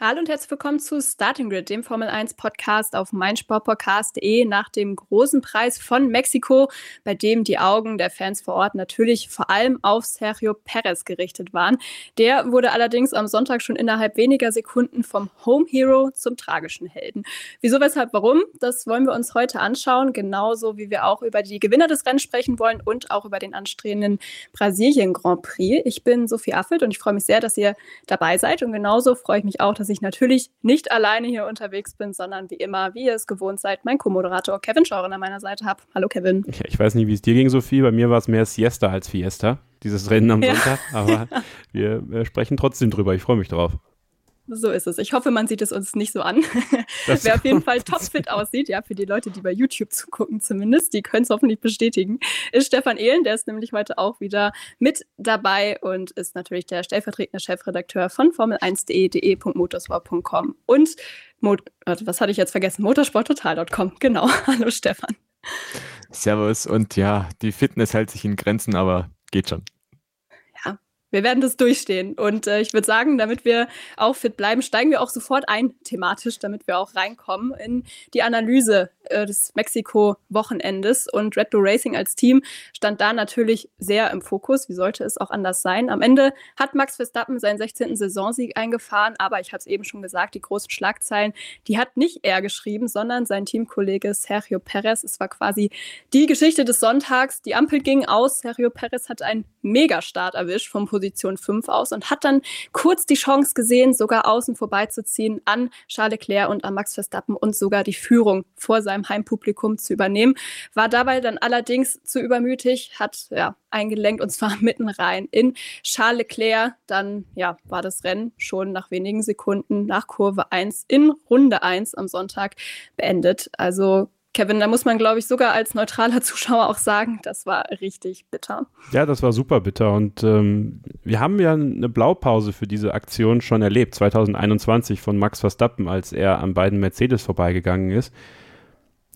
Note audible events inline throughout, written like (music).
Hallo und herzlich willkommen zu Starting Grid, dem Formel 1 Podcast auf meinsportpodcast.de nach dem großen Preis von Mexiko, bei dem die Augen der Fans vor Ort natürlich vor allem auf Sergio Perez gerichtet waren. Der wurde allerdings am Sonntag schon innerhalb weniger Sekunden vom Home Hero zum tragischen Helden. Wieso, weshalb, warum? Das wollen wir uns heute anschauen, genauso wie wir auch über die Gewinner des Rennens sprechen wollen und auch über den anstehenden Brasilien Grand Prix. Ich bin Sophie Affelt und ich freue mich sehr, dass ihr dabei seid und genauso freue ich mich auch, dass dass ich natürlich nicht alleine hier unterwegs bin, sondern wie immer, wie ihr es gewohnt seid, mein Co-Moderator Kevin Schauren an meiner Seite habe. Hallo Kevin. Ja, ich weiß nicht, wie es dir ging, Sophie. Bei mir war es mehr Siesta als Fiesta, dieses Rennen am ja. Sonntag. Aber (laughs) wir, wir sprechen trotzdem drüber. Ich freue mich drauf. So ist es. Ich hoffe, man sieht es uns nicht so an. (laughs) Wer auf jeden Fall (laughs) topfit aussieht, ja, für die Leute, die bei YouTube zugucken zumindest, die können es hoffentlich bestätigen, ist Stefan Ehlen. Der ist nämlich heute auch wieder mit dabei und ist natürlich der stellvertretende Chefredakteur von Formel1.de, de.motorsport.com und, Mo was hatte ich jetzt vergessen? Motorsporttotal.com. Genau. (laughs) Hallo Stefan. Servus und ja, die Fitness hält sich in Grenzen, aber geht schon wir werden das durchstehen. Und äh, ich würde sagen, damit wir auch fit bleiben, steigen wir auch sofort ein thematisch, damit wir auch reinkommen in die Analyse äh, des Mexiko-Wochenendes. Und Red Bull Racing als Team stand da natürlich sehr im Fokus. Wie sollte es auch anders sein? Am Ende hat Max Verstappen seinen 16. Saisonsieg eingefahren, aber ich habe es eben schon gesagt, die großen Schlagzeilen, die hat nicht er geschrieben, sondern sein Teamkollege Sergio Perez. Es war quasi die Geschichte des Sonntags. Die Ampel ging aus. Sergio Perez hat einen Megastart erwischt Position Position 5 aus und hat dann kurz die Chance gesehen, sogar außen vorbeizuziehen an Charles Leclerc und an Max Verstappen und sogar die Führung vor seinem Heimpublikum zu übernehmen. War dabei dann allerdings zu übermütig, hat ja eingelenkt und zwar (laughs) mitten rein in Charles Leclerc. Dann ja, war das Rennen schon nach wenigen Sekunden nach Kurve 1 in Runde 1 am Sonntag beendet. Also Kevin, da muss man, glaube ich, sogar als neutraler (laughs) Zuschauer auch sagen, das war richtig bitter. Ja, das war super bitter. Und ähm, wir haben ja eine Blaupause für diese Aktion schon erlebt, 2021 von Max Verstappen, als er an beiden Mercedes vorbeigegangen ist.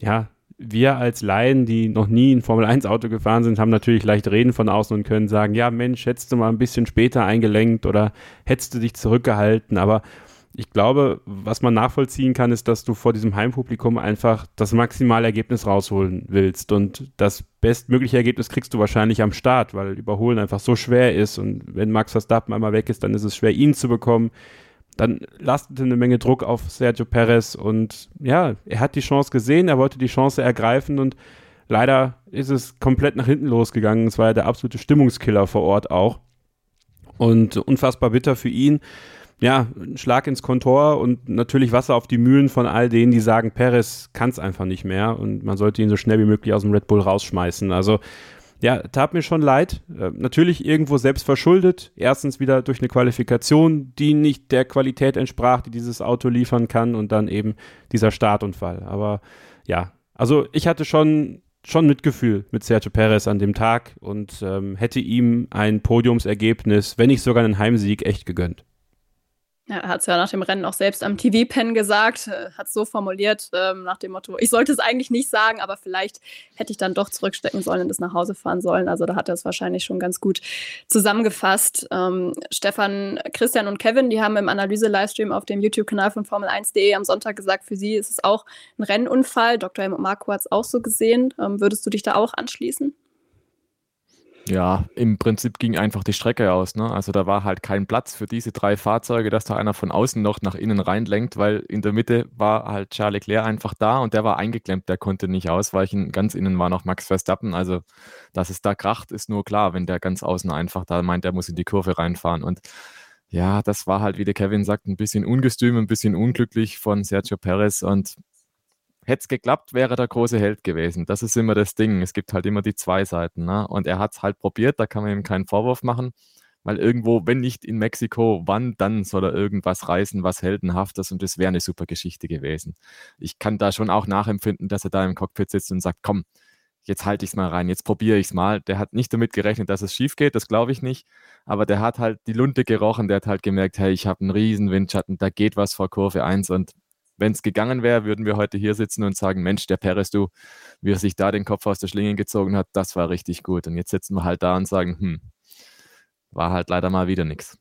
Ja, wir als Laien, die noch nie ein Formel-1-Auto gefahren sind, haben natürlich leicht reden von außen und können sagen, ja Mensch, hättest du mal ein bisschen später eingelenkt oder hättest du dich zurückgehalten, aber ich glaube, was man nachvollziehen kann, ist, dass du vor diesem Heimpublikum einfach das maximale Ergebnis rausholen willst. Und das bestmögliche Ergebnis kriegst du wahrscheinlich am Start, weil Überholen einfach so schwer ist. Und wenn Max Verstappen einmal weg ist, dann ist es schwer, ihn zu bekommen. Dann lastete eine Menge Druck auf Sergio Perez. Und ja, er hat die Chance gesehen, er wollte die Chance ergreifen und leider ist es komplett nach hinten losgegangen. Es war ja der absolute Stimmungskiller vor Ort auch. Und unfassbar bitter für ihn ja, ein Schlag ins Kontor und natürlich Wasser auf die Mühlen von all denen, die sagen, Perez kann es einfach nicht mehr und man sollte ihn so schnell wie möglich aus dem Red Bull rausschmeißen. Also ja, tat mir schon leid. Äh, natürlich irgendwo selbst verschuldet. Erstens wieder durch eine Qualifikation, die nicht der Qualität entsprach, die dieses Auto liefern kann und dann eben dieser Startunfall. Aber ja, also ich hatte schon schon Mitgefühl mit Sergio Perez an dem Tag und ähm, hätte ihm ein Podiumsergebnis, wenn nicht sogar einen Heimsieg, echt gegönnt. Er hat es ja nach dem Rennen auch selbst am TV-Pen gesagt, äh, hat es so formuliert, ähm, nach dem Motto, ich sollte es eigentlich nicht sagen, aber vielleicht hätte ich dann doch zurückstecken sollen und es nach Hause fahren sollen. Also da hat er es wahrscheinlich schon ganz gut zusammengefasst. Ähm, Stefan, Christian und Kevin, die haben im Analyse-Livestream auf dem YouTube-Kanal von Formel1.de am Sonntag gesagt, für sie ist es auch ein Rennunfall. Dr. Marco hat es auch so gesehen. Ähm, würdest du dich da auch anschließen? Ja, im Prinzip ging einfach die Strecke aus. Ne? Also da war halt kein Platz für diese drei Fahrzeuge, dass da einer von außen noch nach innen reinlenkt, weil in der Mitte war halt Charles Leclerc einfach da und der war eingeklemmt, der konnte nicht ausweichen. Ganz innen war noch Max Verstappen. Also, dass es da kracht, ist nur klar, wenn der ganz außen einfach da meint, der muss in die Kurve reinfahren. Und ja, das war halt, wie der Kevin sagt, ein bisschen ungestüm, ein bisschen unglücklich von Sergio Perez und Hätte es geklappt, wäre der große Held gewesen. Das ist immer das Ding. Es gibt halt immer die zwei Seiten. Ne? Und er hat es halt probiert, da kann man ihm keinen Vorwurf machen, weil irgendwo, wenn nicht in Mexiko, wann dann soll er irgendwas reißen, was heldenhaftes und das wäre eine super Geschichte gewesen. Ich kann da schon auch nachempfinden, dass er da im Cockpit sitzt und sagt, komm, jetzt halte ich es mal rein, jetzt probiere ich es mal. Der hat nicht damit gerechnet, dass es schief geht, das glaube ich nicht. Aber der hat halt die Lunte gerochen, der hat halt gemerkt, hey, ich habe einen riesen Windschatten, da geht was vor Kurve 1 und wenn es gegangen wäre, würden wir heute hier sitzen und sagen, Mensch, der Perez, du, wie er sich da den Kopf aus der Schlinge gezogen hat, das war richtig gut. Und jetzt sitzen wir halt da und sagen, hm, war halt leider mal wieder nichts.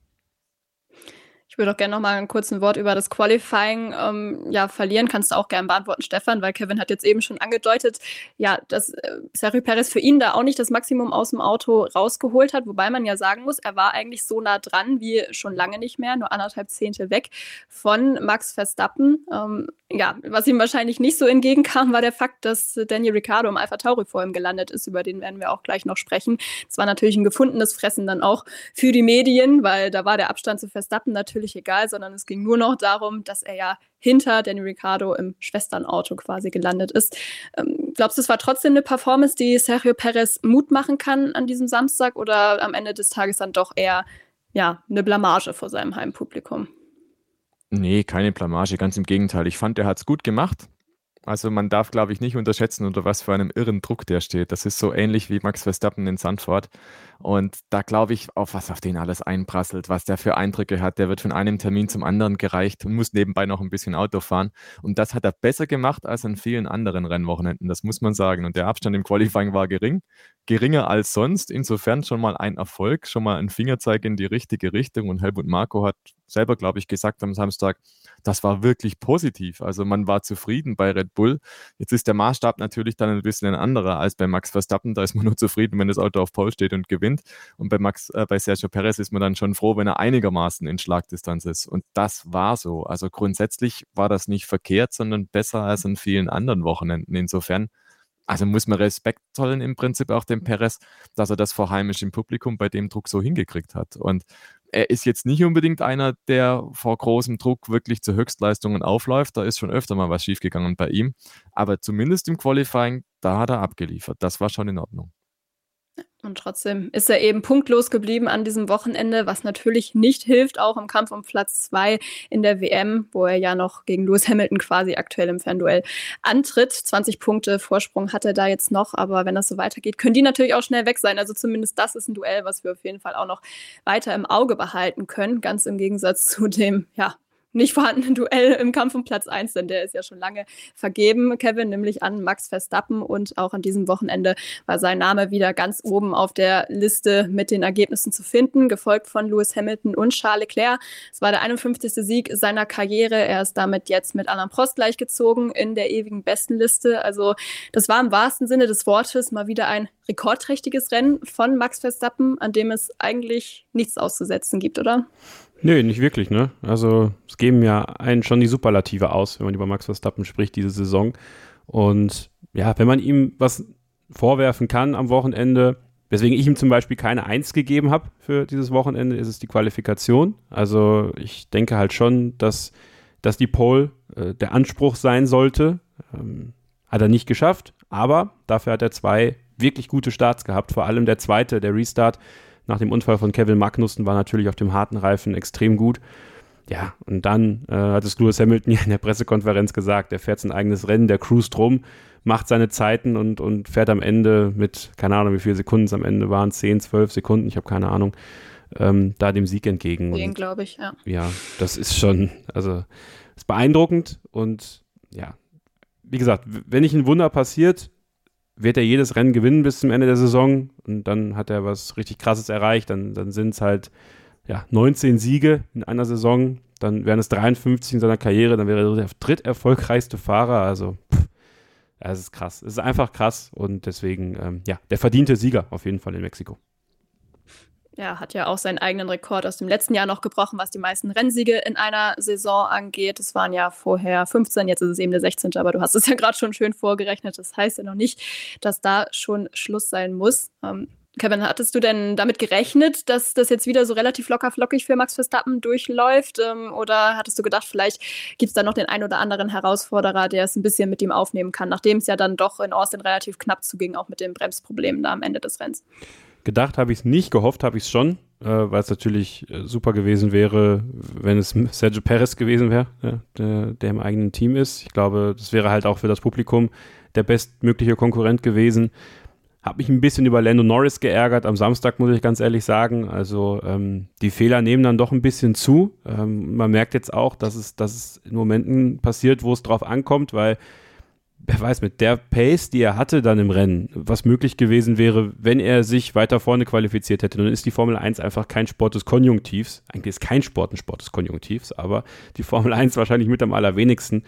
Ich würde auch gerne noch mal ein kurzes Wort über das Qualifying ähm, ja, verlieren. Kannst du auch gerne beantworten, Stefan, weil Kevin hat jetzt eben schon angedeutet, ja, dass äh, Sergio Perez für ihn da auch nicht das Maximum aus dem Auto rausgeholt hat, wobei man ja sagen muss, er war eigentlich so nah dran wie schon lange nicht mehr, nur anderthalb Zehntel weg von Max Verstappen. Ähm, ja, was ihm wahrscheinlich nicht so entgegenkam, war der Fakt, dass Daniel Ricciardo im Alpha Tauri vor ihm gelandet ist. Über den werden wir auch gleich noch sprechen. Es war natürlich ein gefundenes Fressen dann auch für die Medien, weil da war der Abstand zu Verstappen natürlich egal, sondern es ging nur noch darum, dass er ja hinter Daniel Ricciardo im Schwesternauto quasi gelandet ist. Ähm, glaubst du, es war trotzdem eine Performance, die Sergio Perez Mut machen kann an diesem Samstag oder am Ende des Tages dann doch eher ja, eine Blamage vor seinem Heimpublikum? Nee, keine Blamage, ganz im Gegenteil. Ich fand, er hat es gut gemacht. Also man darf, glaube ich, nicht unterschätzen, unter was für einem irren Druck der steht. Das ist so ähnlich wie Max Verstappen in Sandford. Und da glaube ich, auf was auf den alles einprasselt, was der für Eindrücke hat. Der wird von einem Termin zum anderen gereicht und muss nebenbei noch ein bisschen Auto fahren. Und das hat er besser gemacht als an vielen anderen Rennwochenenden, das muss man sagen. Und der Abstand im Qualifying war gering, geringer als sonst. Insofern schon mal ein Erfolg, schon mal ein Fingerzeig in die richtige Richtung. Und Helmut Marko hat selber, glaube ich, gesagt am Samstag, das war wirklich positiv. Also man war zufrieden bei Red Bull. Jetzt ist der Maßstab natürlich dann ein bisschen ein anderer als bei Max Verstappen. Da ist man (laughs) nur zufrieden, wenn das Auto auf Pole steht und gewinnt. Und bei Max, äh, bei Sergio Perez ist man dann schon froh, wenn er einigermaßen in Schlagdistanz ist. Und das war so. Also grundsätzlich war das nicht verkehrt, sondern besser als an vielen anderen Wochenenden. Insofern also muss man Respekt zollen im Prinzip auch dem Perez, dass er das vor heimischem Publikum bei dem Druck so hingekriegt hat. Und er ist jetzt nicht unbedingt einer, der vor großem Druck wirklich zu Höchstleistungen aufläuft. Da ist schon öfter mal was schiefgegangen bei ihm. Aber zumindest im Qualifying, da hat er abgeliefert. Das war schon in Ordnung. Und trotzdem ist er eben punktlos geblieben an diesem Wochenende, was natürlich nicht hilft, auch im Kampf um Platz zwei in der WM, wo er ja noch gegen Lewis Hamilton quasi aktuell im Fernduell antritt. 20 Punkte Vorsprung hat er da jetzt noch, aber wenn das so weitergeht, können die natürlich auch schnell weg sein. Also zumindest das ist ein Duell, was wir auf jeden Fall auch noch weiter im Auge behalten können, ganz im Gegensatz zu dem, ja, nicht vorhandenen Duell im Kampf um Platz 1, denn der ist ja schon lange vergeben, Kevin, nämlich an Max Verstappen. Und auch an diesem Wochenende war sein Name wieder ganz oben auf der Liste mit den Ergebnissen zu finden, gefolgt von Lewis Hamilton und Charles Leclerc. Es war der 51. Sieg seiner Karriere. Er ist damit jetzt mit Alain Prost gleichgezogen in der ewigen Bestenliste. Also das war im wahrsten Sinne des Wortes mal wieder ein rekordträchtiges Rennen von Max Verstappen, an dem es eigentlich nichts auszusetzen gibt, oder? Nö, nicht wirklich, ne? Also es geben ja einen schon die Superlative aus, wenn man über Max Verstappen spricht, diese Saison. Und ja, wenn man ihm was vorwerfen kann am Wochenende, weswegen ich ihm zum Beispiel keine Eins gegeben habe für dieses Wochenende, ist es die Qualifikation. Also ich denke halt schon, dass, dass die Pole äh, der Anspruch sein sollte. Ähm, hat er nicht geschafft, aber dafür hat er zwei wirklich gute Starts gehabt, vor allem der zweite, der Restart nach dem Unfall von Kevin Magnussen war natürlich auf dem harten Reifen extrem gut. Ja, und dann äh, hat es Lewis Hamilton (laughs) ja in der Pressekonferenz gesagt, er fährt sein eigenes Rennen, der cruist rum, macht seine Zeiten und, und fährt am Ende mit, keine Ahnung, wie viele Sekunden es am Ende waren, 10, 12 Sekunden, ich habe keine Ahnung, ähm, da dem Sieg entgegen. Den glaube ich, ja. Ja, das ist schon, also ist beeindruckend und ja, wie gesagt, wenn nicht ein Wunder passiert, wird er jedes Rennen gewinnen bis zum Ende der Saison und dann hat er was richtig Krasses erreicht. Dann, dann sind es halt ja, 19 Siege in einer Saison, dann wären es 53 in seiner Karriere, dann wäre er der dritterfolgreichste Fahrer. Also, pff, es ist krass. Es ist einfach krass und deswegen, ähm, ja, der verdiente Sieger auf jeden Fall in Mexiko ja, hat ja auch seinen eigenen Rekord aus dem letzten Jahr noch gebrochen, was die meisten Rennsiege in einer Saison angeht. Es waren ja vorher 15, jetzt ist es eben der 16. Aber du hast es ja (laughs) gerade schon schön vorgerechnet. Das heißt ja noch nicht, dass da schon Schluss sein muss. Ähm, Kevin, hattest du denn damit gerechnet, dass das jetzt wieder so relativ locker flockig für Max Verstappen durchläuft? Ähm, oder hattest du gedacht, vielleicht gibt es da noch den ein oder anderen Herausforderer, der es ein bisschen mit ihm aufnehmen kann, nachdem es ja dann doch in Austin relativ knapp zuging, auch mit den Bremsproblemen da am Ende des Rennens? Gedacht habe ich es nicht, gehofft habe ich es schon, äh, weil es natürlich äh, super gewesen wäre, wenn es (laughs) Sergio Perez gewesen wäre, ja, der, der, im eigenen Team ist. Ich glaube, das wäre halt auch für das Publikum der bestmögliche Konkurrent gewesen. Habe mich ein bisschen über Lando Norris geärgert am Samstag, muss ich ganz ehrlich sagen. Also ähm, die Fehler nehmen dann doch ein bisschen zu. Ähm, man merkt jetzt auch, dass es, dass es in Momenten passiert, wo es drauf ankommt, weil wer weiß, mit der Pace, die er hatte dann im Rennen, was möglich gewesen wäre, wenn er sich weiter vorne qualifiziert hätte, dann ist die Formel 1 einfach kein Sport des Konjunktivs. Eigentlich ist kein Sport ein Sport des Konjunktivs, aber die Formel 1 wahrscheinlich mit am allerwenigsten.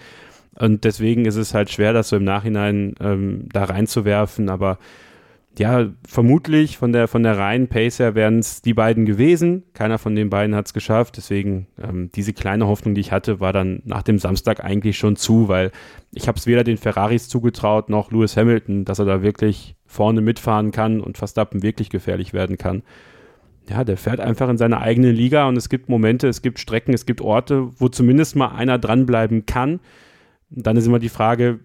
Und deswegen ist es halt schwer, das so im Nachhinein ähm, da reinzuwerfen, aber ja, vermutlich von der, von der reinen Pace her wären es die beiden gewesen. Keiner von den beiden hat es geschafft. Deswegen, ähm, diese kleine Hoffnung, die ich hatte, war dann nach dem Samstag eigentlich schon zu, weil ich habe es weder den Ferraris zugetraut noch Lewis Hamilton, dass er da wirklich vorne mitfahren kann und Verstappen wirklich gefährlich werden kann. Ja, der fährt einfach in seiner eigenen Liga und es gibt Momente, es gibt Strecken, es gibt Orte, wo zumindest mal einer dranbleiben kann. Dann ist immer die Frage,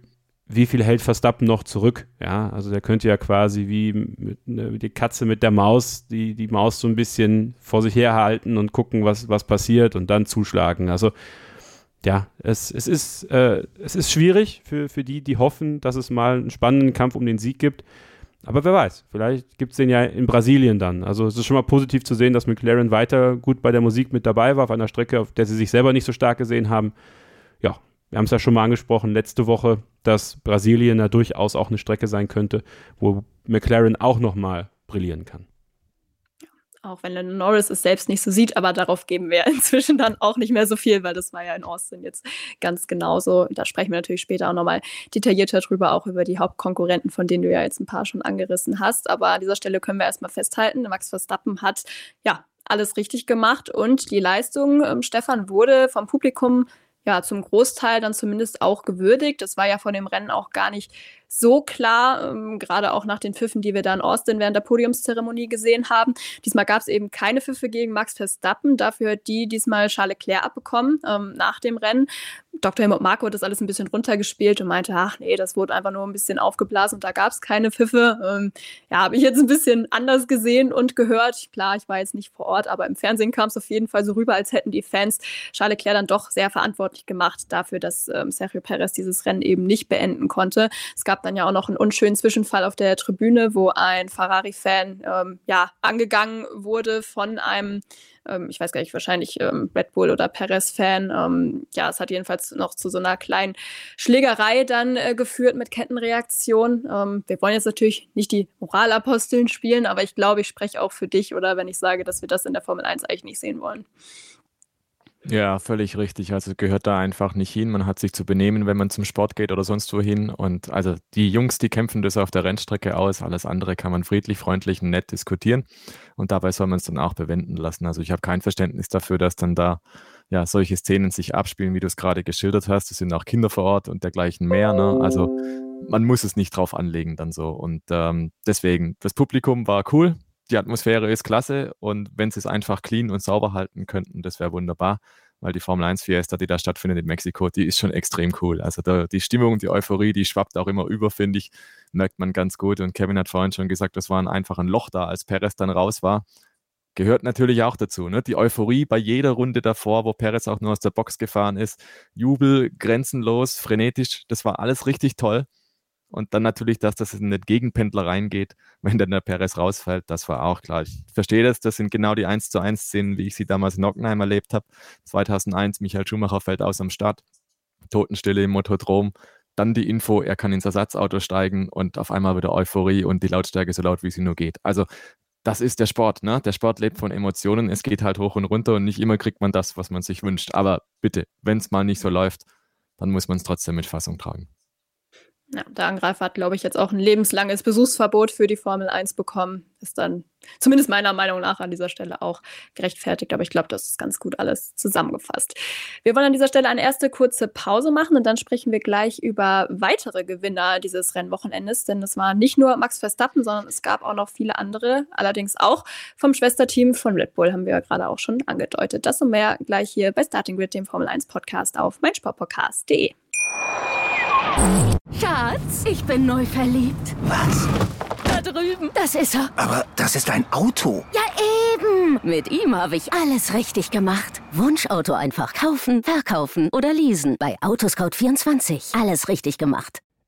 wie viel hält Verstappen noch zurück? Ja, also der könnte ja quasi wie mit, ne, die Katze mit der Maus, die, die Maus so ein bisschen vor sich herhalten und gucken, was, was passiert und dann zuschlagen. Also ja, es, es, ist, äh, es ist schwierig für, für die, die hoffen, dass es mal einen spannenden Kampf um den Sieg gibt. Aber wer weiß, vielleicht gibt es den ja in Brasilien dann. Also es ist schon mal positiv zu sehen, dass McLaren weiter gut bei der Musik mit dabei war, auf einer Strecke, auf der sie sich selber nicht so stark gesehen haben. Ja, wir haben es ja schon mal angesprochen letzte Woche, dass Brasilien ja durchaus auch eine Strecke sein könnte, wo McLaren auch nochmal brillieren kann. Auch wenn Lennon Norris es selbst nicht so sieht, aber darauf geben wir (laughs) inzwischen dann auch nicht mehr so viel, weil das war ja in Austin jetzt ganz genauso. Da sprechen wir natürlich später auch nochmal detaillierter drüber, auch über die Hauptkonkurrenten, von denen du ja jetzt ein paar schon angerissen hast. Aber an dieser Stelle können wir erstmal festhalten, Max Verstappen hat ja alles richtig gemacht und die Leistung, ähm, Stefan, wurde vom Publikum ja zum Großteil dann zumindest auch gewürdigt. Das war ja von dem Rennen auch gar nicht so klar, ähm, gerade auch nach den Pfiffen, die wir da in Austin während der Podiumszeremonie gesehen haben. Diesmal gab es eben keine Pfiffe gegen Max Verstappen, dafür hat die diesmal Charles Leclerc abbekommen ähm, nach dem Rennen. Dr. Helmut Marko hat das alles ein bisschen runtergespielt und meinte, ach nee, das wurde einfach nur ein bisschen aufgeblasen und da gab es keine Pfiffe. Ähm, ja, habe ich jetzt ein bisschen anders gesehen und gehört. Klar, ich war jetzt nicht vor Ort, aber im Fernsehen kam es auf jeden Fall so rüber, als hätten die Fans Charles Leclerc dann doch sehr verantwortlich gemacht dafür, dass ähm, Sergio Perez dieses Rennen eben nicht beenden konnte. Es gab dann ja auch noch einen unschönen Zwischenfall auf der Tribüne, wo ein Ferrari-Fan ähm, ja, angegangen wurde von einem, ähm, ich weiß gar nicht, wahrscheinlich ähm, Red Bull oder Perez-Fan. Ähm, ja, es hat jedenfalls noch zu so einer kleinen Schlägerei dann äh, geführt mit Kettenreaktion. Ähm, wir wollen jetzt natürlich nicht die Moralaposteln spielen, aber ich glaube, ich spreche auch für dich, oder wenn ich sage, dass wir das in der Formel 1 eigentlich nicht sehen wollen. Ja, völlig richtig. Also gehört da einfach nicht hin. Man hat sich zu benehmen, wenn man zum Sport geht oder sonst wohin. Und also die Jungs, die kämpfen das auf der Rennstrecke aus. Alles andere kann man friedlich, freundlich und nett diskutieren. Und dabei soll man es dann auch bewenden lassen. Also ich habe kein Verständnis dafür, dass dann da ja solche Szenen sich abspielen, wie du es gerade geschildert hast. Es sind auch Kinder vor Ort und dergleichen mehr. Ne? Also man muss es nicht drauf anlegen dann so. Und ähm, deswegen, das Publikum war cool die Atmosphäre ist klasse und wenn sie es einfach clean und sauber halten könnten, das wäre wunderbar, weil die Formel 1 Fiesta, die da stattfindet in Mexiko, die ist schon extrem cool. Also da, die Stimmung, die Euphorie, die schwappt auch immer über, finde ich, merkt man ganz gut. Und Kevin hat vorhin schon gesagt, das war einfach ein Loch da, als Perez dann raus war. Gehört natürlich auch dazu. Ne? Die Euphorie bei jeder Runde davor, wo Perez auch nur aus der Box gefahren ist. Jubel, grenzenlos, frenetisch, das war alles richtig toll. Und dann natürlich, dass das in den Gegenpendler reingeht, (laughs) wenn dann der Perez rausfällt, das war auch klar. Ich verstehe das, das sind genau die 1 zu 1 Szenen, wie ich sie damals in Ockenheim erlebt habe. 2001, Michael Schumacher fällt aus am Start, Totenstille im Motodrom, dann die Info, er kann ins Ersatzauto steigen und auf einmal wieder Euphorie und die Lautstärke so laut, wie sie nur geht. Also das ist der Sport, ne? Der Sport lebt von Emotionen, es geht halt hoch und runter und nicht immer kriegt man das, was man sich wünscht. Aber bitte, wenn es mal nicht so läuft, dann muss man es trotzdem mit Fassung tragen. Ja, der Angreifer hat, glaube ich, jetzt auch ein lebenslanges Besuchsverbot für die Formel 1 bekommen. Ist dann zumindest meiner Meinung nach an dieser Stelle auch gerechtfertigt. Aber ich glaube, das ist ganz gut alles zusammengefasst. Wir wollen an dieser Stelle eine erste kurze Pause machen und dann sprechen wir gleich über weitere Gewinner dieses Rennwochenendes. Denn es war nicht nur Max Verstappen, sondern es gab auch noch viele andere. Allerdings auch vom Schwesterteam von Red Bull, haben wir ja gerade auch schon angedeutet. Das und mehr gleich hier bei Starting Grid, dem Formel 1 Podcast auf meinsportpodcast.de. Schatz, ich bin neu verliebt. Was? Da drüben. Das ist er. Aber das ist ein Auto. Ja, eben. Mit ihm habe ich alles richtig gemacht. Wunschauto einfach kaufen, verkaufen oder leasen. Bei Autoscout24. Alles richtig gemacht.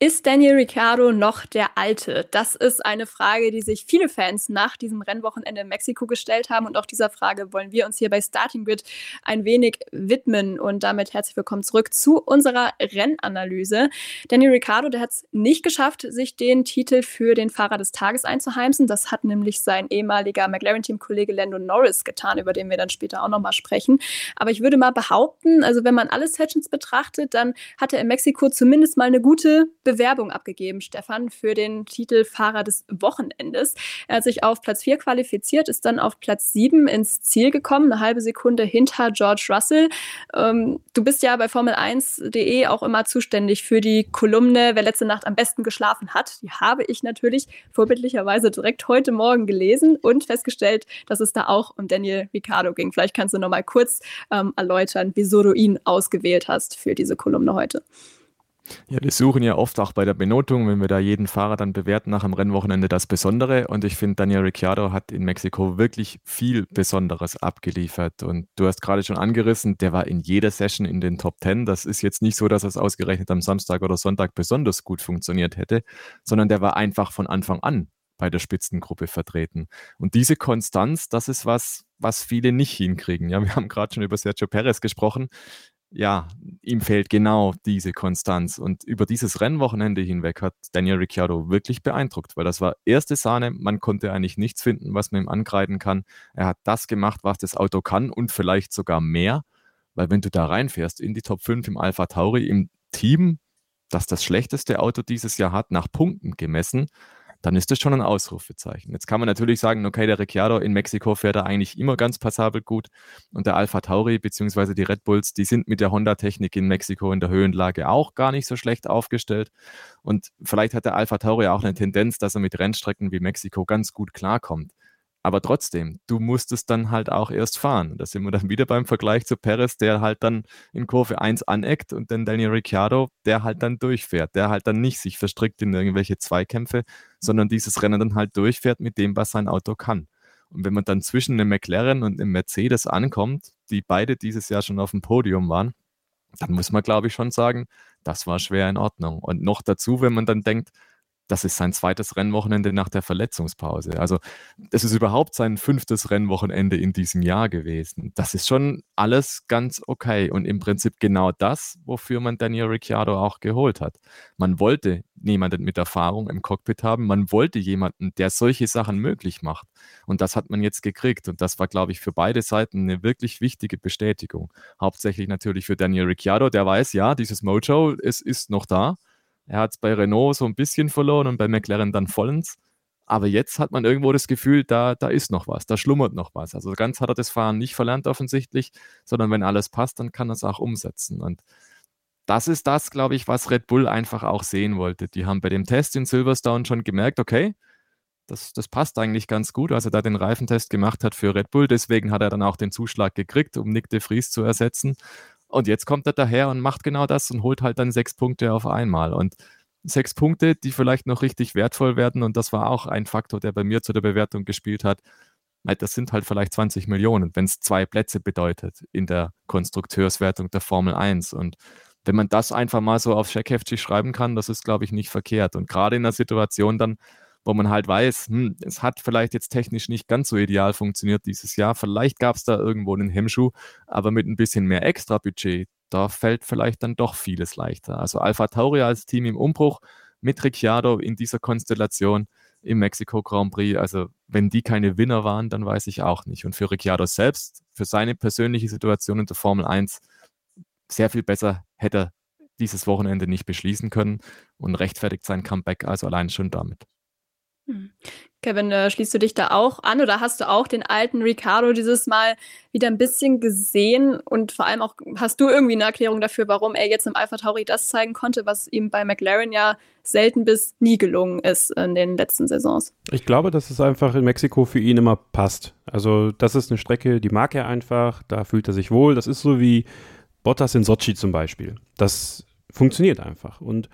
Ist Daniel Ricciardo noch der Alte? Das ist eine Frage, die sich viele Fans nach diesem Rennwochenende in Mexiko gestellt haben. Und auch dieser Frage wollen wir uns hier bei Starting Grid ein wenig widmen. Und damit herzlich willkommen zurück zu unserer Rennanalyse. Daniel Ricciardo, der hat es nicht geschafft, sich den Titel für den Fahrer des Tages einzuheimsen. Das hat nämlich sein ehemaliger McLaren-Team-Kollege Lando Norris getan, über den wir dann später auch nochmal sprechen. Aber ich würde mal behaupten, also wenn man alle Sessions betrachtet, dann hat er in Mexiko zumindest mal eine gute Bewerbung abgegeben, Stefan, für den Titel Fahrer des Wochenendes. Er hat sich auf Platz 4 qualifiziert, ist dann auf Platz 7 ins Ziel gekommen, eine halbe Sekunde hinter George Russell. Ähm, du bist ja bei Formel1.de auch immer zuständig für die Kolumne, wer letzte Nacht am besten geschlafen hat. Die habe ich natürlich vorbildlicherweise direkt heute Morgen gelesen und festgestellt, dass es da auch um Daniel Ricciardo ging. Vielleicht kannst du noch mal kurz ähm, erläutern, wieso du ihn ausgewählt hast für diese Kolumne heute. Ja, wir suchen ja oft auch bei der Benotung, wenn wir da jeden Fahrer dann bewerten nach dem Rennwochenende das Besondere. Und ich finde, Daniel Ricciardo hat in Mexiko wirklich viel Besonderes abgeliefert. Und du hast gerade schon angerissen, der war in jeder Session in den Top 10. Das ist jetzt nicht so, dass es ausgerechnet am Samstag oder Sonntag besonders gut funktioniert hätte, sondern der war einfach von Anfang an bei der Spitzengruppe vertreten. Und diese Konstanz, das ist was, was viele nicht hinkriegen. Ja, wir haben gerade schon über Sergio Perez gesprochen ja, ihm fehlt genau diese Konstanz. Und über dieses Rennwochenende hinweg hat Daniel Ricciardo wirklich beeindruckt, weil das war erste Sahne. Man konnte eigentlich nichts finden, was man ihm angreifen kann. Er hat das gemacht, was das Auto kann und vielleicht sogar mehr. Weil wenn du da reinfährst in die Top 5 im Alpha Tauri, im Team, das das schlechteste Auto dieses Jahr hat, nach Punkten gemessen, dann ist das schon ein Ausrufezeichen. Jetzt kann man natürlich sagen, okay, der Ricciardo in Mexiko fährt er eigentlich immer ganz passabel gut und der Alpha Tauri bzw. die Red Bulls, die sind mit der Honda-Technik in Mexiko in der Höhenlage auch gar nicht so schlecht aufgestellt und vielleicht hat der Alpha Tauri auch eine Tendenz, dass er mit Rennstrecken wie Mexiko ganz gut klarkommt. Aber trotzdem, du musst es dann halt auch erst fahren. Da sind wir dann wieder beim Vergleich zu Perez, der halt dann in Kurve 1 aneckt und dann Daniel Ricciardo, der halt dann durchfährt, der halt dann nicht sich verstrickt in irgendwelche Zweikämpfe, sondern dieses Rennen dann halt durchfährt mit dem, was sein Auto kann. Und wenn man dann zwischen einem McLaren und einem Mercedes ankommt, die beide dieses Jahr schon auf dem Podium waren, dann muss man, glaube ich, schon sagen, das war schwer in Ordnung. Und noch dazu, wenn man dann denkt, das ist sein zweites Rennwochenende nach der Verletzungspause. Also es ist überhaupt sein fünftes Rennwochenende in diesem Jahr gewesen. Das ist schon alles ganz okay und im Prinzip genau das, wofür man Daniel Ricciardo auch geholt hat. Man wollte niemanden mit Erfahrung im Cockpit haben, man wollte jemanden, der solche Sachen möglich macht. Und das hat man jetzt gekriegt und das war, glaube ich, für beide Seiten eine wirklich wichtige Bestätigung. Hauptsächlich natürlich für Daniel Ricciardo, der weiß, ja, dieses Mojo, es ist noch da er hat es bei Renault so ein bisschen verloren und bei McLaren dann vollends. Aber jetzt hat man irgendwo das Gefühl, da, da ist noch was, da schlummert noch was. Also ganz hat er das Fahren nicht verlernt offensichtlich, sondern wenn alles passt, dann kann er es auch umsetzen. Und das ist das, glaube ich, was Red Bull einfach auch sehen wollte. Die haben bei dem Test in Silverstone schon gemerkt, okay, das, das passt eigentlich ganz gut, als er da den Reifentest gemacht hat für Red Bull. Deswegen hat er dann auch den Zuschlag gekriegt, um Nick de Vries zu ersetzen. Und jetzt kommt er daher und macht genau das und holt halt dann sechs Punkte auf einmal. Und sechs Punkte, die vielleicht noch richtig wertvoll werden. Und das war auch ein Faktor, der bei mir zu der Bewertung gespielt hat. Das sind halt vielleicht 20 Millionen, wenn es zwei Plätze bedeutet in der Konstrukteurswertung der Formel 1. Und wenn man das einfach mal so auf Scheckheftig schreiben kann, das ist, glaube ich, nicht verkehrt. Und gerade in der Situation dann, wo man halt weiß, hm, es hat vielleicht jetzt technisch nicht ganz so ideal funktioniert dieses Jahr. Vielleicht gab es da irgendwo einen Hemmschuh, aber mit ein bisschen mehr Extra-Budget, da fällt vielleicht dann doch vieles leichter. Also Alpha Tauri als Team im Umbruch mit Ricciardo in dieser Konstellation im Mexiko Grand Prix. Also wenn die keine Winner waren, dann weiß ich auch nicht. Und für Ricciardo selbst, für seine persönliche Situation in der Formel 1, sehr viel besser hätte er dieses Wochenende nicht beschließen können und rechtfertigt sein Comeback also allein schon damit. Hm. Kevin, äh, schließt du dich da auch an oder hast du auch den alten Ricardo dieses Mal wieder ein bisschen gesehen und vor allem auch hast du irgendwie eine Erklärung dafür, warum er jetzt im Alpha Tauri das zeigen konnte, was ihm bei McLaren ja selten bis nie gelungen ist in den letzten Saisons? Ich glaube, dass es einfach in Mexiko für ihn immer passt. Also das ist eine Strecke, die mag er einfach, da fühlt er sich wohl. Das ist so wie Bottas in Sochi zum Beispiel. Das funktioniert einfach und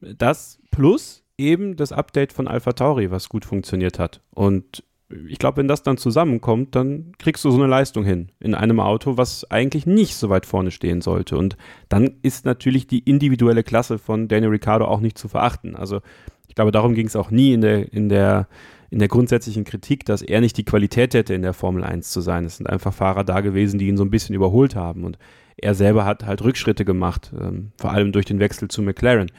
das plus eben das Update von Alpha Tauri, was gut funktioniert hat. Und ich glaube, wenn das dann zusammenkommt, dann kriegst du so eine Leistung hin in einem Auto, was eigentlich nicht so weit vorne stehen sollte. Und dann ist natürlich die individuelle Klasse von Daniel Ricciardo auch nicht zu verachten. Also ich glaube, darum ging es auch nie in der, in der, in der grundsätzlichen Kritik, dass er nicht die Qualität hätte, in der Formel 1 zu sein. Es sind einfach Fahrer da gewesen, die ihn so ein bisschen überholt haben. Und er selber hat halt Rückschritte gemacht, ähm, vor allem durch den Wechsel zu McLaren.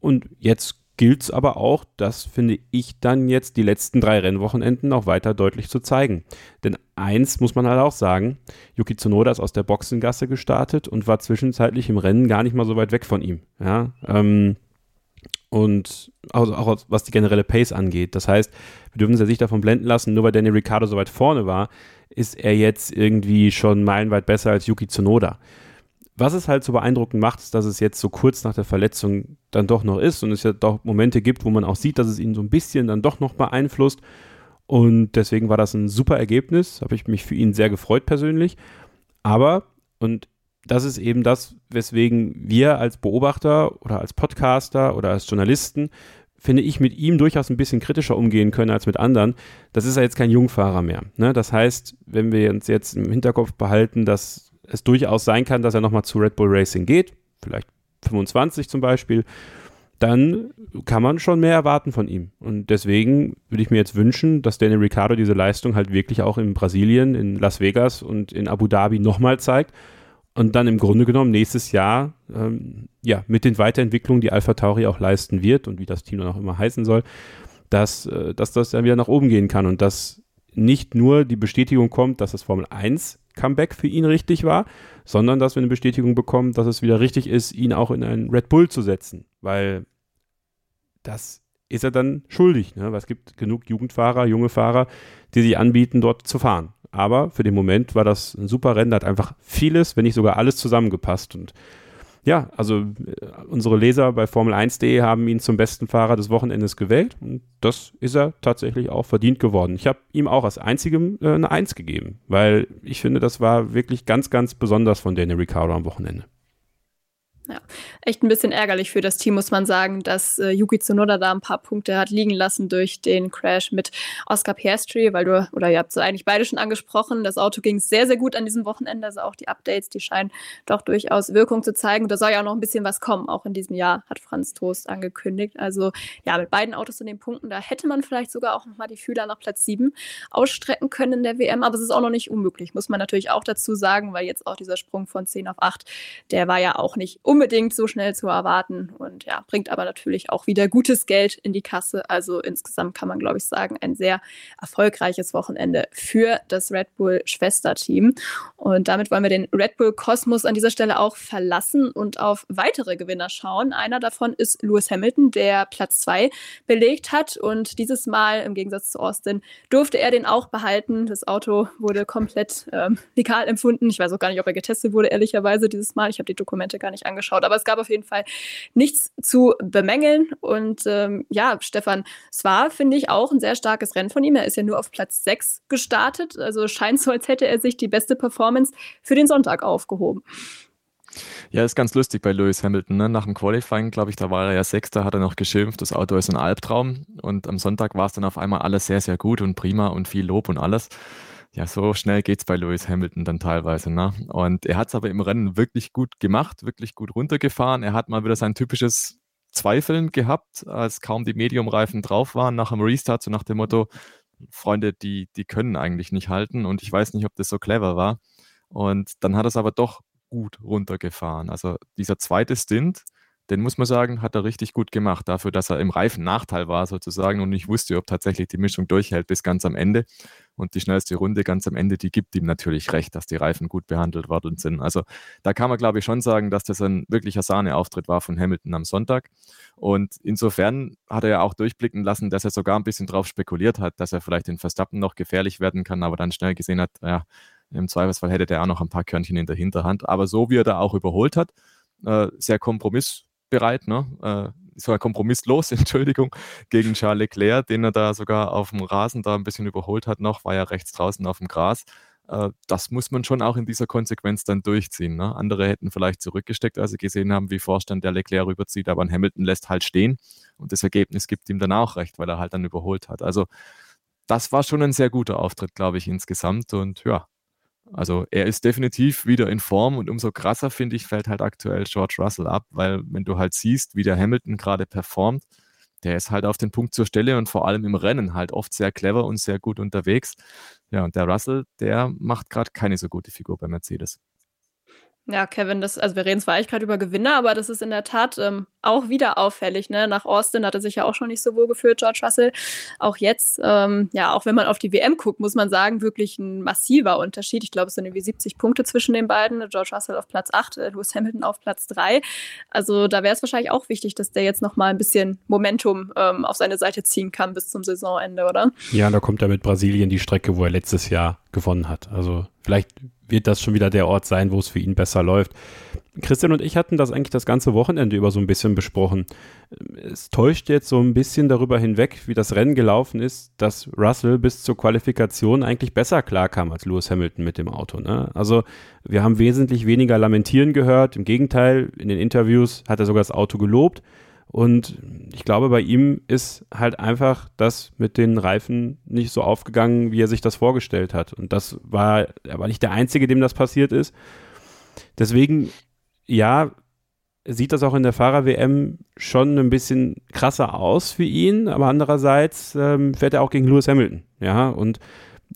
Und jetzt gilt es aber auch, das finde ich dann jetzt die letzten drei Rennwochenenden noch weiter deutlich zu zeigen. Denn eins muss man halt auch sagen, Yuki Tsunoda ist aus der Boxengasse gestartet und war zwischenzeitlich im Rennen gar nicht mal so weit weg von ihm. Ja, ähm, und auch, auch, was die generelle Pace angeht. Das heißt, wir dürfen uns ja nicht davon blenden lassen, nur weil Danny Ricciardo so weit vorne war, ist er jetzt irgendwie schon meilenweit besser als Yuki Tsunoda was es halt so beeindruckend macht, ist, dass es jetzt so kurz nach der Verletzung dann doch noch ist und es ja doch Momente gibt, wo man auch sieht, dass es ihn so ein bisschen dann doch noch beeinflusst. Und deswegen war das ein super Ergebnis. Habe ich mich für ihn sehr gefreut persönlich. Aber, und das ist eben das, weswegen wir als Beobachter oder als Podcaster oder als Journalisten, finde ich, mit ihm durchaus ein bisschen kritischer umgehen können als mit anderen. Das ist ja jetzt kein Jungfahrer mehr. Ne? Das heißt, wenn wir uns jetzt im Hinterkopf behalten, dass es durchaus sein kann, dass er nochmal zu Red Bull Racing geht, vielleicht 25 zum Beispiel, dann kann man schon mehr erwarten von ihm. Und deswegen würde ich mir jetzt wünschen, dass Daniel Ricciardo diese Leistung halt wirklich auch in Brasilien, in Las Vegas und in Abu Dhabi nochmal zeigt und dann im Grunde genommen nächstes Jahr ähm, ja mit den Weiterentwicklungen, die Alpha Tauri auch leisten wird und wie das Team dann auch immer heißen soll, dass, äh, dass das dann wieder nach oben gehen kann und dass nicht nur die Bestätigung kommt, dass das Formel 1 Comeback für ihn richtig war, sondern dass wir eine Bestätigung bekommen, dass es wieder richtig ist, ihn auch in einen Red Bull zu setzen, weil das ist er dann schuldig, ne? weil es gibt genug Jugendfahrer, junge Fahrer, die sich anbieten, dort zu fahren. Aber für den Moment war das ein super Rennen, da hat einfach vieles, wenn nicht sogar alles zusammengepasst und ja, also äh, unsere Leser bei Formel1.de haben ihn zum besten Fahrer des Wochenendes gewählt und das ist er tatsächlich auch verdient geworden. Ich habe ihm auch als einzigem äh, eine Eins gegeben, weil ich finde, das war wirklich ganz, ganz besonders von Daniel Ricciardo am Wochenende. Ja, echt ein bisschen ärgerlich für das Team, muss man sagen, dass äh, Yuki Tsunoda da ein paar Punkte hat liegen lassen durch den Crash mit Oscar Piastri, weil du, oder ihr habt es eigentlich beide schon angesprochen, das Auto ging sehr, sehr gut an diesem Wochenende, also auch die Updates, die scheinen doch durchaus Wirkung zu zeigen. Da soll ja auch noch ein bisschen was kommen, auch in diesem Jahr, hat Franz Toast angekündigt. Also ja, mit beiden Autos in den Punkten, da hätte man vielleicht sogar auch nochmal die Fühler nach Platz 7 ausstrecken können in der WM, aber es ist auch noch nicht unmöglich, muss man natürlich auch dazu sagen, weil jetzt auch dieser Sprung von 10 auf 8, der war ja auch nicht unbedingt so schnell zu erwarten und ja, bringt aber natürlich auch wieder gutes Geld in die Kasse. Also insgesamt kann man, glaube ich, sagen, ein sehr erfolgreiches Wochenende für das Red Bull Schwesterteam. Und damit wollen wir den Red Bull Kosmos an dieser Stelle auch verlassen und auf weitere Gewinner schauen. Einer davon ist Lewis Hamilton, der Platz zwei belegt hat und dieses Mal im Gegensatz zu Austin durfte er den auch behalten. Das Auto wurde komplett ähm, legal empfunden. Ich weiß auch gar nicht, ob er getestet wurde, ehrlicherweise dieses Mal. Ich habe die Dokumente gar nicht angeschaut angeschaut. Aber es gab auf jeden Fall nichts zu bemängeln. Und ähm, ja, Stefan, es war, finde ich, auch ein sehr starkes Rennen von ihm. Er ist ja nur auf Platz 6 gestartet. Also scheint so, als hätte er sich die beste Performance für den Sonntag aufgehoben. Ja, ist ganz lustig bei Lewis Hamilton. Ne? Nach dem Qualifying, glaube ich, da war er ja Sechster, hat er noch geschimpft, das Auto ist ein Albtraum. Und am Sonntag war es dann auf einmal alles sehr, sehr gut und prima und viel Lob und alles ja, so schnell geht es bei Lewis Hamilton dann teilweise. Ne? Und er hat es aber im Rennen wirklich gut gemacht, wirklich gut runtergefahren. Er hat mal wieder sein typisches Zweifeln gehabt, als kaum die Mediumreifen drauf waren nach dem Restart, so nach dem Motto, Freunde, die, die können eigentlich nicht halten und ich weiß nicht, ob das so clever war. Und dann hat er es aber doch gut runtergefahren. Also dieser zweite Stint, den muss man sagen, hat er richtig gut gemacht, dafür, dass er im Reifennachteil war sozusagen und nicht wusste, ob tatsächlich die Mischung durchhält bis ganz am Ende. Und die schnellste Runde ganz am Ende, die gibt ihm natürlich recht, dass die Reifen gut behandelt worden sind. Also da kann man, glaube ich, schon sagen, dass das ein wirklicher Sahneauftritt war von Hamilton am Sonntag. Und insofern hat er ja auch durchblicken lassen, dass er sogar ein bisschen drauf spekuliert hat, dass er vielleicht in Verstappen noch gefährlich werden kann, aber dann schnell gesehen hat, ja, im Zweifelsfall hätte der auch noch ein paar Körnchen in der Hinterhand. Aber so wie er da auch überholt hat, äh, sehr kompromissbereit, ne? äh, sogar kompromisslos, (laughs) Entschuldigung, gegen Charles Leclerc, den er da sogar auf dem Rasen da ein bisschen überholt hat noch, war ja rechts draußen auf dem Gras. Äh, das muss man schon auch in dieser Konsequenz dann durchziehen. Ne? Andere hätten vielleicht zurückgesteckt, als sie gesehen haben, wie Vorstand der Leclerc rüberzieht, aber ein Hamilton lässt halt stehen und das Ergebnis gibt ihm dann auch recht, weil er halt dann überholt hat. Also das war schon ein sehr guter Auftritt, glaube ich, insgesamt und ja, also er ist definitiv wieder in Form und umso krasser, finde ich, fällt halt aktuell George Russell ab, weil wenn du halt siehst, wie der Hamilton gerade performt, der ist halt auf den Punkt zur Stelle und vor allem im Rennen halt oft sehr clever und sehr gut unterwegs. Ja, und der Russell, der macht gerade keine so gute Figur bei Mercedes. Ja, Kevin, das, also wir reden zwar eigentlich gerade über Gewinner, aber das ist in der Tat ähm, auch wieder auffällig. Ne? Nach Austin hat er sich ja auch schon nicht so wohl gefühlt, George Russell. Auch jetzt, ähm, ja, auch wenn man auf die WM guckt, muss man sagen, wirklich ein massiver Unterschied. Ich glaube, es sind irgendwie 70 Punkte zwischen den beiden. George Russell auf Platz 8, äh, Lewis Hamilton auf Platz 3. Also da wäre es wahrscheinlich auch wichtig, dass der jetzt nochmal ein bisschen Momentum ähm, auf seine Seite ziehen kann bis zum Saisonende, oder? Ja, da kommt er mit Brasilien die Strecke, wo er letztes Jahr gewonnen hat. Also vielleicht wird das schon wieder der Ort sein, wo es für ihn besser läuft. Christian und ich hatten das eigentlich das ganze Wochenende über so ein bisschen besprochen. Es täuscht jetzt so ein bisschen darüber hinweg, wie das Rennen gelaufen ist, dass Russell bis zur Qualifikation eigentlich besser klarkam als Lewis Hamilton mit dem Auto. Ne? Also wir haben wesentlich weniger Lamentieren gehört. Im Gegenteil, in den Interviews hat er sogar das Auto gelobt. Und ich glaube, bei ihm ist halt einfach das mit den Reifen nicht so aufgegangen, wie er sich das vorgestellt hat. Und das war, er war nicht der Einzige, dem das passiert ist. Deswegen, ja, sieht das auch in der Fahrer-WM schon ein bisschen krasser aus für ihn, aber andererseits ähm, fährt er auch gegen Lewis Hamilton. Ja, und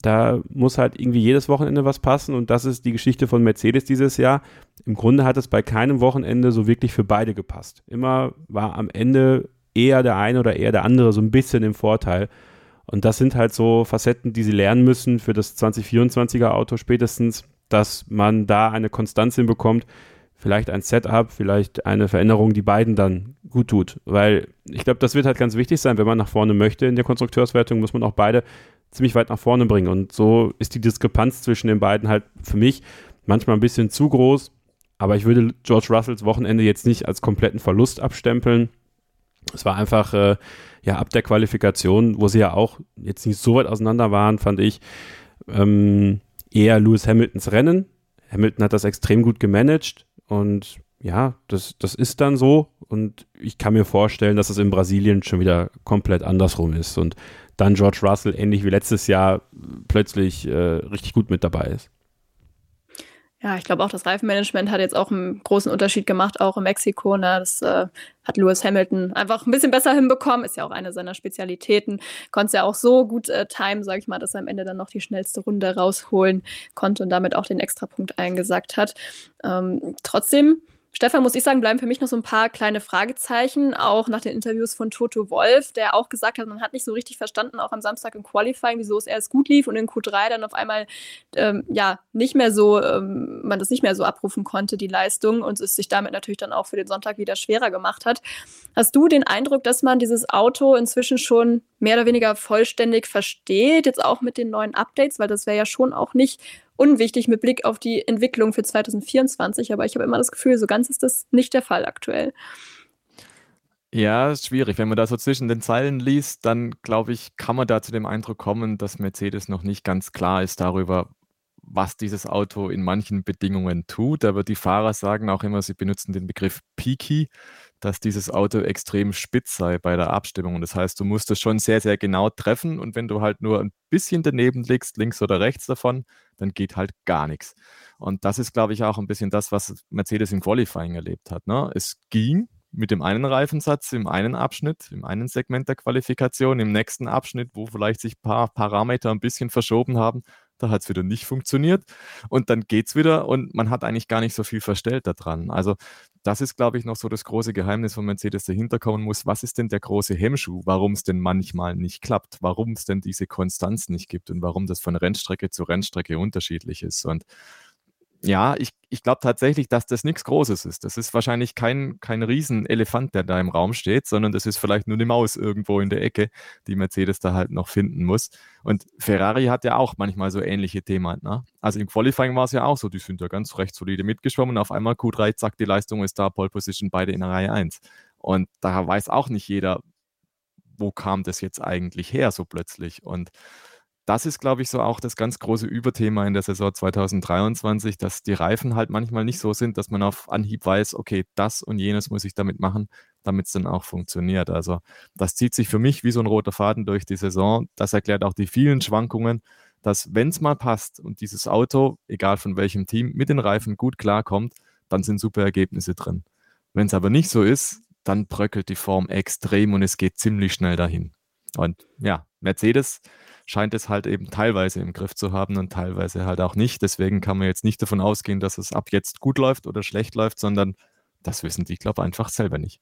da muss halt irgendwie jedes Wochenende was passen und das ist die Geschichte von Mercedes dieses Jahr. Im Grunde hat es bei keinem Wochenende so wirklich für beide gepasst. Immer war am Ende eher der eine oder eher der andere so ein bisschen im Vorteil. Und das sind halt so Facetten, die sie lernen müssen für das 2024er Auto spätestens, dass man da eine Konstanz hinbekommt, vielleicht ein Setup, vielleicht eine Veränderung, die beiden dann gut tut. Weil ich glaube, das wird halt ganz wichtig sein, wenn man nach vorne möchte in der Konstrukteurswertung, muss man auch beide ziemlich weit nach vorne bringen. Und so ist die Diskrepanz zwischen den beiden halt für mich manchmal ein bisschen zu groß. Aber ich würde George Russells Wochenende jetzt nicht als kompletten Verlust abstempeln. Es war einfach, äh, ja, ab der Qualifikation, wo sie ja auch jetzt nicht so weit auseinander waren, fand ich, ähm, eher Lewis Hamiltons Rennen. Hamilton hat das extrem gut gemanagt und ja, das, das ist dann so. Und ich kann mir vorstellen, dass es in Brasilien schon wieder komplett andersrum ist. Und dann George Russell ähnlich wie letztes Jahr plötzlich äh, richtig gut mit dabei ist. Ja, ich glaube auch, das Reifenmanagement hat jetzt auch einen großen Unterschied gemacht, auch in Mexiko. Ne? Das äh, hat Lewis Hamilton einfach ein bisschen besser hinbekommen. Ist ja auch eine seiner Spezialitäten. Konnte es ja auch so gut äh, timen, sage ich mal, dass er am Ende dann noch die schnellste Runde rausholen konnte und damit auch den Extrapunkt eingesackt hat. Ähm, trotzdem Stefan, muss ich sagen, bleiben für mich noch so ein paar kleine Fragezeichen, auch nach den Interviews von Toto Wolf, der auch gesagt hat, man hat nicht so richtig verstanden, auch am Samstag im Qualifying, wieso es erst gut lief und in Q3 dann auf einmal ähm, ja nicht mehr so, ähm, man das nicht mehr so abrufen konnte, die Leistung, und es sich damit natürlich dann auch für den Sonntag wieder schwerer gemacht hat. Hast du den Eindruck, dass man dieses Auto inzwischen schon mehr oder weniger vollständig versteht, jetzt auch mit den neuen Updates, weil das wäre ja schon auch nicht unwichtig mit Blick auf die Entwicklung für 2024, aber ich habe immer das Gefühl, so ganz ist das nicht der Fall aktuell. Ja, ist schwierig. Wenn man da so zwischen den Zeilen liest, dann glaube ich, kann man da zu dem Eindruck kommen, dass Mercedes noch nicht ganz klar ist darüber, was dieses Auto in manchen Bedingungen tut. Aber die Fahrer sagen auch immer, sie benutzen den Begriff Peaky dass dieses Auto extrem spitz sei bei der Abstimmung. Das heißt, du musst es schon sehr, sehr genau treffen und wenn du halt nur ein bisschen daneben liegst, links oder rechts davon, dann geht halt gar nichts. Und das ist, glaube ich, auch ein bisschen das, was Mercedes im Qualifying erlebt hat. Ne? Es ging mit dem einen Reifensatz im einen Abschnitt, im einen Segment der Qualifikation, im nächsten Abschnitt, wo vielleicht sich ein paar Parameter ein bisschen verschoben haben, da hat es wieder nicht funktioniert und dann geht es wieder und man hat eigentlich gar nicht so viel verstellt daran. Also das ist, glaube ich, noch so das große Geheimnis von Mercedes dahinter kommen muss. Was ist denn der große Hemmschuh, warum es denn manchmal nicht klappt, warum es denn diese Konstanz nicht gibt und warum das von Rennstrecke zu Rennstrecke unterschiedlich ist. Und ja, ich, ich glaube tatsächlich, dass das nichts Großes ist. Das ist wahrscheinlich kein, kein Riesenelefant, der da im Raum steht, sondern das ist vielleicht nur eine Maus irgendwo in der Ecke, die Mercedes da halt noch finden muss. Und Ferrari hat ja auch manchmal so ähnliche Themen. Ne? Also im Qualifying war es ja auch so, die sind ja ganz recht solide mitgeschwommen. Auf einmal Q3, zack, die Leistung ist da, Pole Position, beide in der Reihe 1. Und da weiß auch nicht jeder, wo kam das jetzt eigentlich her so plötzlich. Und das ist, glaube ich, so auch das ganz große Überthema in der Saison 2023, dass die Reifen halt manchmal nicht so sind, dass man auf Anhieb weiß, okay, das und jenes muss ich damit machen, damit es dann auch funktioniert. Also das zieht sich für mich wie so ein roter Faden durch die Saison. Das erklärt auch die vielen Schwankungen, dass wenn es mal passt und dieses Auto, egal von welchem Team, mit den Reifen gut klarkommt, dann sind super Ergebnisse drin. Wenn es aber nicht so ist, dann bröckelt die Form extrem und es geht ziemlich schnell dahin. Und ja, Mercedes scheint es halt eben teilweise im Griff zu haben und teilweise halt auch nicht. Deswegen kann man jetzt nicht davon ausgehen, dass es ab jetzt gut läuft oder schlecht läuft, sondern das wissen die, glaube ich, einfach selber nicht.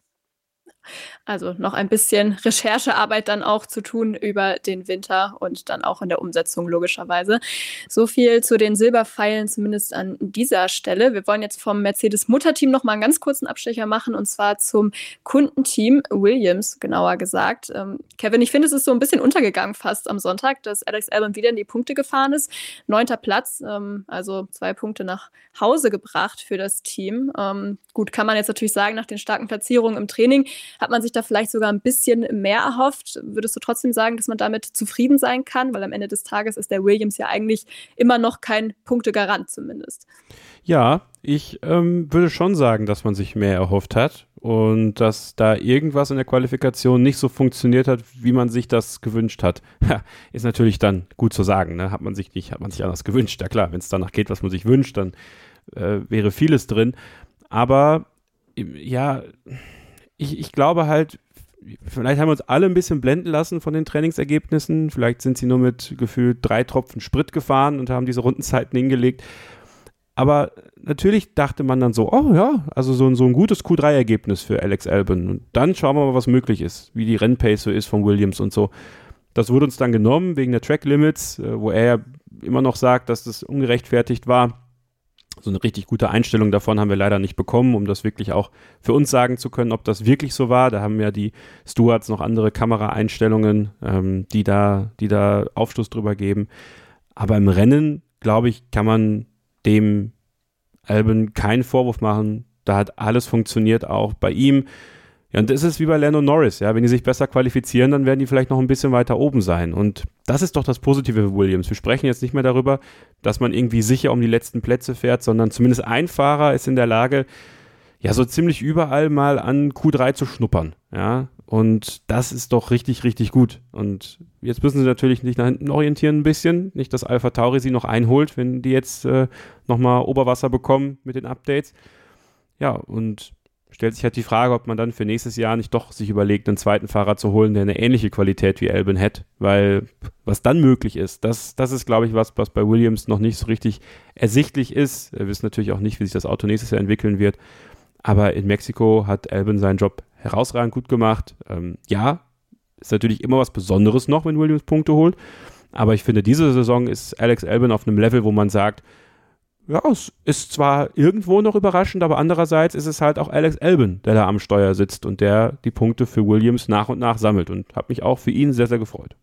Also noch ein bisschen Recherchearbeit dann auch zu tun über den Winter und dann auch in der Umsetzung logischerweise. So viel zu den Silberpfeilen zumindest an dieser Stelle. Wir wollen jetzt vom Mercedes Mutterteam noch mal einen ganz kurzen Abstecher machen und zwar zum Kundenteam Williams genauer gesagt. Ähm, Kevin, ich finde, es ist so ein bisschen untergegangen fast am Sonntag, dass Alex Albon wieder in die Punkte gefahren ist. Neunter Platz, ähm, also zwei Punkte nach Hause gebracht für das Team. Ähm, gut, kann man jetzt natürlich sagen, nach den starken Platzierungen im Training hat man sich da vielleicht sogar ein bisschen mehr erhofft? Würdest du trotzdem sagen, dass man damit zufrieden sein kann? Weil am Ende des Tages ist der Williams ja eigentlich immer noch kein Punktegarant zumindest. Ja, ich ähm, würde schon sagen, dass man sich mehr erhofft hat und dass da irgendwas in der Qualifikation nicht so funktioniert hat, wie man sich das gewünscht hat. ist natürlich dann gut zu sagen, ne? Hat man sich nicht, hat man sich anders gewünscht. Ja klar, wenn es danach geht, was man sich wünscht, dann äh, wäre vieles drin. Aber ja, ich, ich glaube halt, vielleicht haben wir uns alle ein bisschen blenden lassen von den Trainingsergebnissen. Vielleicht sind sie nur mit gefühlt drei Tropfen Sprit gefahren und haben diese Rundenzeiten hingelegt. Aber natürlich dachte man dann so, oh ja, also so, so ein gutes Q3-Ergebnis für Alex Albon. Und dann schauen wir mal, was möglich ist, wie die Rennpace so ist von Williams und so. Das wurde uns dann genommen wegen der Track Limits, äh, wo er ja immer noch sagt, dass das ungerechtfertigt war so eine richtig gute Einstellung davon haben wir leider nicht bekommen, um das wirklich auch für uns sagen zu können, ob das wirklich so war. Da haben ja die Stewards noch andere Kameraeinstellungen, ähm, die, da, die da Aufschluss drüber geben. Aber im Rennen, glaube ich, kann man dem Alben keinen Vorwurf machen. Da hat alles funktioniert, auch bei ihm. Ja, und das ist wie bei Lando Norris, ja. Wenn die sich besser qualifizieren, dann werden die vielleicht noch ein bisschen weiter oben sein. Und das ist doch das Positive für Williams. Wir sprechen jetzt nicht mehr darüber, dass man irgendwie sicher um die letzten Plätze fährt, sondern zumindest ein Fahrer ist in der Lage, ja, so ziemlich überall mal an Q3 zu schnuppern, ja. Und das ist doch richtig, richtig gut. Und jetzt müssen sie natürlich nicht nach hinten orientieren ein bisschen. Nicht, dass Alpha Tauri sie noch einholt, wenn die jetzt äh, nochmal Oberwasser bekommen mit den Updates. Ja, und stellt sich halt die Frage, ob man dann für nächstes Jahr nicht doch sich überlegt, einen zweiten Fahrer zu holen, der eine ähnliche Qualität wie Albin hat, weil was dann möglich ist, das, das ist, glaube ich, was, was bei Williams noch nicht so richtig ersichtlich ist. Wir wissen natürlich auch nicht, wie sich das Auto nächstes Jahr entwickeln wird, aber in Mexiko hat Albin seinen Job herausragend gut gemacht. Ähm, ja, ist natürlich immer was Besonderes noch, wenn Williams Punkte holt, aber ich finde, diese Saison ist Alex Albin auf einem Level, wo man sagt, ja, es ist zwar irgendwo noch überraschend, aber andererseits ist es halt auch Alex Albin, der da am Steuer sitzt und der die Punkte für Williams nach und nach sammelt und habe mich auch für ihn sehr, sehr gefreut.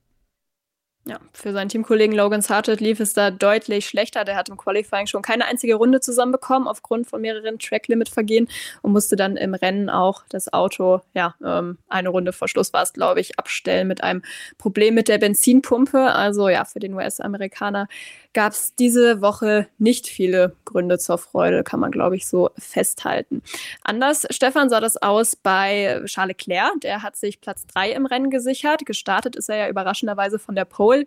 Ja, für seinen Teamkollegen Logan Sargent lief es da deutlich schlechter. Der hat im Qualifying schon keine einzige Runde zusammenbekommen aufgrund von mehreren Track-Limit-Vergehen und musste dann im Rennen auch das Auto, ja, ähm, eine Runde vor Schluss war es, glaube ich, abstellen mit einem Problem mit der Benzinpumpe. Also ja, für den US-Amerikaner gab es diese Woche nicht viele Gründe zur Freude, kann man, glaube ich, so festhalten. Anders, Stefan, sah das aus bei Charles Leclerc. Der hat sich Platz 3 im Rennen gesichert. Gestartet ist er ja überraschenderweise von der Pole.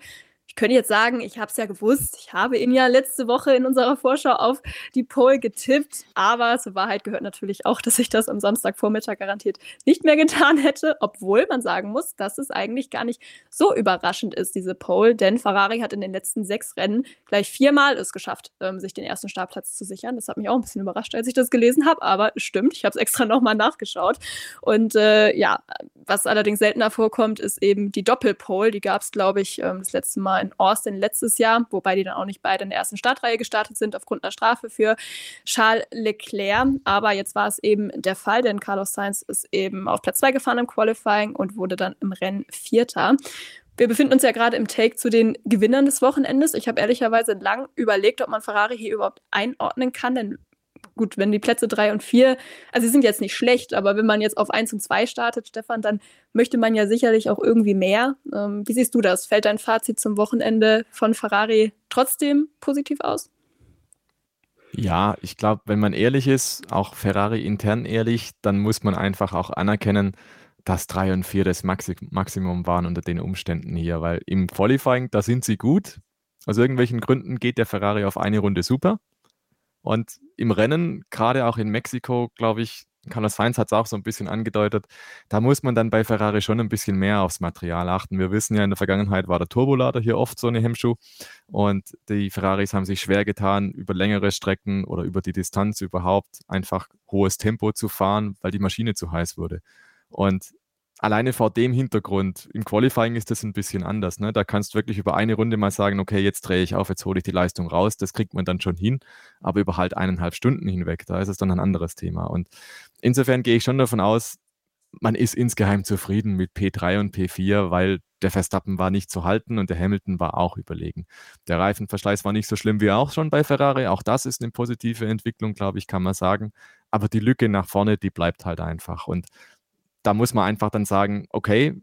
Ich könnte jetzt sagen, ich habe es ja gewusst. Ich habe ihn ja letzte Woche in unserer Vorschau auf die Pole getippt. Aber zur Wahrheit gehört natürlich auch, dass ich das am Samstagvormittag garantiert nicht mehr getan hätte. Obwohl man sagen muss, dass es eigentlich gar nicht so überraschend ist, diese Pole. Denn Ferrari hat in den letzten sechs Rennen gleich viermal es geschafft, ähm, sich den ersten Startplatz zu sichern. Das hat mich auch ein bisschen überrascht, als ich das gelesen habe. Aber stimmt, ich habe es extra (laughs) nochmal nachgeschaut. Und äh, ja, was allerdings seltener vorkommt, ist eben die Doppelpole. Die gab es, glaube ich, ähm, das letzte Mal in Austin letztes Jahr, wobei die dann auch nicht beide in der ersten Startreihe gestartet sind aufgrund einer Strafe für Charles Leclerc. Aber jetzt war es eben der Fall, denn Carlos Sainz ist eben auf Platz 2 gefahren im Qualifying und wurde dann im Rennen Vierter. Wir befinden uns ja gerade im Take zu den Gewinnern des Wochenendes. Ich habe ehrlicherweise lang überlegt, ob man Ferrari hier überhaupt einordnen kann, denn gut, wenn die Plätze drei und vier, also sie sind jetzt nicht schlecht, aber wenn man jetzt auf eins und zwei startet, Stefan, dann möchte man ja sicherlich auch irgendwie mehr. Ähm, wie siehst du das? Fällt dein Fazit zum Wochenende von Ferrari trotzdem positiv aus? Ja, ich glaube, wenn man ehrlich ist, auch Ferrari intern ehrlich, dann muss man einfach auch anerkennen, dass drei und vier das Maxi Maximum waren unter den Umständen hier, weil im Qualifying, da sind sie gut. Aus irgendwelchen Gründen geht der Ferrari auf eine Runde super. Und im Rennen, gerade auch in Mexiko, glaube ich, Carlos Sainz hat es auch so ein bisschen angedeutet, da muss man dann bei Ferrari schon ein bisschen mehr aufs Material achten. Wir wissen ja, in der Vergangenheit war der Turbolader hier oft so eine Hemmschuh und die Ferraris haben sich schwer getan, über längere Strecken oder über die Distanz überhaupt einfach hohes Tempo zu fahren, weil die Maschine zu heiß wurde. Und alleine vor dem Hintergrund, im Qualifying ist das ein bisschen anders. Ne? Da kannst du wirklich über eine Runde mal sagen, okay, jetzt drehe ich auf, jetzt hole ich die Leistung raus. Das kriegt man dann schon hin, aber über halt eineinhalb Stunden hinweg, da ist es dann ein anderes Thema. Und insofern gehe ich schon davon aus, man ist insgeheim zufrieden mit P3 und P4, weil der Verstappen war nicht zu halten und der Hamilton war auch überlegen. Der Reifenverschleiß war nicht so schlimm wie auch schon bei Ferrari. Auch das ist eine positive Entwicklung, glaube ich, kann man sagen. Aber die Lücke nach vorne, die bleibt halt einfach. Und da muss man einfach dann sagen, okay,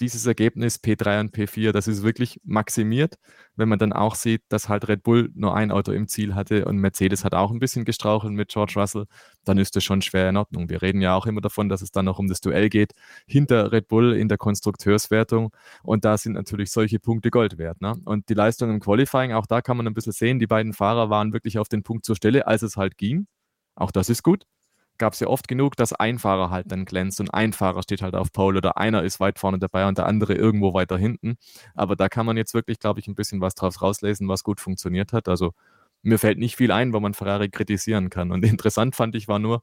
dieses Ergebnis P3 und P4, das ist wirklich maximiert. Wenn man dann auch sieht, dass halt Red Bull nur ein Auto im Ziel hatte und Mercedes hat auch ein bisschen gestrauchelt mit George Russell, dann ist das schon schwer in Ordnung. Wir reden ja auch immer davon, dass es dann noch um das Duell geht hinter Red Bull in der Konstrukteurswertung und da sind natürlich solche Punkte Gold wert. Ne? Und die Leistung im Qualifying, auch da kann man ein bisschen sehen, die beiden Fahrer waren wirklich auf den Punkt zur Stelle, als es halt ging. Auch das ist gut gab es ja oft genug, dass ein Fahrer halt dann glänzt und ein Fahrer steht halt auf Pole oder einer ist weit vorne dabei und der andere irgendwo weiter hinten. Aber da kann man jetzt wirklich, glaube ich, ein bisschen was draus rauslesen, was gut funktioniert hat. Also mir fällt nicht viel ein, wo man Ferrari kritisieren kann. Und (laughs) interessant fand ich war nur,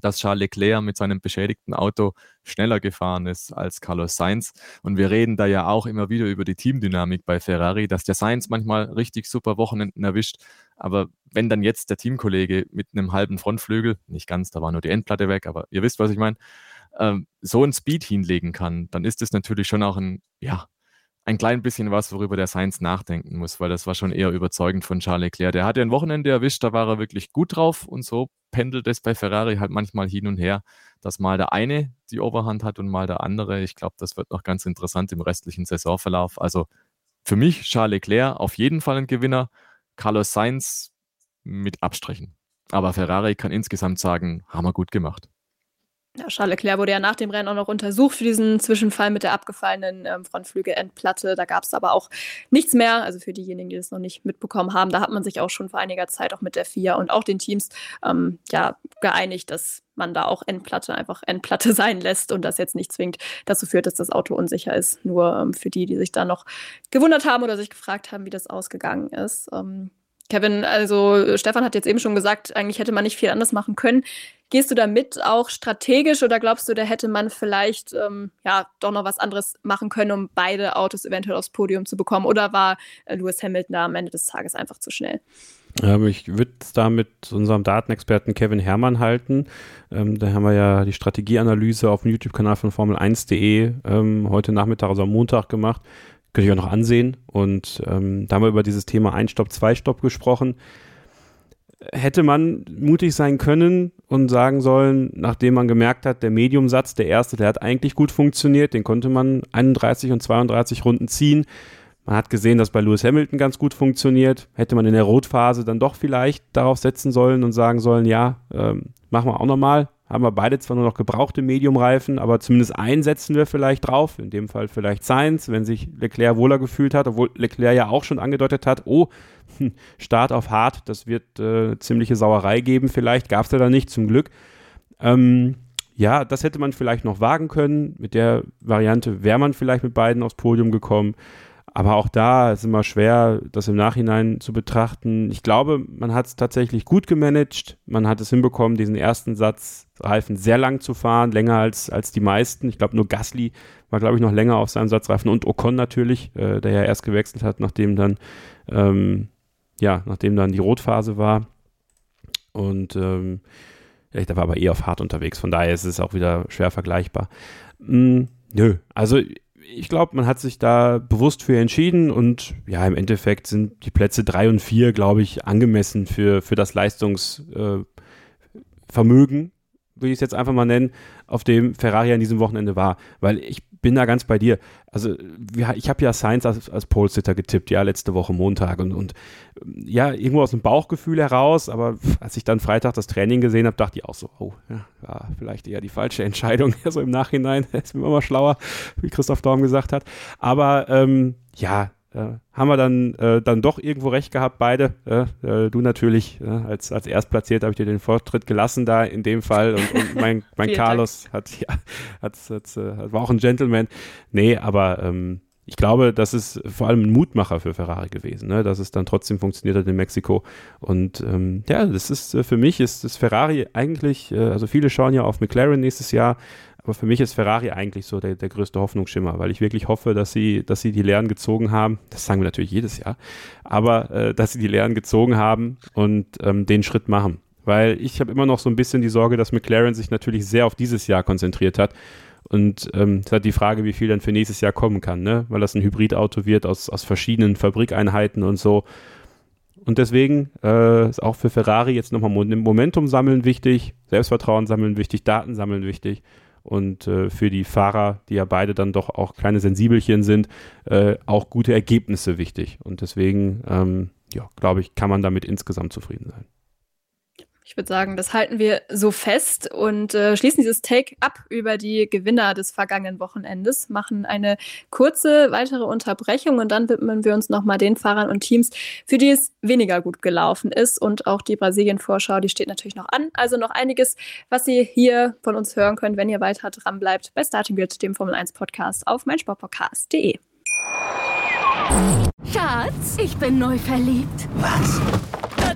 dass Charles Leclerc mit seinem beschädigten Auto schneller gefahren ist als Carlos Sainz. Und wir reden da ja auch immer wieder über die Teamdynamik bei Ferrari, dass der Sainz manchmal richtig super Wochenenden erwischt. Aber wenn dann jetzt der Teamkollege mit einem halben Frontflügel, nicht ganz, da war nur die Endplatte weg, aber ihr wisst, was ich meine, ähm, so ein Speed hinlegen kann, dann ist es natürlich schon auch ein, ja, ein klein bisschen was, worüber der Sainz nachdenken muss, weil das war schon eher überzeugend von Charles Leclerc. Der hatte ein Wochenende erwischt, da war er wirklich gut drauf und so pendelt es bei Ferrari halt manchmal hin und her, dass mal der eine die Oberhand hat und mal der andere. Ich glaube, das wird noch ganz interessant im restlichen Saisonverlauf. Also für mich Charles Leclerc auf jeden Fall ein Gewinner, Carlos Sainz mit Abstrichen. Aber Ferrari kann insgesamt sagen, haben wir gut gemacht. Ja, Charles Leclerc wurde ja nach dem Rennen auch noch untersucht für diesen Zwischenfall mit der abgefallenen ähm, Frontflügelendplatte. Da gab es aber auch nichts mehr. Also für diejenigen, die das noch nicht mitbekommen haben, da hat man sich auch schon vor einiger Zeit auch mit der FIA und auch den Teams ähm, ja, geeinigt, dass man da auch Endplatte einfach Endplatte (laughs) sein lässt und das jetzt nicht zwingend dazu führt, dass das Auto unsicher ist. Nur ähm, für die, die sich da noch gewundert haben oder sich gefragt haben, wie das ausgegangen ist. Ähm, Kevin, also Stefan hat jetzt eben schon gesagt, eigentlich hätte man nicht viel anders machen können. Gehst du da mit auch strategisch oder glaubst du, da hätte man vielleicht ähm, ja doch noch was anderes machen können, um beide Autos eventuell aufs Podium zu bekommen? Oder war äh, Lewis Hamilton da am Ende des Tages einfach zu schnell? Ich würde es da mit unserem Datenexperten Kevin Herrmann halten. Ähm, da haben wir ja die Strategieanalyse auf dem YouTube-Kanal von Formel1.de ähm, heute Nachmittag, also am Montag gemacht. Könnte ich auch noch ansehen. Und ähm, da haben wir über dieses Thema Ein-Stopp, Zwei-Stopp gesprochen. Hätte man mutig sein können und sagen sollen, nachdem man gemerkt hat, der Mediumsatz, der erste, der hat eigentlich gut funktioniert, den konnte man 31 und 32 Runden ziehen. Man hat gesehen, dass bei Lewis Hamilton ganz gut funktioniert. Hätte man in der Rotphase dann doch vielleicht darauf setzen sollen und sagen sollen, ja, ähm, machen wir auch nochmal. Haben wir beide zwar nur noch gebrauchte Mediumreifen, aber zumindest einsetzen wir vielleicht drauf. In dem Fall vielleicht Sainz, wenn sich Leclerc wohler gefühlt hat, obwohl Leclerc ja auch schon angedeutet hat, oh, hm, Start auf hart, das wird äh, ziemliche Sauerei geben. Vielleicht gab es da nicht, zum Glück. Ähm, ja, das hätte man vielleicht noch wagen können. Mit der Variante wäre man vielleicht mit beiden aufs Podium gekommen. Aber auch da ist immer schwer, das im Nachhinein zu betrachten. Ich glaube, man hat es tatsächlich gut gemanagt. Man hat es hinbekommen, diesen ersten Satz Reifen sehr lang zu fahren, länger als, als die meisten. Ich glaube, nur Gasly war, glaube ich, noch länger auf seinem Satzreifen und Ocon natürlich, äh, der ja erst gewechselt hat, nachdem dann, ähm, ja, nachdem dann die Rotphase war. Und ähm, ja, der war aber eh auf hart unterwegs, von daher ist es auch wieder schwer vergleichbar. Mm, nö, also ich glaube, man hat sich da bewusst für entschieden und ja, im Endeffekt sind die Plätze drei und vier, glaube ich, angemessen für, für das Leistungsvermögen, äh, würde ich es jetzt einfach mal nennen, auf dem Ferrari an diesem Wochenende war. Weil ich bin da ganz bei dir. Also, ich habe ja Sainz als, als Pole-Sitter getippt, ja, letzte Woche Montag. Und, und ja, irgendwo aus dem Bauchgefühl heraus, aber als ich dann Freitag das Training gesehen habe, dachte ich auch so, oh, ja, war vielleicht eher die falsche Entscheidung. (laughs) Also im Nachhinein (laughs) ist mir immer schlauer, wie Christoph Daum gesagt hat. Aber ähm, ja, äh, haben wir dann, äh, dann doch irgendwo recht gehabt, beide. Äh, äh du natürlich, äh, als, als Erstplatziert habe ich dir den Vortritt gelassen da in dem Fall und, und (laughs) mein, mein Carlos hat, ja, hat, hat, äh, war auch ein Gentleman. Nee, aber ähm, ich glaube, das ist vor allem ein Mutmacher für Ferrari gewesen, ne? dass es dann trotzdem funktioniert hat in Mexiko. Und ähm, ja, das ist für mich ist das Ferrari eigentlich, also viele schauen ja auf McLaren nächstes Jahr aber für mich ist Ferrari eigentlich so der, der größte Hoffnungsschimmer, weil ich wirklich hoffe, dass sie, dass sie die Lehren gezogen haben. Das sagen wir natürlich jedes Jahr, aber äh, dass sie die Lehren gezogen haben und ähm, den Schritt machen. Weil ich habe immer noch so ein bisschen die Sorge, dass McLaren sich natürlich sehr auf dieses Jahr konzentriert hat. Und ähm, es ist halt die Frage, wie viel dann für nächstes Jahr kommen kann, ne? Weil das ein Hybridauto wird aus, aus verschiedenen Fabrikeinheiten und so. Und deswegen äh, ist auch für Ferrari jetzt nochmal Momentum sammeln wichtig, Selbstvertrauen sammeln wichtig, Daten sammeln wichtig und äh, für die Fahrer, die ja beide dann doch auch kleine Sensibelchen sind, äh, auch gute Ergebnisse wichtig. Und deswegen, ähm, ja, glaube ich, kann man damit insgesamt zufrieden sein. Ich würde sagen, das halten wir so fest und äh, schließen dieses Take ab über die Gewinner des vergangenen Wochenendes, machen eine kurze weitere Unterbrechung und dann widmen wir uns nochmal den Fahrern und Teams, für die es weniger gut gelaufen ist. Und auch die Brasilien-Vorschau, die steht natürlich noch an. Also noch einiges, was ihr hier von uns hören könnt, wenn ihr weiter dran bleibt bei Starting Grid, dem Formel 1 Podcast auf meinsportpodcast.de. Schatz, ich bin neu verliebt. Was?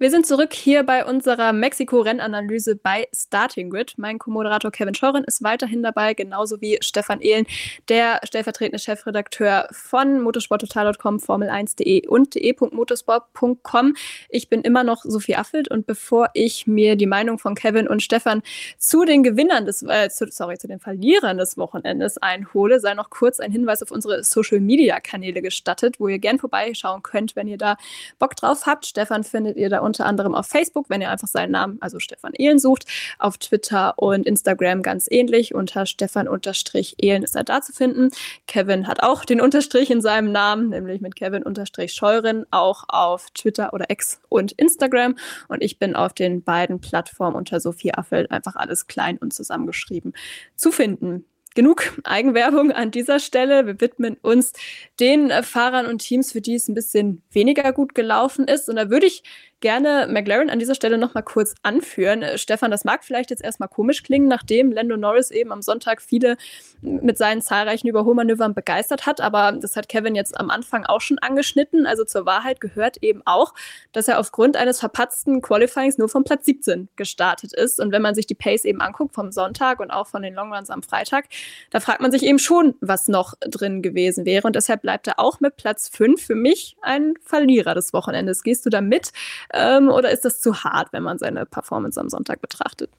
Wir sind zurück hier bei unserer Mexiko-Rennanalyse bei Starting Grid. Mein Co-Moderator Kevin Scheuren ist weiterhin dabei, genauso wie Stefan Ehlen, der stellvertretende Chefredakteur von motorsporttotal.com, Formel1.de und de.motorsport.com. Ich bin immer noch Sophie Affelt und bevor ich mir die Meinung von Kevin und Stefan zu den Gewinnern des, äh, zu, sorry, zu den Verlierern des Wochenendes einhole, sei noch kurz ein Hinweis auf unsere Social-Media-Kanäle gestattet, wo ihr gern vorbeischauen könnt, wenn ihr da Bock drauf habt. Stefan findet ihr da unter anderem auf Facebook, wenn ihr einfach seinen Namen, also Stefan Ehlen sucht, auf Twitter und Instagram ganz ähnlich. Unter Stefan-Ehlen ist er da zu finden. Kevin hat auch den Unterstrich in seinem Namen, nämlich mit Kevin-Scheuren, auch auf Twitter oder X und Instagram. Und ich bin auf den beiden Plattformen unter Sophie Affeld einfach alles klein und zusammengeschrieben zu finden genug Eigenwerbung an dieser Stelle. Wir widmen uns den Fahrern und Teams, für die es ein bisschen weniger gut gelaufen ist. Und da würde ich gerne McLaren an dieser Stelle nochmal kurz anführen. Äh, Stefan, das mag vielleicht jetzt erstmal komisch klingen, nachdem Lando Norris eben am Sonntag viele mit seinen zahlreichen Überholmanövern begeistert hat, aber das hat Kevin jetzt am Anfang auch schon angeschnitten. Also zur Wahrheit gehört eben auch, dass er aufgrund eines verpatzten Qualifyings nur vom Platz 17 gestartet ist. Und wenn man sich die Pace eben anguckt vom Sonntag und auch von den Longruns am Freitag, da fragt man sich eben schon, was noch drin gewesen wäre. Und deshalb bleibt er auch mit Platz 5 für mich ein Verlierer des Wochenendes. Gehst du da mit? Ähm, oder ist das zu hart, wenn man seine Performance am Sonntag betrachtet?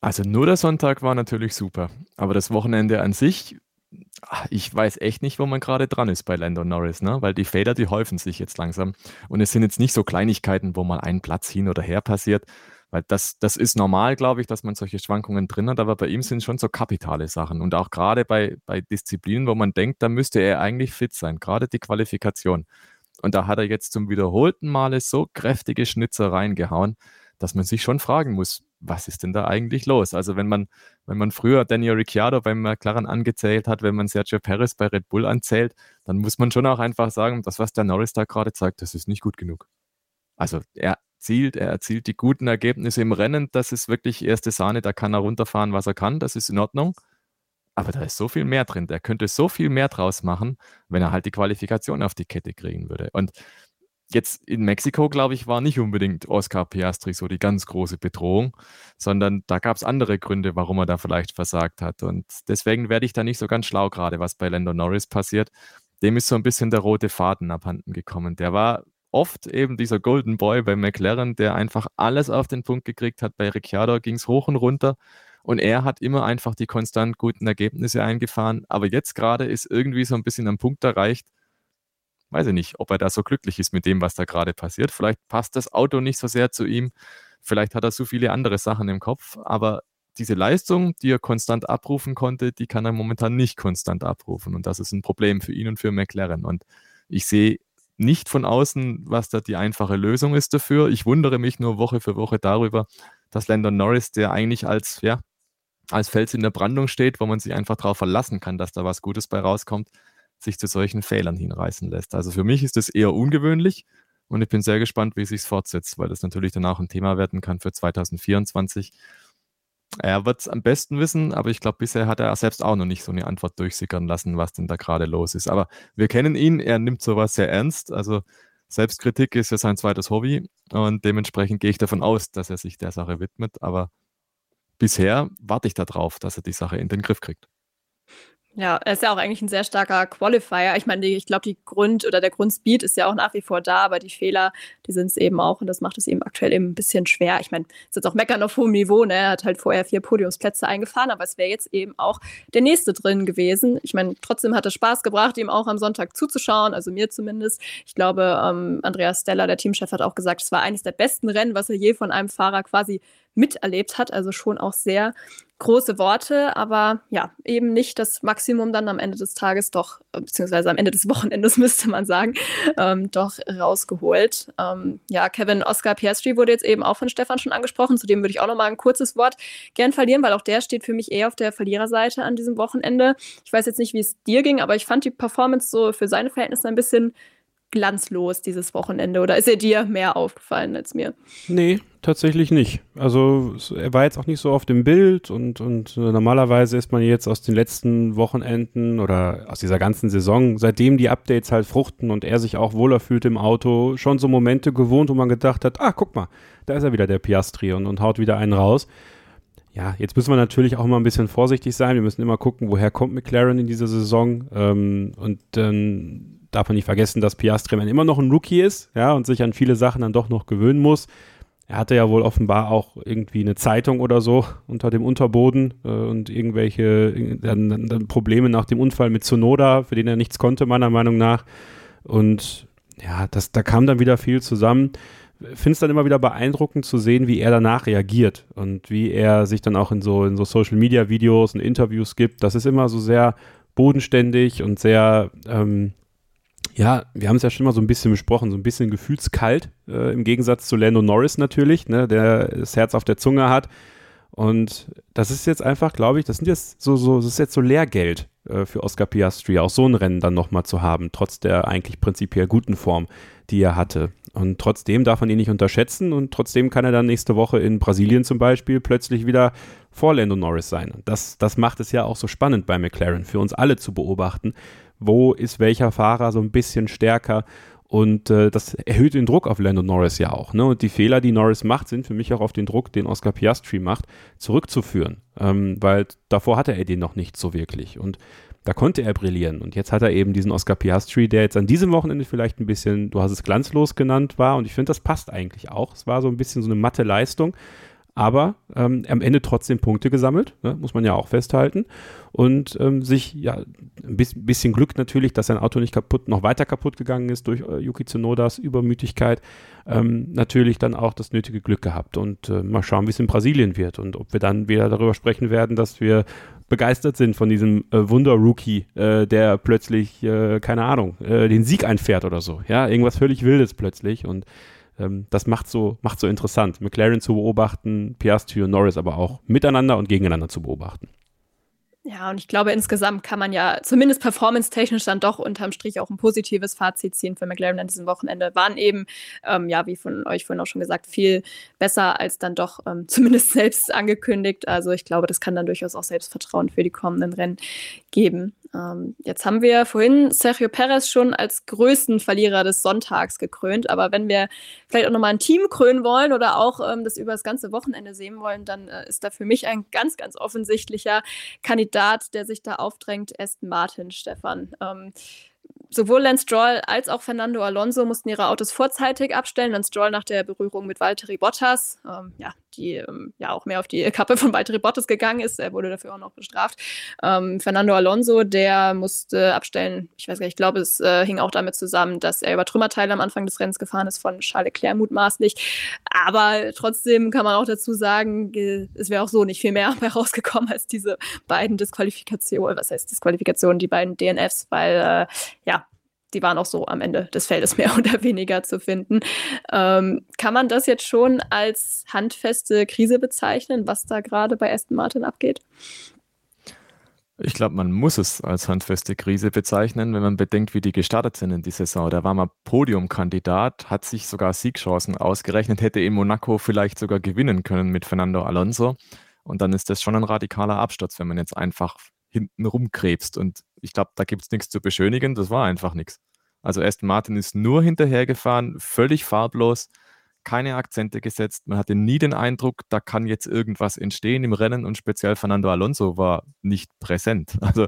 Also nur der Sonntag war natürlich super, aber das Wochenende an sich Ich weiß echt nicht, wo man gerade dran ist bei Lando Norris, ne? weil die Fehler, die häufen sich jetzt langsam. Und es sind jetzt nicht so Kleinigkeiten, wo mal ein Platz hin oder her passiert, weil das, das ist normal, glaube ich, dass man solche Schwankungen drin hat, aber bei ihm sind schon so kapitale Sachen. Und auch gerade bei, bei Disziplinen, wo man denkt, da müsste er eigentlich fit sein, gerade die Qualifikation. Und da hat er jetzt zum wiederholten Male so kräftige Schnitzer reingehauen, dass man sich schon fragen muss, was ist denn da eigentlich los? Also wenn man, wenn man früher Daniel Ricciardo beim McLaren angezählt hat, wenn man Sergio Perez bei Red Bull anzählt, dann muss man schon auch einfach sagen, das, was der Norris da gerade zeigt, das ist nicht gut genug. Also er zielt, er erzielt die guten Ergebnisse im Rennen, das ist wirklich erste Sahne, da kann er runterfahren, was er kann, das ist in Ordnung. Aber da ist so viel mehr drin. Der könnte so viel mehr draus machen, wenn er halt die Qualifikation auf die Kette kriegen würde. Und jetzt in Mexiko, glaube ich, war nicht unbedingt Oscar Piastri so die ganz große Bedrohung, sondern da gab es andere Gründe, warum er da vielleicht versagt hat. Und deswegen werde ich da nicht so ganz schlau, gerade was bei Lando Norris passiert. Dem ist so ein bisschen der rote Faden abhanden gekommen. Der war oft eben dieser Golden Boy bei McLaren, der einfach alles auf den Punkt gekriegt hat. Bei Ricciardo ging es hoch und runter. Und er hat immer einfach die konstant guten Ergebnisse eingefahren. Aber jetzt gerade ist irgendwie so ein bisschen am Punkt erreicht, weiß ich nicht, ob er da so glücklich ist mit dem, was da gerade passiert. Vielleicht passt das Auto nicht so sehr zu ihm. Vielleicht hat er so viele andere Sachen im Kopf. Aber diese Leistung, die er konstant abrufen konnte, die kann er momentan nicht konstant abrufen. Und das ist ein Problem für ihn und für McLaren. Und ich sehe nicht von außen, was da die einfache Lösung ist dafür. Ich wundere mich nur Woche für Woche darüber, dass Landon Norris, der eigentlich als, ja, als Fels in der Brandung steht, wo man sich einfach darauf verlassen kann, dass da was Gutes bei rauskommt, sich zu solchen Fehlern hinreißen lässt. Also für mich ist das eher ungewöhnlich und ich bin sehr gespannt, wie es sich fortsetzt, weil das natürlich dann auch ein Thema werden kann für 2024. Er wird es am besten wissen, aber ich glaube, bisher hat er selbst auch noch nicht so eine Antwort durchsickern lassen, was denn da gerade los ist. Aber wir kennen ihn, er nimmt sowas sehr ernst. Also Selbstkritik ist ja sein zweites Hobby und dementsprechend gehe ich davon aus, dass er sich der Sache widmet. Aber bisher warte ich darauf, dass er die Sache in den Griff kriegt. Ja, er ist ja auch eigentlich ein sehr starker Qualifier. Ich meine, ich glaube, die Grund- oder der Grundspeed ist ja auch nach wie vor da, aber die Fehler, die sind es eben auch und das macht es eben aktuell eben ein bisschen schwer. Ich meine, es ist auch meckern auf hohem Niveau, ne? Er hat halt vorher vier Podiumsplätze eingefahren, aber es wäre jetzt eben auch der nächste drin gewesen. Ich meine, trotzdem hat es Spaß gebracht, ihm auch am Sonntag zuzuschauen, also mir zumindest. Ich glaube, ähm, Andreas Steller, der Teamchef, hat auch gesagt, es war eines der besten Rennen, was er je von einem Fahrer quasi miterlebt hat. Also schon auch sehr große Worte, aber ja, eben nicht das Maximum dann am Ende des Tages doch, äh, beziehungsweise am Ende des (laughs) Wochenendes müsste man sagen, ähm, doch rausgeholt. Ähm, ja, Kevin Oscar Piastri wurde jetzt eben auch von Stefan schon angesprochen, zu dem würde ich auch noch mal ein kurzes Wort gern verlieren, weil auch der steht für mich eher auf der Verliererseite an diesem Wochenende. Ich weiß jetzt nicht, wie es dir ging, aber ich fand die Performance so für seine Verhältnisse ein bisschen glanzlos dieses Wochenende? Oder ist er dir mehr aufgefallen als mir? Nee, tatsächlich nicht. Also er war jetzt auch nicht so auf dem Bild und, und äh, normalerweise ist man jetzt aus den letzten Wochenenden oder aus dieser ganzen Saison, seitdem die Updates halt fruchten und er sich auch wohler fühlt im Auto, schon so Momente gewohnt, wo man gedacht hat, ah, guck mal, da ist er wieder, der Piastri und, und haut wieder einen raus. Ja, jetzt müssen wir natürlich auch mal ein bisschen vorsichtig sein. Wir müssen immer gucken, woher kommt McLaren in dieser Saison. Ähm, und dann darf man nicht vergessen, dass Piastri immer noch ein Rookie ist, ja, und sich an viele Sachen dann doch noch gewöhnen muss. Er hatte ja wohl offenbar auch irgendwie eine Zeitung oder so unter dem Unterboden äh, und irgendwelche dann, dann Probleme nach dem Unfall mit Tsunoda, für den er nichts konnte, meiner Meinung nach. Und ja, das, da kam dann wieder viel zusammen. Finde es dann immer wieder beeindruckend zu sehen, wie er danach reagiert und wie er sich dann auch in so, in so Social Media Videos und Interviews gibt. Das ist immer so sehr bodenständig und sehr, ähm, ja, wir haben es ja schon mal so ein bisschen besprochen, so ein bisschen gefühlskalt, äh, im Gegensatz zu Lando Norris natürlich, ne, der das Herz auf der Zunge hat. Und das ist jetzt einfach, glaube ich, das sind jetzt so, so, das ist jetzt so Lehrgeld äh, für Oscar Piastri, auch so ein Rennen dann nochmal zu haben, trotz der eigentlich prinzipiell guten Form, die er hatte. Und trotzdem darf man ihn nicht unterschätzen und trotzdem kann er dann nächste Woche in Brasilien zum Beispiel plötzlich wieder vor Lando Norris sein. Das, das macht es ja auch so spannend bei McLaren, für uns alle zu beobachten, wo ist welcher Fahrer so ein bisschen stärker. Und äh, das erhöht den Druck auf Lando Norris ja auch. Ne? Und die Fehler, die Norris macht, sind für mich auch auf den Druck, den Oscar Piastri macht, zurückzuführen. Ähm, weil davor hatte er den noch nicht so wirklich. Und da konnte er brillieren. Und jetzt hat er eben diesen Oscar Piastri, der jetzt an diesem Wochenende vielleicht ein bisschen, du hast es glanzlos genannt, war. Und ich finde, das passt eigentlich auch. Es war so ein bisschen so eine matte Leistung. Aber ähm, am Ende trotzdem Punkte gesammelt, ne, muss man ja auch festhalten. Und ähm, sich ja ein bisschen Glück natürlich, dass sein Auto nicht kaputt, noch weiter kaputt gegangen ist durch äh, Yuki Tsunodas Übermütigkeit. Ähm, natürlich dann auch das nötige Glück gehabt. Und äh, mal schauen, wie es in Brasilien wird und ob wir dann wieder darüber sprechen werden, dass wir begeistert sind von diesem äh, Wunder-Rookie, äh, der plötzlich, äh, keine Ahnung, äh, den Sieg einfährt oder so. Ja, irgendwas völlig Wildes plötzlich. Und ähm, das macht so, macht so interessant, McLaren zu beobachten, Piastri und Norris aber auch miteinander und gegeneinander zu beobachten. Ja, und ich glaube, insgesamt kann man ja zumindest performance-technisch dann doch unterm Strich auch ein positives Fazit ziehen für McLaren an diesem Wochenende. Waren eben, ähm, ja, wie von euch vorhin auch schon gesagt, viel besser als dann doch ähm, (laughs) zumindest selbst angekündigt. Also ich glaube, das kann dann durchaus auch Selbstvertrauen für die kommenden Rennen geben. Ähm, jetzt haben wir vorhin Sergio Perez schon als größten Verlierer des Sonntags gekrönt, aber wenn wir vielleicht auch nochmal ein Team krönen wollen oder auch ähm, das über das ganze Wochenende sehen wollen, dann äh, ist da für mich ein ganz, ganz offensichtlicher Kandidat, der sich da aufdrängt, Aston Martin, Stefan. Ähm, sowohl Lance Stroll als auch Fernando Alonso mussten ihre Autos vorzeitig abstellen. Lance Stroll nach der Berührung mit Valtteri Bottas, ähm, ja, die ähm, ja auch mehr auf die Kappe von Valtteri Bottas gegangen ist. Er wurde dafür auch noch bestraft. Ähm, Fernando Alonso, der musste abstellen. Ich weiß gar nicht, ich glaube, es äh, hing auch damit zusammen, dass er über Trümmerteile am Anfang des Rennens gefahren ist von Charles Leclerc mutmaßlich. Aber trotzdem kann man auch dazu sagen, es wäre auch so nicht viel mehr (laughs) herausgekommen als diese beiden Disqualifikationen. Was heißt Disqualifikationen? Die beiden DNFs, weil äh, ja, die waren auch so am Ende des Feldes mehr (laughs) oder weniger zu finden. Ähm, kann man das jetzt schon als handfeste Krise bezeichnen, was da gerade bei Aston Martin abgeht? Ich glaube, man muss es als handfeste Krise bezeichnen, wenn man bedenkt, wie die gestartet sind in die Saison. Da war man Podiumkandidat, hat sich sogar Siegchancen ausgerechnet, hätte in Monaco vielleicht sogar gewinnen können mit Fernando Alonso. Und dann ist das schon ein radikaler Absturz, wenn man jetzt einfach hinten rumkrebst. Und ich glaube, da gibt es nichts zu beschönigen. Das war einfach nichts. Also Aston Martin ist nur hinterhergefahren, völlig farblos, keine Akzente gesetzt. Man hatte nie den Eindruck, da kann jetzt irgendwas entstehen im Rennen und speziell Fernando Alonso war nicht präsent. (laughs) Also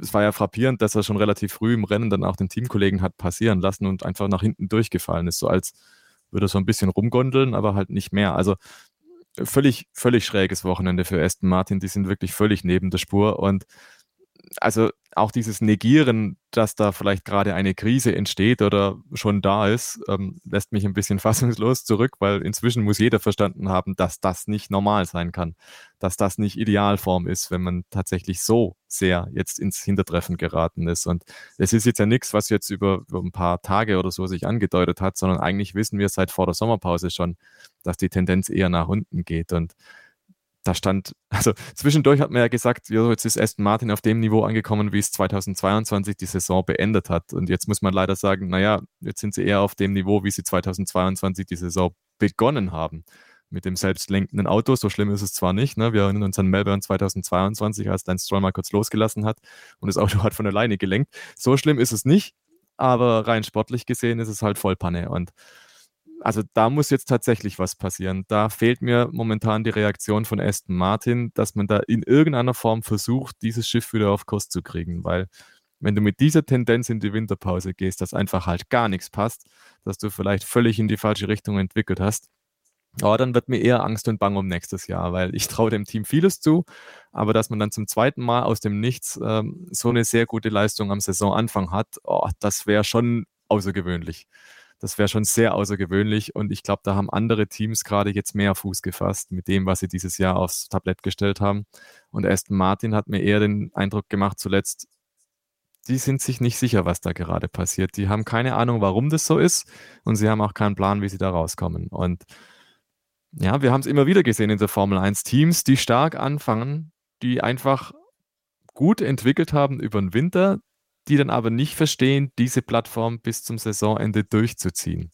es war ja frappierend, dass er schon relativ früh im Rennen dann auch den Teamkollegen hat passieren lassen und einfach nach hinten durchgefallen ist, so als würde er so ein bisschen rumgondeln, aber halt nicht mehr. Also völlig, völlig schräges Wochenende für Aston Martin. Die sind wirklich völlig neben der Spur und also auch dieses Negieren, dass da vielleicht gerade eine Krise entsteht oder schon da ist, ähm, lässt mich ein bisschen (laughs) fassungslos zurück, weil inzwischen muss jeder verstanden haben, dass das nicht normal sein kann, dass das nicht Idealform ist, wenn man tatsächlich so sehr jetzt ins Hintertreffen geraten ist. Und es ist jetzt ja nichts, was jetzt über, über ein paar Tage oder so sich angedeutet hat, sondern eigentlich wissen wir seit vor der Sommerpause schon, dass die Tendenz eher nach unten geht. Und da stand, (laughs) also zwischendurch hat man ja gesagt, jetzt ist Aston Martin auf dem Niveau angekommen, wie es 2022 die Saison beendet hat. Und jetzt muss man leider sagen, naja, jetzt sind sie eher auf dem Niveau, wie sie 2022 die Saison begonnen haben. Mit dem selbstlenkenden Auto, so schlimm ist es zwar nicht. Ne? Wir erinnern uns an Melbourne 2022, als Dan Stroll mal kurz losgelassen hat und das Auto (laughs) hat von alleine gelenkt. So schlimm ist es nicht, aber rein sportlich gesehen ist es halt Vollpanne. Und also da muss jetzt tatsächlich was passieren. Da fehlt mir momentan die Reaktion von Aston Martin, dass man da in irgendeiner Form versucht, dieses Schiff wieder auf Kurs zu kriegen, weil wenn du mit dieser Tendenz in die Winterpause gehst, dass einfach halt gar nichts passt, dass du vielleicht völlig in die falsche Richtung entwickelt hast, aber dann wird mir eher Angst und Bang um nächstes Jahr, weil ich traue dem Team vieles zu, aber dass man dann zum zweiten Mal aus dem Nichts ähm, so eine sehr gute Leistung am Saisonanfang hat, oh, das wäre schon außergewöhnlich. Das wäre schon sehr außergewöhnlich und ich glaube, da haben andere Teams gerade jetzt mehr Fuß gefasst mit dem, was sie dieses Jahr aufs Tablett gestellt haben. Und Aston Martin hat mir eher den Eindruck gemacht zuletzt, die sind sich nicht sicher, was da gerade passiert. Die haben keine Ahnung, warum das so ist und sie haben auch keinen Plan, wie sie da rauskommen. Und ja, wir haben es immer wieder gesehen in der Formel 1 Teams, die stark anfangen, die einfach gut entwickelt haben über den Winter, die dann aber nicht verstehen, diese Plattform bis zum Saisonende durchzuziehen.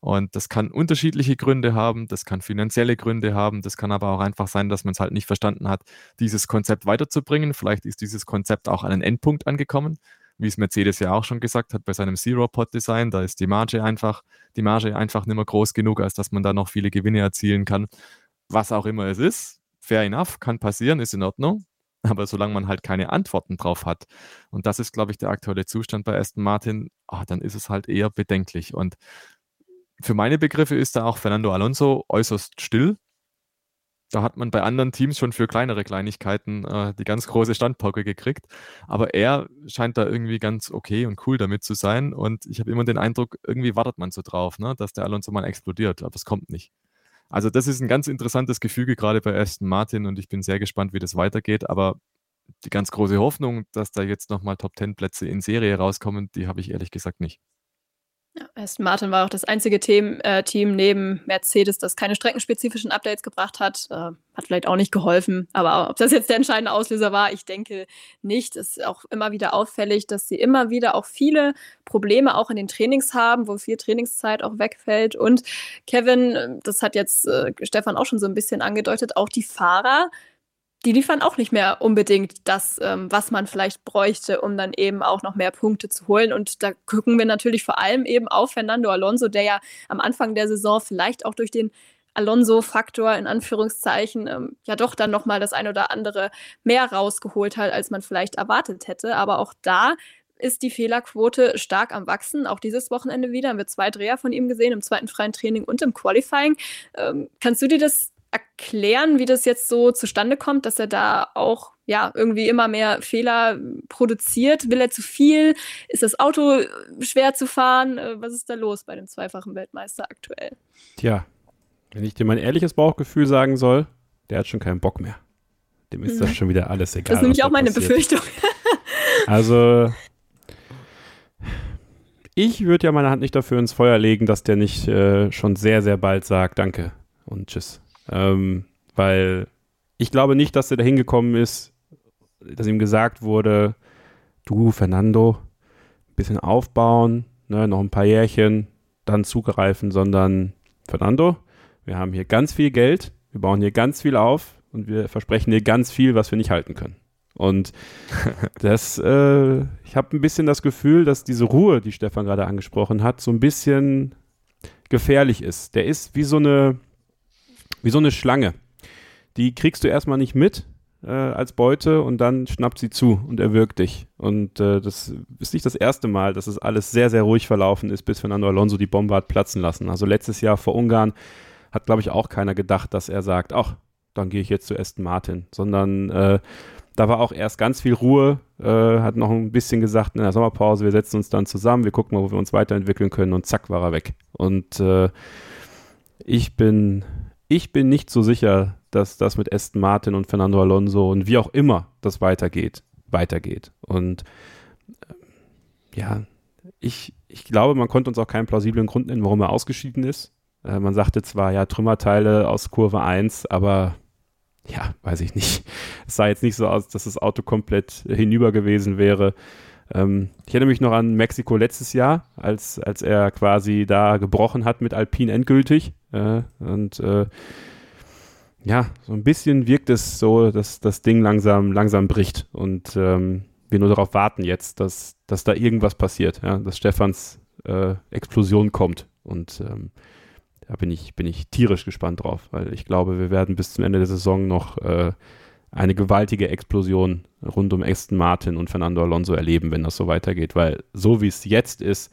Und das kann unterschiedliche Gründe haben, das kann finanzielle Gründe haben, das kann aber auch einfach sein, dass man es halt nicht verstanden hat, dieses Konzept weiterzubringen. Vielleicht ist dieses Konzept auch an einen Endpunkt angekommen, wie es Mercedes ja auch schon gesagt hat bei seinem Zero-Pod-Design. Da ist die Marge einfach, die Marge einfach nicht mehr groß genug, als dass man da noch viele Gewinne erzielen kann. Was auch immer es ist, fair enough, kann passieren, ist in Ordnung. Aber solange man halt keine Antworten drauf hat, und das ist, glaube ich, der aktuelle Zustand bei Aston Martin, ach, dann ist es halt eher bedenklich. Und für meine Begriffe ist da auch Fernando Alonso äußerst still. da hat man bei anderen Teams schon für kleinere Kleinigkeiten äh, die ganz große Standpauke gekriegt. Aber er scheint da irgendwie ganz okay und cool damit zu sein. Und ich habe immer den Eindruck, irgendwie wartet man so drauf, ne, dass der Alonso mal explodiert, aber es kommt nicht. Also das ist ein ganz interessantes Gefüge gerade bei Aston Martin und ich bin sehr gespannt, wie das weitergeht. Aber die ganz große Hoffnung, dass da jetzt nochmal Top 10 Plätze in Serie rauskommen, die habe ich ehrlich gesagt nicht. Ja, Aston Martin war auch das einzige Team, äh, Team neben Mercedes, das keine streckenspezifischen Updates gebracht hat. Äh, hat vielleicht auch nicht geholfen. Aber ob das jetzt der entscheidende Auslöser war, ich denke nicht. Es ist auch immer wieder auffällig, dass sie immer wieder auch viele Probleme auch in den Trainings haben, wo viel Trainingszeit auch wegfällt. Und Kevin, das hat jetzt äh, Stefan auch schon so ein bisschen angedeutet, auch die Fahrer die liefern auch nicht mehr unbedingt das, ähm, was man vielleicht bräuchte, um dann eben auch noch mehr Punkte zu holen. Und da gucken wir natürlich vor allem eben auf Fernando Alonso, der ja am Anfang der Saison vielleicht auch durch den Alonso-Faktor in Anführungszeichen ähm, ja doch dann noch mal das ein oder andere mehr rausgeholt hat, als man vielleicht erwartet hätte. Aber auch da ist die Fehlerquote stark am Wachsen. Auch dieses Wochenende wieder haben wir zwei Dreher von ihm gesehen, im zweiten freien Training und im Qualifying. Ähm, kannst du dir das erklären, wie das jetzt so zustande kommt, dass er da auch ja irgendwie immer mehr Fehler produziert? Will er zu viel? Ist das Auto schwer zu fahren? Äh, was ist da los bei dem zweifachen Weltmeister aktuell? Tja, wenn ich dir mein ehrliches Bauchgefühl sagen soll, der hat schon keinen Bock mehr. Dem ist mhm. das schon wieder alles egal. Das ist nämlich auch meine passiert. Befürchtung. (laughs) also ich würde ja meine Hand nicht dafür ins Feuer legen, dass der nicht äh, schon sehr, sehr bald sagt, danke und tschüss. Ähm, weil ich glaube nicht, dass er da hingekommen ist, dass ihm gesagt wurde, du, Fernando, ein bisschen aufbauen, ne, noch ein paar Jährchen, dann zugreifen, sondern Fernando, wir haben hier ganz viel Geld, wir bauen hier ganz viel auf und wir versprechen dir ganz viel, was wir nicht halten können. Und (laughs) das, äh, ich habe ein bisschen das Gefühl, dass diese Ruhe, die Stefan gerade angesprochen hat, so ein bisschen gefährlich ist. Der ist wie so eine, wie so eine Schlange. Die kriegst du erstmal nicht mit äh, als Beute und dann schnappt sie zu und erwürgt dich. Und äh, das ist nicht das erste Mal, dass es alles sehr, sehr ruhig verlaufen ist, bis Fernando Alonso die Bombe hat platzen lassen. Also letztes Jahr vor Ungarn hat, glaube ich, auch keiner gedacht, dass er sagt, ach, dann gehe ich jetzt zu Aston Martin, sondern äh, da war auch erst ganz viel Ruhe, äh, hat noch ein bisschen gesagt in der Sommerpause, wir setzen uns dann zusammen, wir gucken mal, wo wir uns weiterentwickeln können und zack war er weg. Und äh, ich bin ich bin nicht so sicher, dass das mit Aston Martin und Fernando Alonso und wie auch immer das weitergeht, weitergeht. Und äh, ja, ich, ich glaube, man konnte uns auch keinen plausiblen Grund nennen, warum er ausgeschieden ist. Äh, man sagte zwar, ja, Trümmerteile aus Kurve 1, aber ja, weiß ich nicht. (laughs) Es sah jetzt nicht so aus, dass das Auto komplett hinüber gewesen wäre. Ähm, ich erinnere mich noch an Mexiko letztes Jahr, als, als er quasi da gebrochen hat mit Alpine endgültig. Äh, und äh, ja, so ein bisschen wirkt es so, dass das Ding langsam, langsam bricht. Und ähm, wir nur darauf warten jetzt, dass, dass da irgendwas passiert, ja, dass Stefans äh, Explosion kommt. Und ähm, da bin ich, bin ich tierisch gespannt drauf, weil ich glaube, wir werden bis zum Ende der Saison noch äh, eine gewaltige Explosion rund um Aston Martin und Fernando Alonso erleben, wenn das so weitergeht. Weil so wie es jetzt ist,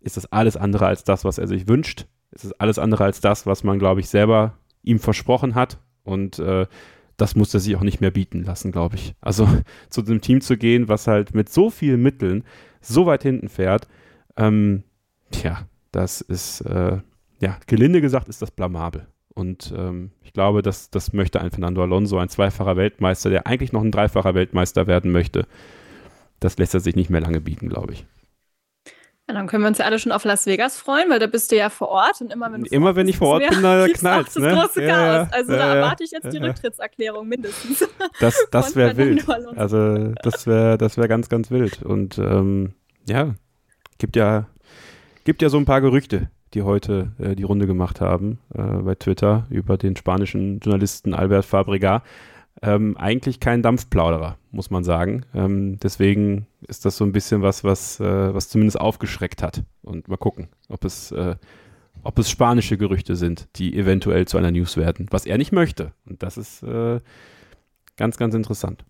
ist das alles andere als das, was er sich wünscht. Es ist alles andere als das, was man, glaube ich, selber ihm versprochen hat. Und äh, das muss er sich auch nicht mehr bieten lassen, glaube ich. Also (laughs) zu einem Team zu gehen, was halt mit so vielen Mitteln so weit hinten fährt, ähm, tja, das ist, äh, ja, gelinde gesagt, ist das blamabel. Und ähm, ich glaube, dass das möchte ein Fernando Alonso, ein zweifacher Weltmeister, der eigentlich noch ein dreifacher Weltmeister werden möchte. Das lässt er sich nicht mehr lange bieten, glaube ich. Ja, dann können wir uns ja alle schon auf Las Vegas freuen, weil da bist du ja vor Ort und immer wenn du immer wenn ich vor Ort bin, da knallt. Das ne? große Chaos. Also ja, da erwarte ich jetzt die Rücktrittserklärung mindestens. Das, das wäre wild. Also das wäre das wäre ganz ganz wild und ähm, ja gibt ja gibt ja so ein paar Gerüchte, die heute äh, die Runde gemacht haben äh, bei Twitter über den spanischen Journalisten Albert Fabrega. Ähm, eigentlich kein Dampfplauderer, muss man sagen. Ähm, deswegen ist das so ein bisschen was, was, äh, was zumindest aufgeschreckt hat. Und mal gucken, ob es, äh, ob es spanische Gerüchte sind, die eventuell zu einer News werden, was er nicht möchte. Und das ist äh, ganz, ganz interessant.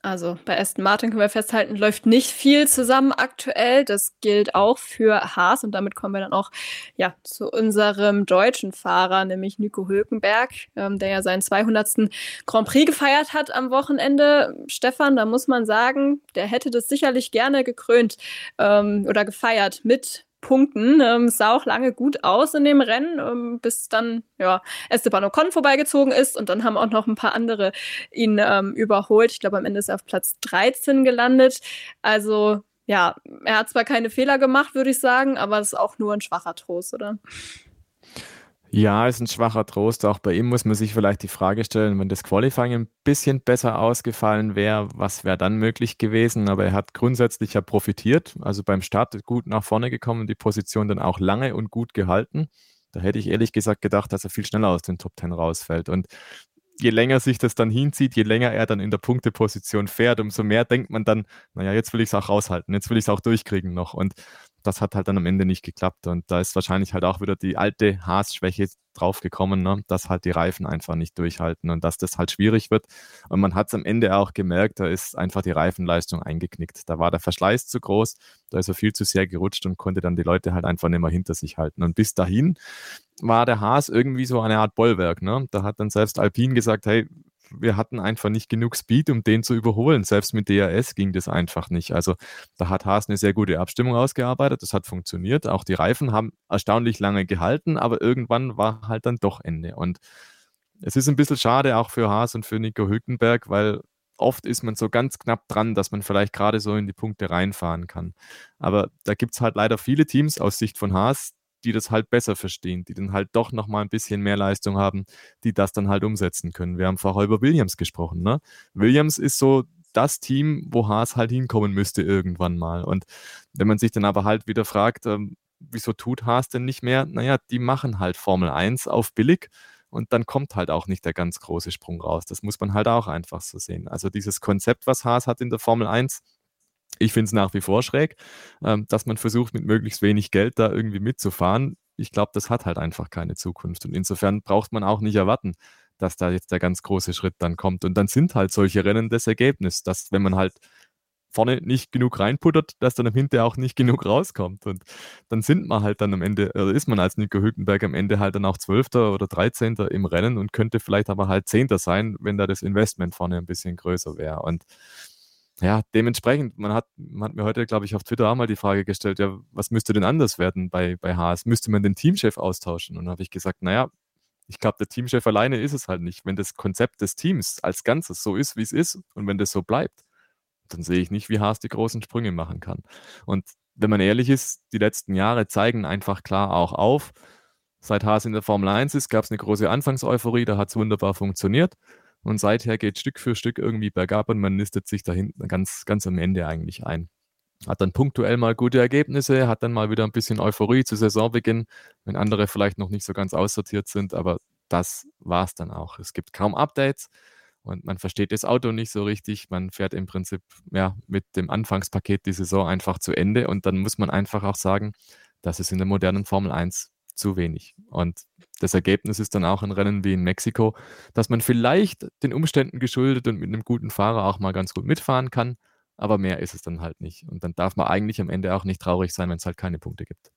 Also bei Aston Martin können wir festhalten, läuft nicht viel zusammen aktuell. Das gilt auch für Haas und damit kommen wir dann auch ja, zu unserem deutschen Fahrer, nämlich Nico Hülkenberg, ähm, der ja seinen 200. Grand Prix gefeiert hat am Wochenende. Stefan, da muss man sagen, der hätte das sicherlich gerne gekrönt ähm, oder gefeiert mit Punkten. Ähm, sah auch lange gut aus in dem Rennen, ähm, bis dann ja, Esteban Ocon vorbeigezogen ist und dann haben auch noch ein paar andere ihn ähm, überholt. Ich glaube, am Ende ist er auf Platz 13 gelandet. Also ja, er hat zwar keine Fehler gemacht, würde ich sagen, aber es ist auch nur ein schwacher Trost, oder? Ja, ist ein schwacher Trost. Auch bei ihm muss man sich vielleicht die Frage stellen, wenn das Qualifying ein bisschen besser ausgefallen wäre, was wäre dann möglich gewesen? Aber er hat grundsätzlich ja profitiert. Also beim Start gut nach vorne gekommen, die Position dann auch lange und gut gehalten. Da hätte ich ehrlich gesagt gedacht, dass er viel schneller aus den Top Ten rausfällt. Und je länger sich das dann hinzieht, je länger er dann in der Punkteposition fährt, umso mehr denkt man dann, naja, jetzt will ich es auch raushalten, jetzt will ich es auch durchkriegen noch. Und das hat halt dann am Ende nicht geklappt. Und da ist wahrscheinlich halt auch wieder die alte Haas-Schwäche draufgekommen, ne? dass halt die Reifen einfach nicht durchhalten und dass das halt schwierig wird. Und man hat es am Ende auch gemerkt, da ist einfach die Reifenleistung eingeknickt. Da war der Verschleiß zu groß, da ist er viel zu sehr gerutscht und konnte dann die Leute halt einfach nicht mehr hinter sich halten. Und bis dahin war der Haas irgendwie so eine Art Bollwerk. Ne? Da hat dann selbst Alpine gesagt, hey, wir hatten einfach nicht genug Speed, um den zu überholen. Selbst mit DRS ging das einfach nicht. Also da hat Haas eine sehr gute Abstimmung ausgearbeitet. Das hat funktioniert. Auch die Reifen haben erstaunlich lange gehalten, aber irgendwann war halt dann doch Ende. Und es ist ein bisschen schade auch für Haas und für Nico Hülkenberg, weil oft ist man so ganz knapp dran, dass man vielleicht gerade so in die Punkte reinfahren kann. Aber da gibt es halt leider viele Teams aus Sicht von Haas, die das halt besser verstehen, die dann halt doch nochmal ein bisschen mehr Leistung haben, die das dann halt umsetzen können. Wir haben vorher über Williams gesprochen. Ne? Williams ist so das Team, wo Haas halt hinkommen müsste irgendwann mal. Und wenn man sich dann aber halt wieder fragt, ähm, wieso tut Haas denn nicht mehr? Naja, die machen halt Formel 1 auf billig und dann kommt halt auch nicht der ganz große Sprung raus. Das muss man halt auch einfach so sehen. Also dieses Konzept, was Haas hat in der Formel 1, ich finde es nach wie vor schräg, ähm, dass man versucht, mit möglichst wenig Geld da irgendwie mitzufahren. Ich glaube, das hat halt einfach keine Zukunft. Und insofern braucht man auch nicht erwarten, dass da jetzt der ganz große Schritt dann kommt. Und dann sind halt solche Rennen das Ergebnis, dass wenn man halt vorne nicht genug reinputtert, dass dann am Hinterher auch nicht (laughs) genug rauskommt. Und dann sind man halt dann am Ende, oder ist man als Nico Hülkenberg am Ende halt dann auch Zwölfter oder Dreizehnter im Rennen und könnte vielleicht aber halt Zehnter sein, wenn da das Investment vorne ein bisschen größer wäre. Und ja, dementsprechend, man hat, man hat mir heute, glaube ich, auf Twitter auch mal die Frage gestellt, ja, was müsste denn anders werden bei, bei Haas? Müsste man den Teamchef austauschen? Und dann habe ich gesagt, naja, ich glaube, der Teamchef alleine ist es halt nicht. Wenn das Konzept des Teams als Ganzes so ist, wie es ist, und wenn das so bleibt, dann sehe ich nicht, wie Haas die großen Sprünge machen kann. Und wenn man ehrlich ist, die letzten Jahre zeigen einfach klar auch auf, seit Haas in der Formel 1 ist, gab es eine große Anfangseuphorie, da hat es wunderbar funktioniert. Und seither geht Stück für Stück irgendwie bergab und man nistet sich da hinten ganz, ganz am Ende eigentlich ein. Hat dann punktuell mal gute Ergebnisse, hat dann mal wieder ein bisschen Euphorie zu Saisonbeginn, wenn andere vielleicht noch nicht so ganz aussortiert sind, aber das war es dann auch. Es gibt kaum Updates und man versteht das Auto nicht so richtig. Man fährt im Prinzip ja, mit dem Anfangspaket die Saison einfach zu Ende und dann muss man einfach auch sagen, dass es in der modernen Formel 1 zu wenig. Und das Ergebnis ist dann auch ein Rennen wie in Mexiko, dass man vielleicht den Umständen geschuldet und mit einem guten Fahrer auch mal ganz gut mitfahren kann, aber mehr ist es dann halt nicht. Und dann darf man eigentlich am Ende auch nicht traurig sein, wenn es halt keine Punkte gibt.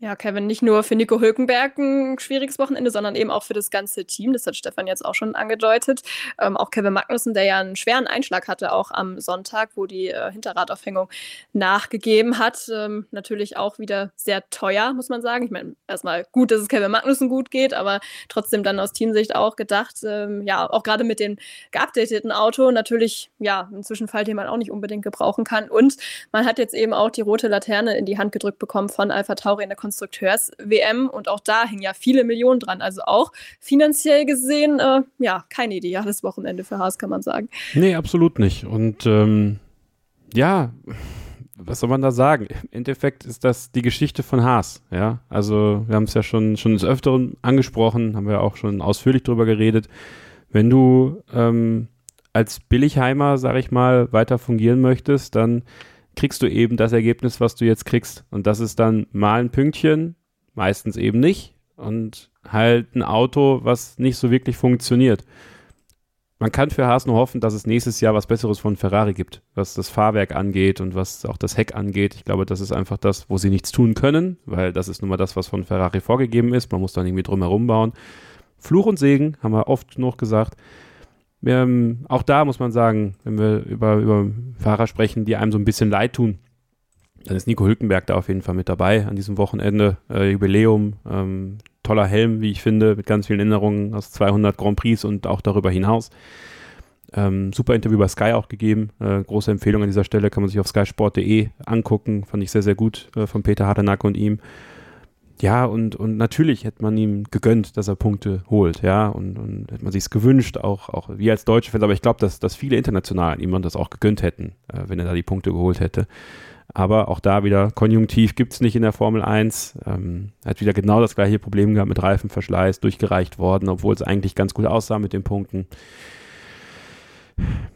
Ja, Kevin, nicht nur für Nico Hülkenberg ein schwieriges Wochenende, sondern eben auch für das ganze Team. Das hat Stefan jetzt auch schon angedeutet. Ähm, auch Kevin Magnussen, der ja einen schweren Einschlag hatte, auch am Sonntag, wo die äh, Hinterradaufhängung nachgegeben hat. Ähm, natürlich auch wieder sehr teuer, muss man sagen. Ich meine, erstmal gut, dass es Kevin Magnussen gut geht, aber trotzdem dann aus Teamsicht auch gedacht, ähm, ja, auch gerade mit dem geupdateten Auto natürlich, ja, ein Zwischenfall, den man auch nicht unbedingt gebrauchen kann. Und man hat jetzt eben auch die rote Laterne in die Hand gedrückt bekommen von Alpha Tauri in der Konstrukteurs-WM und auch da hingen ja viele Millionen dran. Also auch finanziell gesehen, äh, ja, kein ideales Wochenende für Haas, kann man sagen. Nee, absolut nicht. Und ähm, ja, was soll man da sagen? Im Endeffekt ist das die Geschichte von Haas, ja. Also wir haben es ja schon, schon des Öfteren angesprochen, haben wir auch schon ausführlich drüber geredet. Wenn du ähm, als Billigheimer, sag ich mal, weiter fungieren möchtest, dann kriegst du eben das Ergebnis, was du jetzt kriegst. Und das ist dann mal ein Pünktchen, meistens eben nicht. Und halt ein Auto, was nicht so wirklich funktioniert. man kann für Haas nur hoffen, dass es nächstes Jahr was Besseres von Ferrari gibt, was das Fahrwerk angeht und was auch das Heck angeht. Ich glaube, das ist einfach das, wo sie nichts tun können, weil das ist nun mal das, was von Ferrari vorgegeben ist. Man muss dann irgendwie drum herum bauen. Fluch und Segen, haben wir oft genug gesagt. Ähm, auch da muss man sagen, wenn wir über, über Fahrer sprechen, die einem so ein bisschen leid tun, dann ist Nico Hülkenberg da auf jeden Fall mit dabei an diesem Wochenende. Äh, Jubiläum, ähm, toller Helm, wie ich finde, mit ganz vielen Erinnerungen aus 200 Grand Prix und auch darüber hinaus. Ähm, super Interview bei Sky auch gegeben. Äh, große Empfehlung an dieser Stelle, kann man sich auf skysport.de angucken. Fand ich sehr, sehr gut äh, von Peter Hardenack und ihm. Ja, und, und natürlich hätte man ihm gegönnt, dass er Punkte holt, ja, und, und hätte man sich es gewünscht, auch, auch wir als deutsche Fans, aber ich glaube, dass, dass viele international ihm das auch gegönnt hätten, äh, wenn er da die Punkte geholt hätte. Aber auch da wieder Konjunktiv gibt es nicht in der Formel 1. Ähm, hat wieder genau das gleiche Problem gehabt mit Reifenverschleiß, durchgereicht worden, obwohl es eigentlich ganz gut aussah mit den Punkten.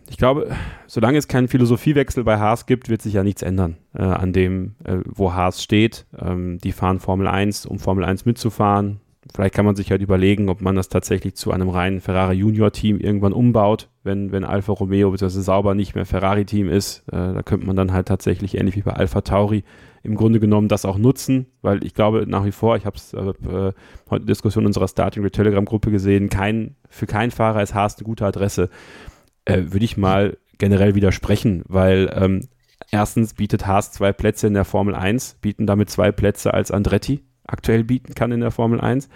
Ich glaube, solange es keinen Philosophiewechsel bei Haas gibt, wird sich ja nichts ändern äh, an dem, äh, wo Haas steht. Ähm, die fahren Formel 1, um Formel 1 mitzufahren. Vielleicht kann man sich halt überlegen, ob man das tatsächlich zu einem reinen Ferrari Junior Team irgendwann umbaut, wenn, wenn Alfa Romeo bzw. Sauber nicht mehr Ferrari Team ist. Äh, da könnte man dann halt tatsächlich ähnlich wie bei Alfa Tauri im Grunde genommen das auch nutzen, weil ich glaube nach wie vor, ich habe es äh, heute Diskussion unserer Starting Telegram Gruppe gesehen, kein, für keinen Fahrer ist Haas eine gute Adresse. Äh, Würde ich mal generell widersprechen, weil ähm, erstens bietet Haas zwei Plätze in der Formel 1, bieten damit zwei Plätze als Andretti aktuell bieten kann in der Formel 1.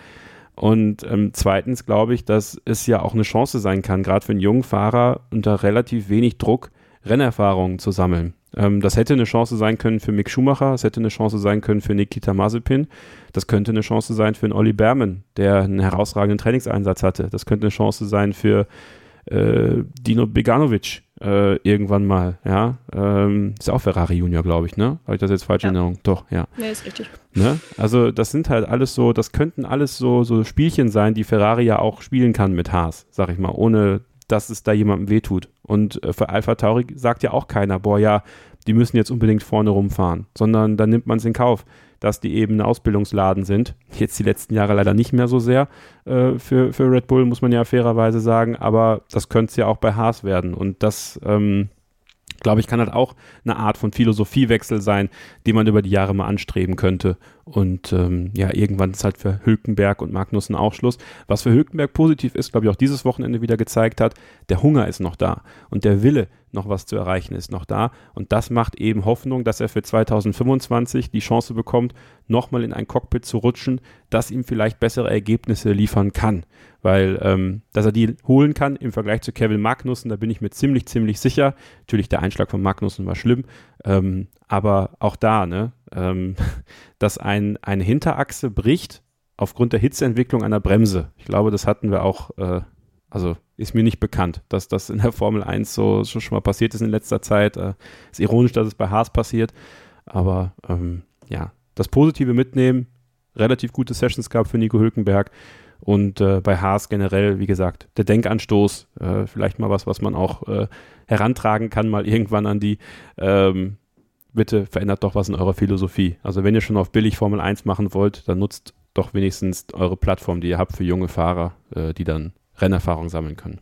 Und ähm, zweitens glaube ich, dass es ja auch eine Chance sein kann, gerade für einen jungen Fahrer unter relativ wenig Druck Rennerfahrungen zu sammeln. Ähm, das hätte eine Chance sein können für Mick Schumacher, es hätte eine Chance sein können für Nikita Mazepin, das könnte eine Chance sein für einen Olli Berman, der einen herausragenden Trainingseinsatz hatte, das könnte eine Chance sein für äh, Dino Beganovic, äh, irgendwann mal, ja. Ähm, ist auch Ferrari Junior, glaube ich, ne? Habe ich das jetzt falsch ja. in Erinnerung? Doch, ja. Nee, ist richtig. Ne? Also das sind halt alles so, das könnten alles so, so Spielchen sein, die Ferrari ja auch spielen kann mit Haas, sag ich mal, ohne dass es da jemandem wehtut. Und äh, für Alpha Tauri sagt ja auch keiner, boah, ja, die müssen jetzt unbedingt vorne rumfahren, sondern da nimmt man es in Kauf dass die eben ein Ausbildungsladen sind. Jetzt die letzten Jahre leider nicht mehr so sehr äh, für, für Red Bull, muss man ja fairerweise sagen, aber das könnte es ja auch bei Haas werden. Und das, ähm, glaube ich, kann halt auch eine Art von Philosophiewechsel sein, die man über die Jahre mal anstreben könnte. Und ähm, ja, irgendwann ist halt für Hülkenberg und Magnussen auch Schluss. Was für Hülkenberg positiv ist, glaube ich, auch dieses Wochenende wieder gezeigt hat, der Hunger ist noch da und der Wille, noch was zu erreichen ist, noch da. Und das macht eben Hoffnung, dass er für 2025 die Chance bekommt, nochmal in ein Cockpit zu rutschen, das ihm vielleicht bessere Ergebnisse liefern kann. Weil, ähm, dass er die holen kann im Vergleich zu Kevin Magnussen, da bin ich mir ziemlich, ziemlich sicher. Natürlich, der Einschlag von Magnussen war schlimm, ähm, aber auch da, ne, ähm, (laughs) dass ein, eine Hinterachse bricht aufgrund der Hitzeentwicklung einer Bremse. Ich glaube, das hatten wir auch äh, also ist mir nicht bekannt, dass das in der Formel 1 so, so schon mal passiert ist in letzter Zeit. Äh, ist ironisch, dass es bei Haas passiert. Aber ähm, ja, das Positive mitnehmen, relativ gute Sessions gab für Nico Hülkenberg. Und äh, bei Haas generell, wie gesagt, der Denkanstoß, äh, vielleicht mal was, was man auch äh, herantragen kann, mal irgendwann an die, ähm, bitte verändert doch was in eurer Philosophie. Also wenn ihr schon auf billig Formel 1 machen wollt, dann nutzt doch wenigstens eure Plattform, die ihr habt für junge Fahrer, äh, die dann Rennerfahrung sammeln können.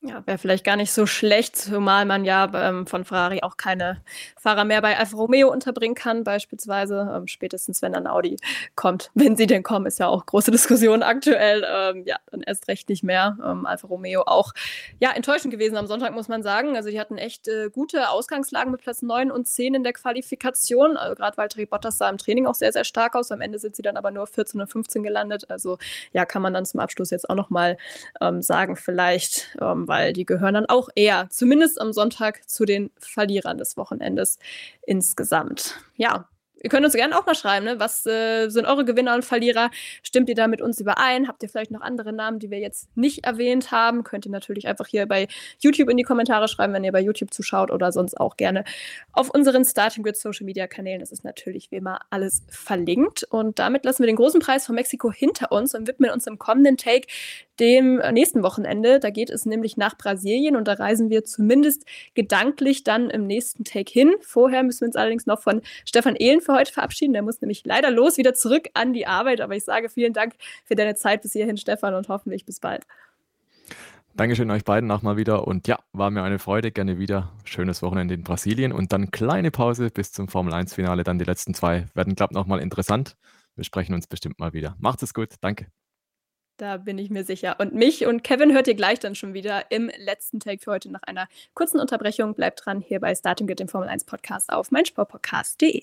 Ja, wäre vielleicht gar nicht so schlecht, zumal man ja ähm, von Ferrari auch keine Fahrer mehr bei Alfa Romeo unterbringen kann, beispielsweise. Ähm, spätestens, wenn dann Audi kommt. (laughs) Wenn sie denn kommen, ist ja auch große Diskussion aktuell. Ähm, ja, dann erst recht nicht mehr. Ähm, Alfa Romeo auch ja, enttäuschend gewesen am Sonntag, muss man sagen. Also, die hatten echt äh, gute Ausgangslagen mit Platz 9 und 10 in der Qualifikation. Also, Gerade Valtteri Bottas sah im Training auch sehr, sehr stark aus. Am Ende sind sie dann aber nur 14 und 15 gelandet. Also, ja, kann man dann zum Abschluss jetzt auch nochmal ähm, sagen, vielleicht weil die gehören dann auch eher, zumindest am Sonntag, zu den Verlierern des Wochenendes insgesamt. Ja, Ihr könnt uns gerne auch mal schreiben, ne? was äh, sind eure Gewinner und Verlierer? Stimmt ihr da mit uns überein? Habt ihr vielleicht noch andere Namen, die wir jetzt nicht erwähnt haben? Könnt ihr natürlich einfach hier bei YouTube in die Kommentare schreiben, wenn ihr bei YouTube zuschaut oder sonst auch gerne auf unseren Starting Grid Social Media Kanälen. Das ist natürlich wie immer alles verlinkt. Und damit lassen wir den großen Preis von Mexiko hinter uns und widmen uns im kommenden Take dem nächsten Wochenende. Da geht es nämlich nach Brasilien und da reisen wir zumindest gedanklich dann im nächsten Take hin. Vorher müssen wir uns allerdings noch von Stefan Ehlen für heute verabschieden. Der muss nämlich leider los, wieder zurück an die Arbeit. Aber ich sage vielen Dank für deine Zeit bis hierhin, Stefan, und hoffentlich bis bald. Dankeschön euch beiden nochmal wieder. Und ja, war mir eine Freude. Gerne wieder. Schönes Wochenende in Brasilien und dann kleine Pause bis zum Formel 1-Finale. Dann die letzten zwei werden, glaube ich, nochmal interessant. Wir sprechen uns bestimmt mal wieder. Macht es gut. Danke. Da bin ich mir sicher. Und mich und Kevin hört ihr gleich dann schon wieder im letzten Take für heute nach einer kurzen Unterbrechung. Bleibt dran hier bei Starting Grid, dem Formel 1 Podcast auf meinsportpodcast.de.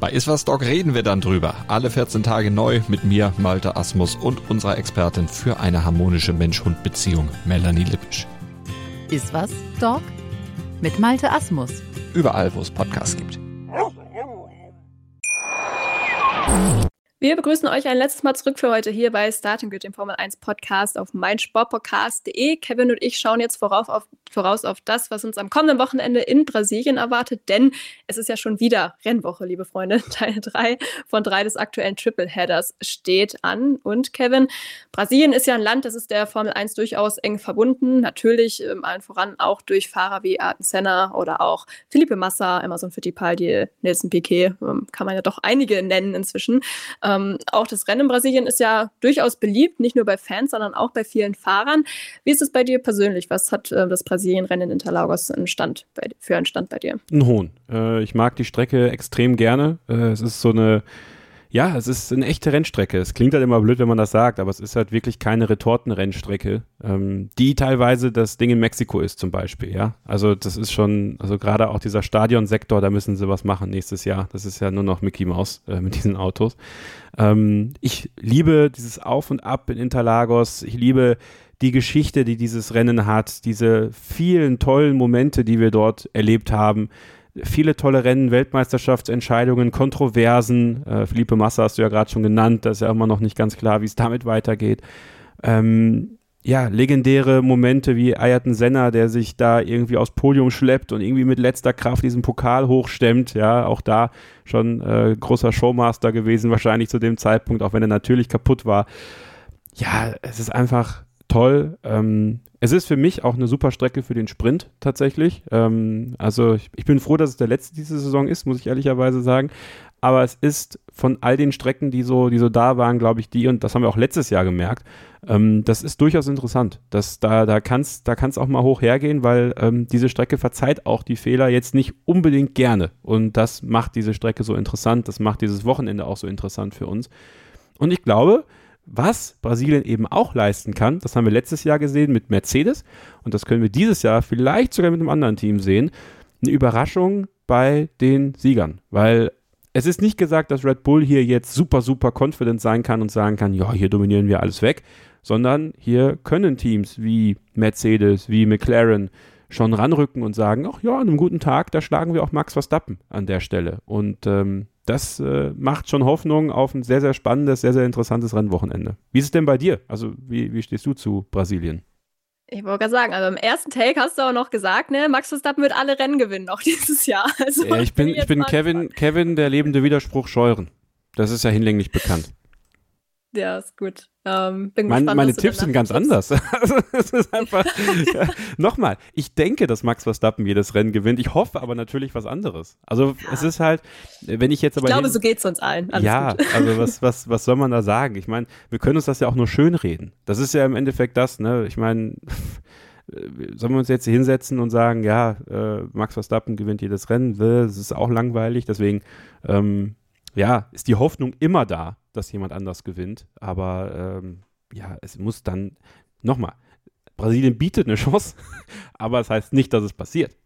Bei Iswas Dog reden wir dann drüber. Alle 14 Tage neu mit mir, Malte Asmus und unserer Expertin für eine harmonische Mensch-Hund-Beziehung, Melanie Lippisch. Iswas Dog mit Malte Asmus. Überall, wo es Podcasts gibt. Wir begrüßen euch ein letztes Mal zurück für heute hier bei Starting Grid, dem Formel 1 Podcast auf meinsportpodcast.de. Kevin und ich schauen jetzt vorauf auf, voraus auf das, was uns am kommenden Wochenende in Brasilien erwartet, denn es ist ja schon wieder Rennwoche, liebe Freunde. (laughs) Teil 3 von 3 des aktuellen Triple-Headers steht an. Und Kevin, Brasilien ist ja ein Land, das ist der Formel 1 durchaus eng verbunden. Natürlich ähm, allen voran auch durch Fahrer wie Ayrton Senna oder auch Felipe Massa, Emerson Fittipaldi, Nelson Piquet, ähm, kann man ja doch einige nennen inzwischen. Ähm, auch das Rennen in Brasilien ist ja durchaus beliebt, nicht nur bei Fans, sondern auch bei vielen Fahrern. Wie ist es bei dir persönlich? Was hat äh, das Brasilien-Rennen in Interlagos einen Stand bei, für einen Stand bei dir? Ein hohen. Äh, ich mag die Strecke extrem gerne. Äh, es ist so eine ja, es ist eine echte Rennstrecke. Es klingt halt immer blöd, wenn man das sagt, aber es ist halt wirklich keine Retortenrennstrecke, ähm, die teilweise das Ding in Mexiko ist zum Beispiel, ja. Also das ist schon, also gerade auch dieser Stadionsektor, da müssen sie was machen nächstes Jahr. Das ist ja nur noch Mickey Mouse äh, mit diesen Autos. Ähm, ich liebe dieses Auf und Ab in Interlagos. Ich liebe die Geschichte, die dieses Rennen hat, diese vielen tollen Momente, die wir dort erlebt haben viele tolle Rennen, Weltmeisterschaftsentscheidungen, Kontroversen. Äh, Felipe Massa hast du ja gerade schon genannt, da ist ja immer noch nicht ganz klar, wie es damit weitergeht. Ähm, ja, legendäre Momente wie Ayrton Senna, der sich da irgendwie aufs Podium schleppt und irgendwie mit letzter Kraft diesen Pokal hochstemmt. Ja, auch da schon äh, großer Showmaster gewesen, wahrscheinlich zu dem Zeitpunkt, auch wenn er natürlich kaputt war. Ja, es ist einfach toll. Ähm, es ist für mich auch eine super Strecke für den Sprint tatsächlich. Ähm, also ich, ich, bin froh, dass es der letzte diese Saison ist, muss ich ehrlicherweise sagen. Aber es ist von all den Strecken, die so, die so da waren, glaube ich, die, und das haben wir auch letztes Jahr gemerkt, ähm, das ist durchaus interessant. Das, da da kann es da kann's auch mal hoch hergehen, weil ähm, diese Strecke verzeiht auch die Fehler jetzt nicht unbedingt gerne. Und das macht diese Strecke so interessant, das macht dieses Wochenende auch so interessant für uns. Und ich glaube, was Brasilien eben auch leisten kann, das haben wir letztes Jahr gesehen mit Mercedes und das können wir dieses Jahr vielleicht sogar mit einem anderen Team sehen, eine Überraschung bei den Siegern, weil es ist nicht gesagt, dass Red Bull hier jetzt super, super confident sein kann und sagen kann, ja, hier dominieren wir alles weg, sondern hier können Teams wie Mercedes, wie McLaren schon ranrücken und sagen, ach ja, an einem guten Tag, da schlagen wir auch Max Verstappen an der Stelle. Und ähm, das äh, macht schon Hoffnung auf ein sehr, sehr spannendes, sehr, sehr interessantes Rennwochenende. Wie ist es denn bei dir? Also, wie, wie stehst du zu Brasilien? Ich wollte gerade sagen, also im ersten Take hast du auch noch gesagt, ne, Max Verstappen wird alle Rennen gewinnen, auch (laughs) dieses Jahr. Also, ja, ich bin, ich bin Kevin, Kevin, der lebende Widerspruch scheuren. Das ist ja hinlänglich bekannt. Ja, ist gut. Ähm, bin mein, gespannt, meine Tipps sind ganz anders. (laughs) also, es ist einfach, (laughs) ja. Nochmal, ich denke, dass Max Verstappen jedes Rennen gewinnt. Ich hoffe aber natürlich was anderes. Also ja. es ist halt, wenn ich jetzt aber. Ich glaube, so geht es uns allen. Alles ja, gut. also (laughs) was, was, was soll man da sagen? Ich meine, wir können uns das ja auch nur schönreden. Das ist ja im Endeffekt das, ne? Ich meine, sollen wir uns jetzt hier hinsetzen und sagen, ja, äh, Max Verstappen gewinnt jedes Rennen, das ist auch langweilig, deswegen ähm, ja, ist die Hoffnung immer da, dass jemand anders gewinnt. Aber ähm, ja, es muss dann, nochmal, Brasilien bietet eine Chance, (laughs) aber es das heißt nicht, dass es passiert.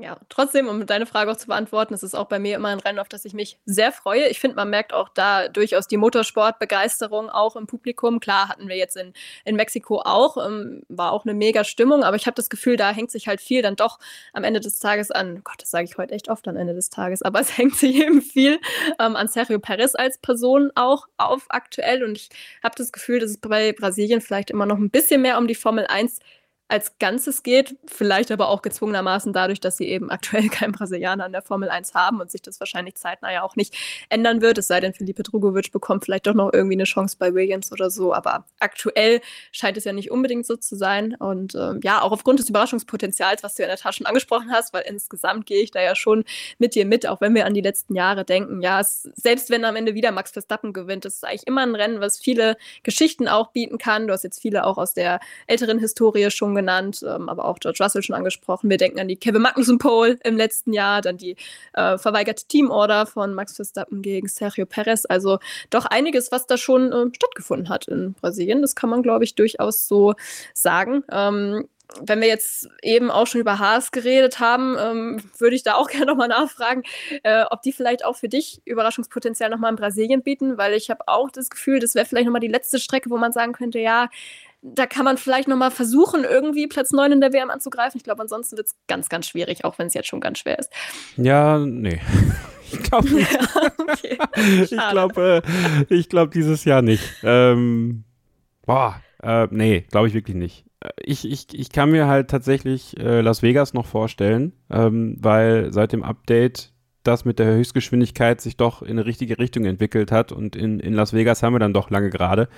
Ja, trotzdem, um deine Frage auch zu beantworten, es ist auch bei mir immer ein Rennen, auf das ich mich sehr freue. Ich finde, man merkt auch da durchaus die Motorsportbegeisterung auch im Publikum. Klar, hatten wir jetzt in, in Mexiko auch, ähm, war auch eine mega Stimmung, aber ich habe das Gefühl, da hängt sich halt viel dann doch am Ende des Tages an. Gott, das sage ich heute echt oft am Ende des Tages, aber (laughs) es hängt sich eben viel ähm, an Sergio Perez als Person auch auf aktuell und ich habe das Gefühl, dass es bei Brasilien vielleicht immer noch ein bisschen mehr um die Formel 1 geht als Ganzes geht, vielleicht aber auch gezwungenermaßen dadurch, dass sie eben aktuell (laughs) keinen Brasilianer in der Formel 1 haben und sich das wahrscheinlich zeitnah ja auch nicht ändern wird, es sei denn, Felipe Drugovic bekommt vielleicht doch noch irgendwie eine Chance bei Williams oder so, aber aktuell scheint es ja nicht unbedingt so zu sein. Und ähm, ja, auch aufgrund des Überraschungspotenzials, was du in der Tat schon angesprochen hast, weil insgesamt gehe ich da ja schon mit dir mit, auch wenn wir an die letzten Jahre denken, ja, es, selbst wenn am Ende wieder Max Verstappen gewinnt, das ist eigentlich immer ein Rennen, was viele Geschichten auch bieten kann, du hast jetzt viele auch aus der älteren Historie schon genannt, ähm, aber auch George Russell schon angesprochen. Wir denken an die Kevin Magnussen Pole im letzten Jahr, dann die äh, verweigerte Teamorder von Max Verstappen gegen Sergio Perez. Also doch einiges, was da schon äh, stattgefunden hat in Brasilien. Das kann man, glaube ich, durchaus so sagen. Ähm, wenn wir jetzt eben auch schon über Haas geredet haben, ähm, würde ich da auch (laughs) gerne nochmal nachfragen, äh, ob die vielleicht auch für dich Überraschungspotenzial nochmal in Brasilien bieten, weil ich habe auch das Gefühl, das wäre vielleicht nochmal die letzte Strecke, wo man sagen könnte, ja, da kann man vielleicht nochmal versuchen, irgendwie Platz 9 in der WM anzugreifen. Ich glaube, ansonsten wird es ganz, ganz schwierig, auch wenn es jetzt schon ganz schwer ist. Ja, nee. (laughs) Ich glaube ja, (laughs) okay. ich glaube äh, glaub dieses Jahr nicht. Ähm, boah, äh, nee, glaube ich wirklich nicht. Äh, ich, ich, ich kann mir halt tatsächlich äh, Las Vegas noch vorstellen, ähm, weil seit dem Update das mit der Höchstgeschwindigkeit sich doch in eine richtige Richtung entwickelt hat und in, in Las Vegas haben wir dann doch lange gerade.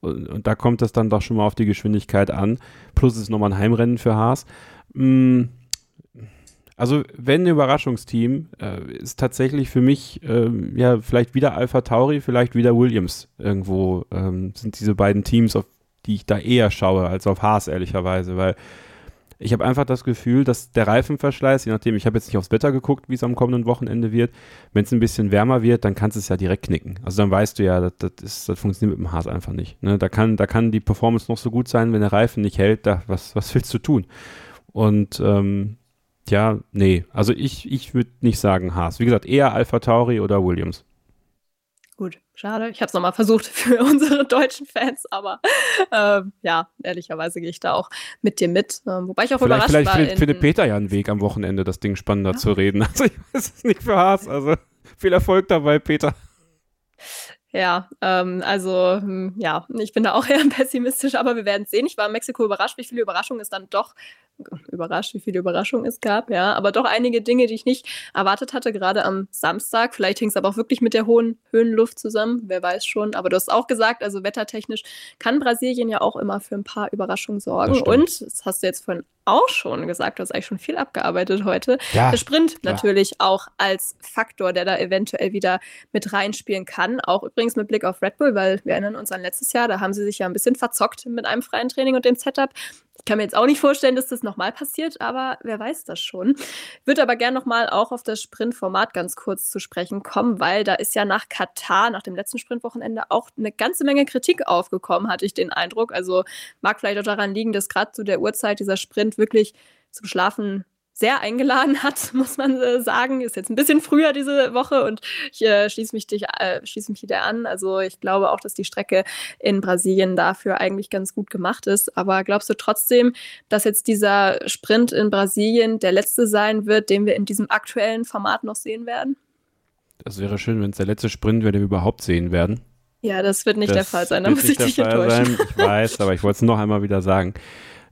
Und, und, da kommt es dann doch schon mal auf die Geschwindigkeit an. Plus ist nochmal ein Heimrennen für Haas. Mm, also, wenn ein Überraschungsteam, äh, ist tatsächlich für mich, äh, ja, vielleicht wieder Alpha Tauri, vielleicht wieder Williams. Irgendwo ähm, sind diese beiden Teams, auf die ich da eher schaue, als auf Haas, ehrlicherweise, weil ich habe einfach das Gefühl, dass der Reifenverschleiß, je nachdem, ich habe jetzt nicht aufs Wetter geguckt, wie es am kommenden Wochenende wird, wenn es ein bisschen wärmer wird, dann kannst du es ja direkt knicken. Also dann weißt du ja, das, das, ist, das funktioniert mit dem Haas einfach nicht. Ne? Da, kann, da kann die Performance noch so gut sein, wenn der Reifen nicht hält, da, was, was willst du tun? Und ähm, ja, nee, also ich, ich würde nicht sagen Haas. Wie gesagt, eher Alpha Tauri oder Williams. Schade. Ich habe es nochmal versucht (laughs) für unsere deutschen Fans, aber ähm, ja, ehrlicherweise gehe ich da auch mit dir mit. Ähm, wobei ich auch vielleicht, überrascht vielleicht war. Vielleicht findet Peter ja einen Weg am Wochenende, das Ding spannender ja. zu reden. (laughs) Also ich weiß es nicht für Haas. Also viel Erfolg dabei, Peter. Ja, ähm, also hm, ja, ich bin da auch (laughs) eher pessimistisch, aber wir werden es sehen. Ich war in Mexiko überrascht, wie viele Überraschungen es dann doch überrascht, wie viele Überraschungen es gab, ja. Aber doch einige Dinge, die ich nicht erwartet hatte, gerade am Samstag. Vielleicht hing es aber auch wirklich mit der hohen Höhenluft zusammen, wer weiß schon. Aber du hast auch gesagt, also wettertechnisch kann Brasilien ja auch immer für ein paar Überraschungen sorgen. Und, das hast du jetzt vorhin auch schon gesagt, du hast eigentlich schon viel abgearbeitet heute. Ja, der Sprint klar. natürlich auch als Faktor, der da eventuell wieder mit reinspielen kann. Auch übrigens mit Blick auf Red Bull, weil wir erinnern uns an letztes Jahr, da haben sie sich ja ein bisschen verzockt mit einem freien Training und dem Setup. Ich kann mir jetzt auch nicht vorstellen, dass das nochmal passiert, aber wer weiß das schon. Würde aber gerne nochmal auch auf das Sprintformat ganz kurz zu sprechen kommen, weil da ist ja nach Katar, nach dem letzten Sprintwochenende, auch eine ganze Menge Kritik aufgekommen, hatte ich den Eindruck. Also mag vielleicht auch daran liegen, dass gerade zu der Uhrzeit dieser Sprint wirklich zum Schlafen sehr eingeladen (laughs) hat, muss man äh, sagen. Ist jetzt ein bisschen früher diese Woche und ich äh, schließe mich, dich, äh, schließe mich wieder an. Also ich glaube auch, dass die Strecke in Brasilien dafür eigentlich ganz gut gemacht ist. Aber glaubst du trotzdem, dass jetzt dieser Sprint in Brasilien der letzte sein wird, den wir in diesem aktuellen Format noch sehen werden? Das wäre schön, wenn es der letzte Sprint wäre, den wir überhaupt sehen werden. Ja, das wird nicht das der Fall sein, da muss ich dich enttäuschen. Sein. Ich weiß, aber ich wollte es noch einmal wieder sagen.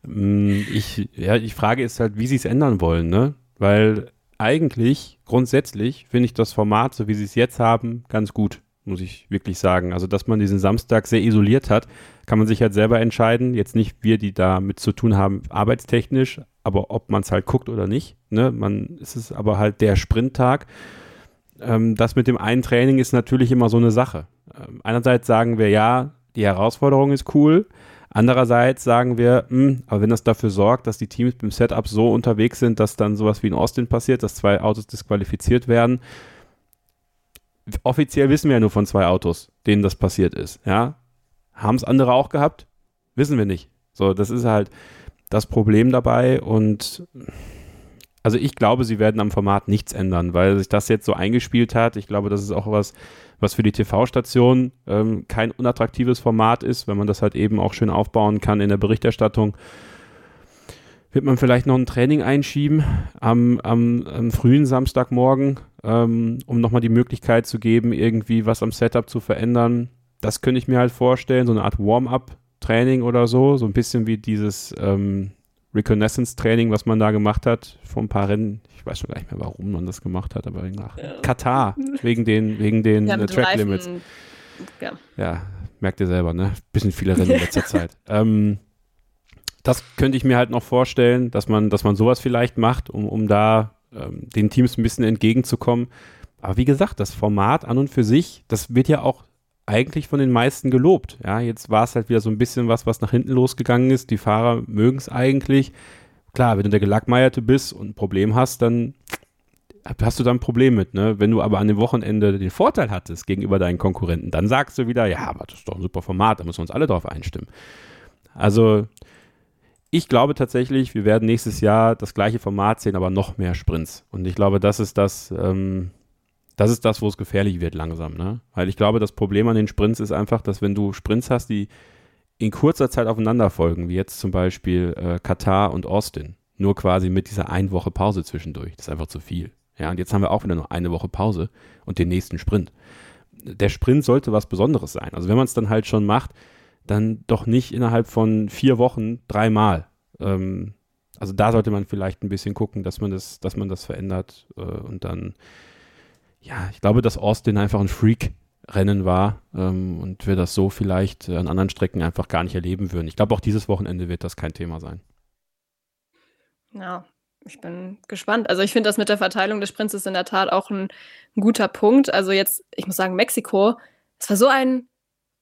Mm, ich, ja, die Frage ist halt, wie sie es ändern wollen, ne? Weil eigentlich, grundsätzlich, finde ich das Format, so wie sie es jetzt haben, ganz gut, muss ich wirklich sagen. Also, dass man diesen Samstag sehr isoliert hat, kann man sich halt selber entscheiden. Jetzt nicht wir, die damit zu tun haben, arbeitstechnisch, aber ob man es halt guckt oder nicht. Ne? Man, es ist aber halt der Sprinttag. Ähm, das mit dem einen Training ist natürlich immer so eine Sache. Ähm, einerseits sagen wir, ja, die Herausforderung ist cool. Andererseits sagen wir, mh, hm, aber wenn das dafür sorgt, dass die Teams beim Setup so unterwegs sind, dass dann sowas wie in Austin passiert, dass zwei Autos disqualifiziert werden, offiziell wissen wir ja nur von zwei Autos, denen das passiert ist. Ja, haben es andere auch gehabt? Wissen wir nicht. So, das ist halt das Problem dabei und also ich glaube, sie werden am Format nichts ändern, weil sich das jetzt so eingespielt hat. Ich glaube, das ist auch was, was für die TV-Station ähm, kein unattraktives Format ist, wenn man das halt eben auch schön aufbauen kann in der Berichterstattung. Wird man vielleicht noch ein Training einschieben am, am, am frühen Samstagmorgen, ähm, um nochmal die Möglichkeit zu geben, irgendwie was am Setup zu verändern. Das könnte ich mir halt vorstellen, so eine Art Warm-up-Training oder so, so ein bisschen wie dieses ähm, Reconnaissance-Training, was man da gemacht hat, vor ein paar Rennen. Ich weiß schon gar nicht mehr, warum man das gemacht hat, aber nach ja. Katar, wegen den, wegen den ja, äh, Track Limits. Ja. ja, merkt ihr selber, ne? Bisschen viele Rennen in letzter (laughs) Zeit. Ähm, das könnte ich mir halt noch vorstellen, dass man, dass man sowas vielleicht macht, um, um da ähm, den Teams ein bisschen entgegenzukommen. Aber wie gesagt, das Format an und für sich, das wird ja auch eigentlich von den meisten gelobt. Ja, jetzt war es halt wieder so ein bisschen was, was nach hinten losgegangen ist. Die Fahrer mögen es eigentlich. Klar, wenn du der Gelackmeierte bist und ein Problem hast, dann hast du da ein Problem mit. Ne? Wenn du aber an dem Wochenende den Vorteil hattest gegenüber deinen Konkurrenten, dann sagst du wieder, ja, aber das ist doch ein super Format, da müssen wir uns alle drauf einstimmen. Also ich glaube tatsächlich, wir werden nächstes Jahr das gleiche Format sehen, aber noch mehr Sprints. Und ich glaube, das ist das, ähm, das ist das, wo es gefährlich wird langsam. Ne? Weil ich glaube, das Problem an den Sprints ist einfach, dass wenn du Sprints hast, die in kurzer Zeit aufeinander folgen, wie jetzt zum Beispiel äh, Katar und Austin, nur quasi mit dieser ein Woche Pause zwischendurch, das ist einfach zu viel. Ja, und jetzt haben wir auch wieder nur eine Woche Pause und den nächsten Sprint. Der Sprint sollte was Besonderes sein. Also wenn man es dann halt schon macht, dann doch nicht innerhalb von vier Wochen dreimal. Ähm, also da sollte man vielleicht ein bisschen gucken, dass man das, dass man das verändert äh, und dann, ja, ich glaube, dass Austin einfach ein Freak-Rennen war ähm, und wir das so vielleicht an anderen Strecken einfach gar nicht erleben würden. Ich glaube, auch dieses Wochenende wird das kein Thema sein. Ja, ich bin gespannt. Also ich finde das mit der Verteilung des Sprints ist in der Tat auch ein, ein guter Punkt. Also jetzt, ich muss sagen, Mexiko, es war so ein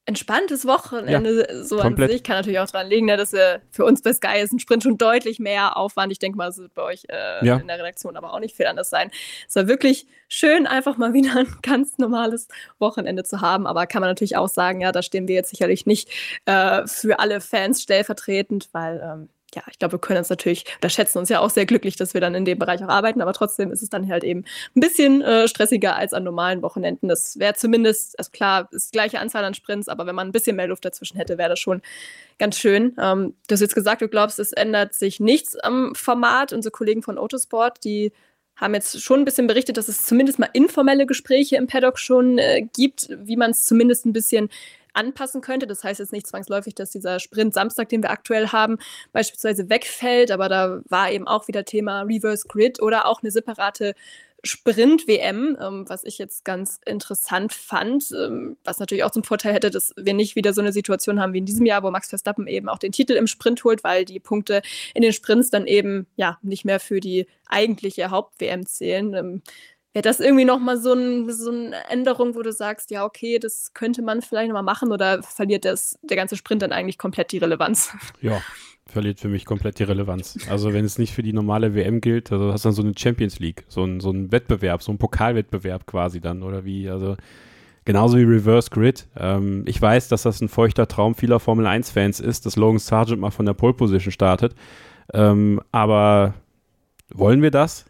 entspanntes Wochenende ja, so komplett. an sich. Kann natürlich auch daran liegen, ne, dass wir für uns bei Sky ist ein Sprint schon deutlich mehr Aufwand. Ich denke mal, es wird bei euch äh, ja. in der Redaktion aber auch nicht viel anders sein. Es war wirklich schön, einfach mal (laughs) wieder ein ganz normales Wochenende zu haben. Aber kann man natürlich auch sagen, ja, da stehen wir jetzt sicherlich nicht äh, für alle Fans stellvertretend, weil ähm, ja, ich glaube, wir können uns natürlich, oder schätzen uns ja auch sehr glücklich, dass wir dann in dem Bereich auch arbeiten, aber trotzdem ist es dann halt eben ein bisschen äh, stressiger als an normalen Wochenenden. Das wäre zumindest, also klar, ist gleiche Anzahl an Sprints, aber wenn man ein bisschen mehr Luft dazwischen hätte, wäre das schon ganz schön. Ähm, du hast jetzt gesagt, du glaubst, es ändert sich nichts am Format. Unsere Kollegen von Autosport, die haben jetzt schon ein bisschen berichtet, dass es zumindest mal informelle Gespräche im Paddock schon äh, gibt, wie man es zumindest ein bisschen anpassen könnte. Das heißt jetzt nicht zwangsläufig, dass dieser Sprint Samstag, den wir aktuell haben, beispielsweise wegfällt, aber da war eben auch wieder Thema Reverse Grid oder auch eine separate Sprint-WM, ähm, was ich jetzt ganz interessant fand, ähm, was natürlich auch zum Vorteil hätte, dass wir nicht wieder so eine Situation haben wie in diesem Jahr, wo Max Verstappen eben auch den Titel im Sprint holt, weil die Punkte in den Sprints dann eben ja nicht mehr für die eigentliche Haupt-WM zählen. Ähm, Wäre das irgendwie nochmal so, ein, so eine Änderung, wo du sagst, ja, okay, das könnte man vielleicht nochmal machen oder verliert das, der ganze Sprint dann eigentlich komplett die Relevanz? Ja, verliert für mich komplett die Relevanz. Also wenn es nicht für die normale WM gilt, also hast du dann so eine Champions League, so ein, so ein Wettbewerb, so ein Pokalwettbewerb quasi dann oder wie, also genauso wie Reverse Grid. Ähm, ich weiß, dass das ein feuchter Traum vieler Formel 1-Fans ist, dass Logan Sargent mal von der Pole Position startet, ähm, aber wollen wir das?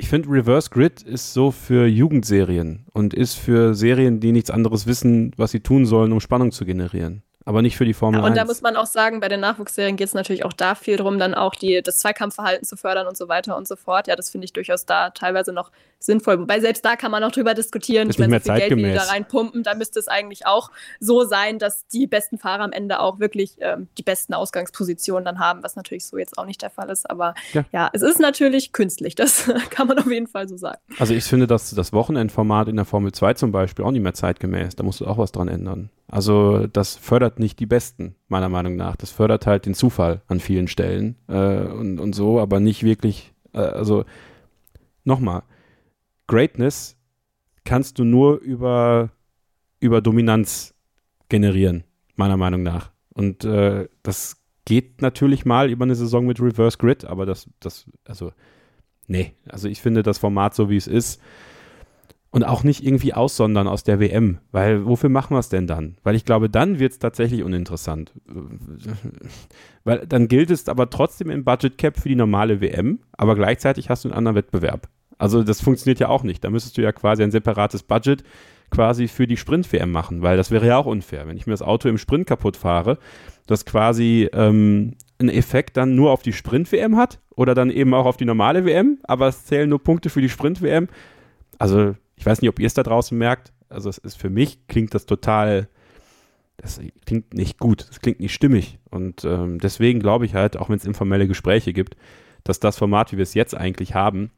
Ich finde, Reverse Grid ist so für Jugendserien und ist für Serien, die nichts anderes wissen, was sie tun sollen, um Spannung zu generieren aber nicht für die Formel ja, und 1. Und da muss man auch sagen, bei den Nachwuchsserien geht es natürlich auch da viel darum, dann auch die, das Zweikampfverhalten zu fördern und so weiter und so fort. Ja, das finde ich durchaus da teilweise noch sinnvoll. Wobei selbst da kann man noch drüber diskutieren. Ist ich meine, so viel Geld, wie die da reinpumpen, da müsste es eigentlich auch so sein, dass die besten Fahrer am Ende auch wirklich ähm, die besten Ausgangspositionen dann haben, was natürlich so jetzt auch nicht der Fall ist. Aber ja, ja es ist natürlich künstlich, das (laughs) kann man auf jeden Fall so sagen. Also ich finde, dass das Wochenendformat in der Formel 2 zum Beispiel auch nicht mehr zeitgemäß. Da musst du auch was dran ändern. Also das fördert nicht die Besten, meiner Meinung nach. Das fördert halt den Zufall an vielen Stellen äh, und, und so, aber nicht wirklich, äh, also nochmal, Greatness kannst du nur über, über Dominanz generieren, meiner Meinung nach. Und äh, das geht natürlich mal über eine Saison mit Reverse Grid, aber das, das, also, nee, also ich finde das Format so wie es ist, und auch nicht irgendwie aussondern aus der WM, weil wofür machen wir es denn dann? Weil ich glaube, dann wird es tatsächlich uninteressant. (laughs) weil dann gilt es aber trotzdem im Budget Cap für die normale WM, aber gleichzeitig hast du einen anderen Wettbewerb. Also das funktioniert ja auch nicht. Da müsstest du ja quasi ein separates Budget quasi für die Sprint-WM machen, weil das wäre ja auch unfair. Wenn ich mir das Auto im Sprint kaputt fahre, das quasi ähm, einen Effekt dann nur auf die Sprint-WM hat oder dann eben auch auf die normale WM, aber es zählen nur Punkte für die Sprint-WM. Also ich weiß nicht, ob ihr es da draußen merkt. Also es ist für mich klingt das total das klingt nicht gut, das klingt nicht stimmig. Und ähm, deswegen glaube ich halt, auch wenn es informelle Gespräche gibt, dass das Format, wie wir es jetzt eigentlich haben,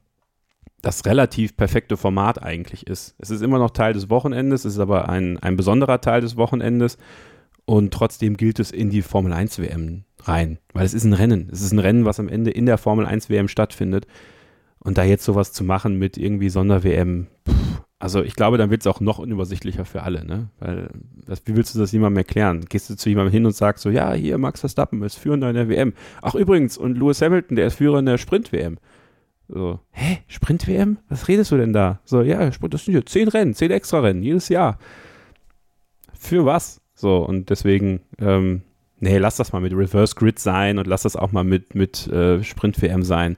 das relativ perfekte Format eigentlich ist. Es ist immer noch Teil des Wochenendes, es ist aber ein, ein besonderer Teil des Wochenendes und trotzdem gilt es in die Formel 1 WM rein, weil es ist ein Rennen. Es ist ein Rennen, was am Ende in der Formel 1 WM stattfindet. Und da jetzt sowas zu machen mit irgendwie Sonder-WM, also ich glaube, dann wird es auch noch unübersichtlicher für alle, ne? Weil, das, wie willst du das jemandem erklären? Gehst du zu jemandem hin und sagst so, ja, hier Max Verstappen ist Führender in der WM. Ach übrigens, und Lewis Hamilton, der ist Führer in der Sprint-WM. So, hä? Sprint-WM? Was redest du denn da? So, ja, das sind ja zehn Rennen, zehn extra Rennen, jedes Jahr. Für was? So, und deswegen, ähm, nee, lass das mal mit Reverse Grid sein und lass das auch mal mit, mit äh, Sprint-WM sein.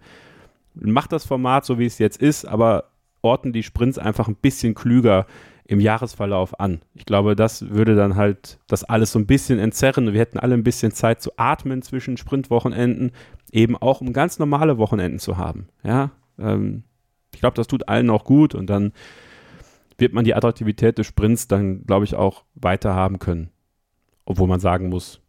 Mach das Format so, wie es jetzt ist, aber orten die Sprints einfach ein bisschen klüger im Jahresverlauf an. Ich glaube, das würde dann halt das alles so ein bisschen entzerren. Wir hätten alle ein bisschen Zeit zu atmen zwischen Sprintwochenenden, eben auch um ganz normale Wochenenden zu haben. Ja, ähm, ich glaube, das tut allen auch gut und dann wird man die Attraktivität des Sprints dann, glaube ich, auch weiter haben können. Obwohl man sagen muss,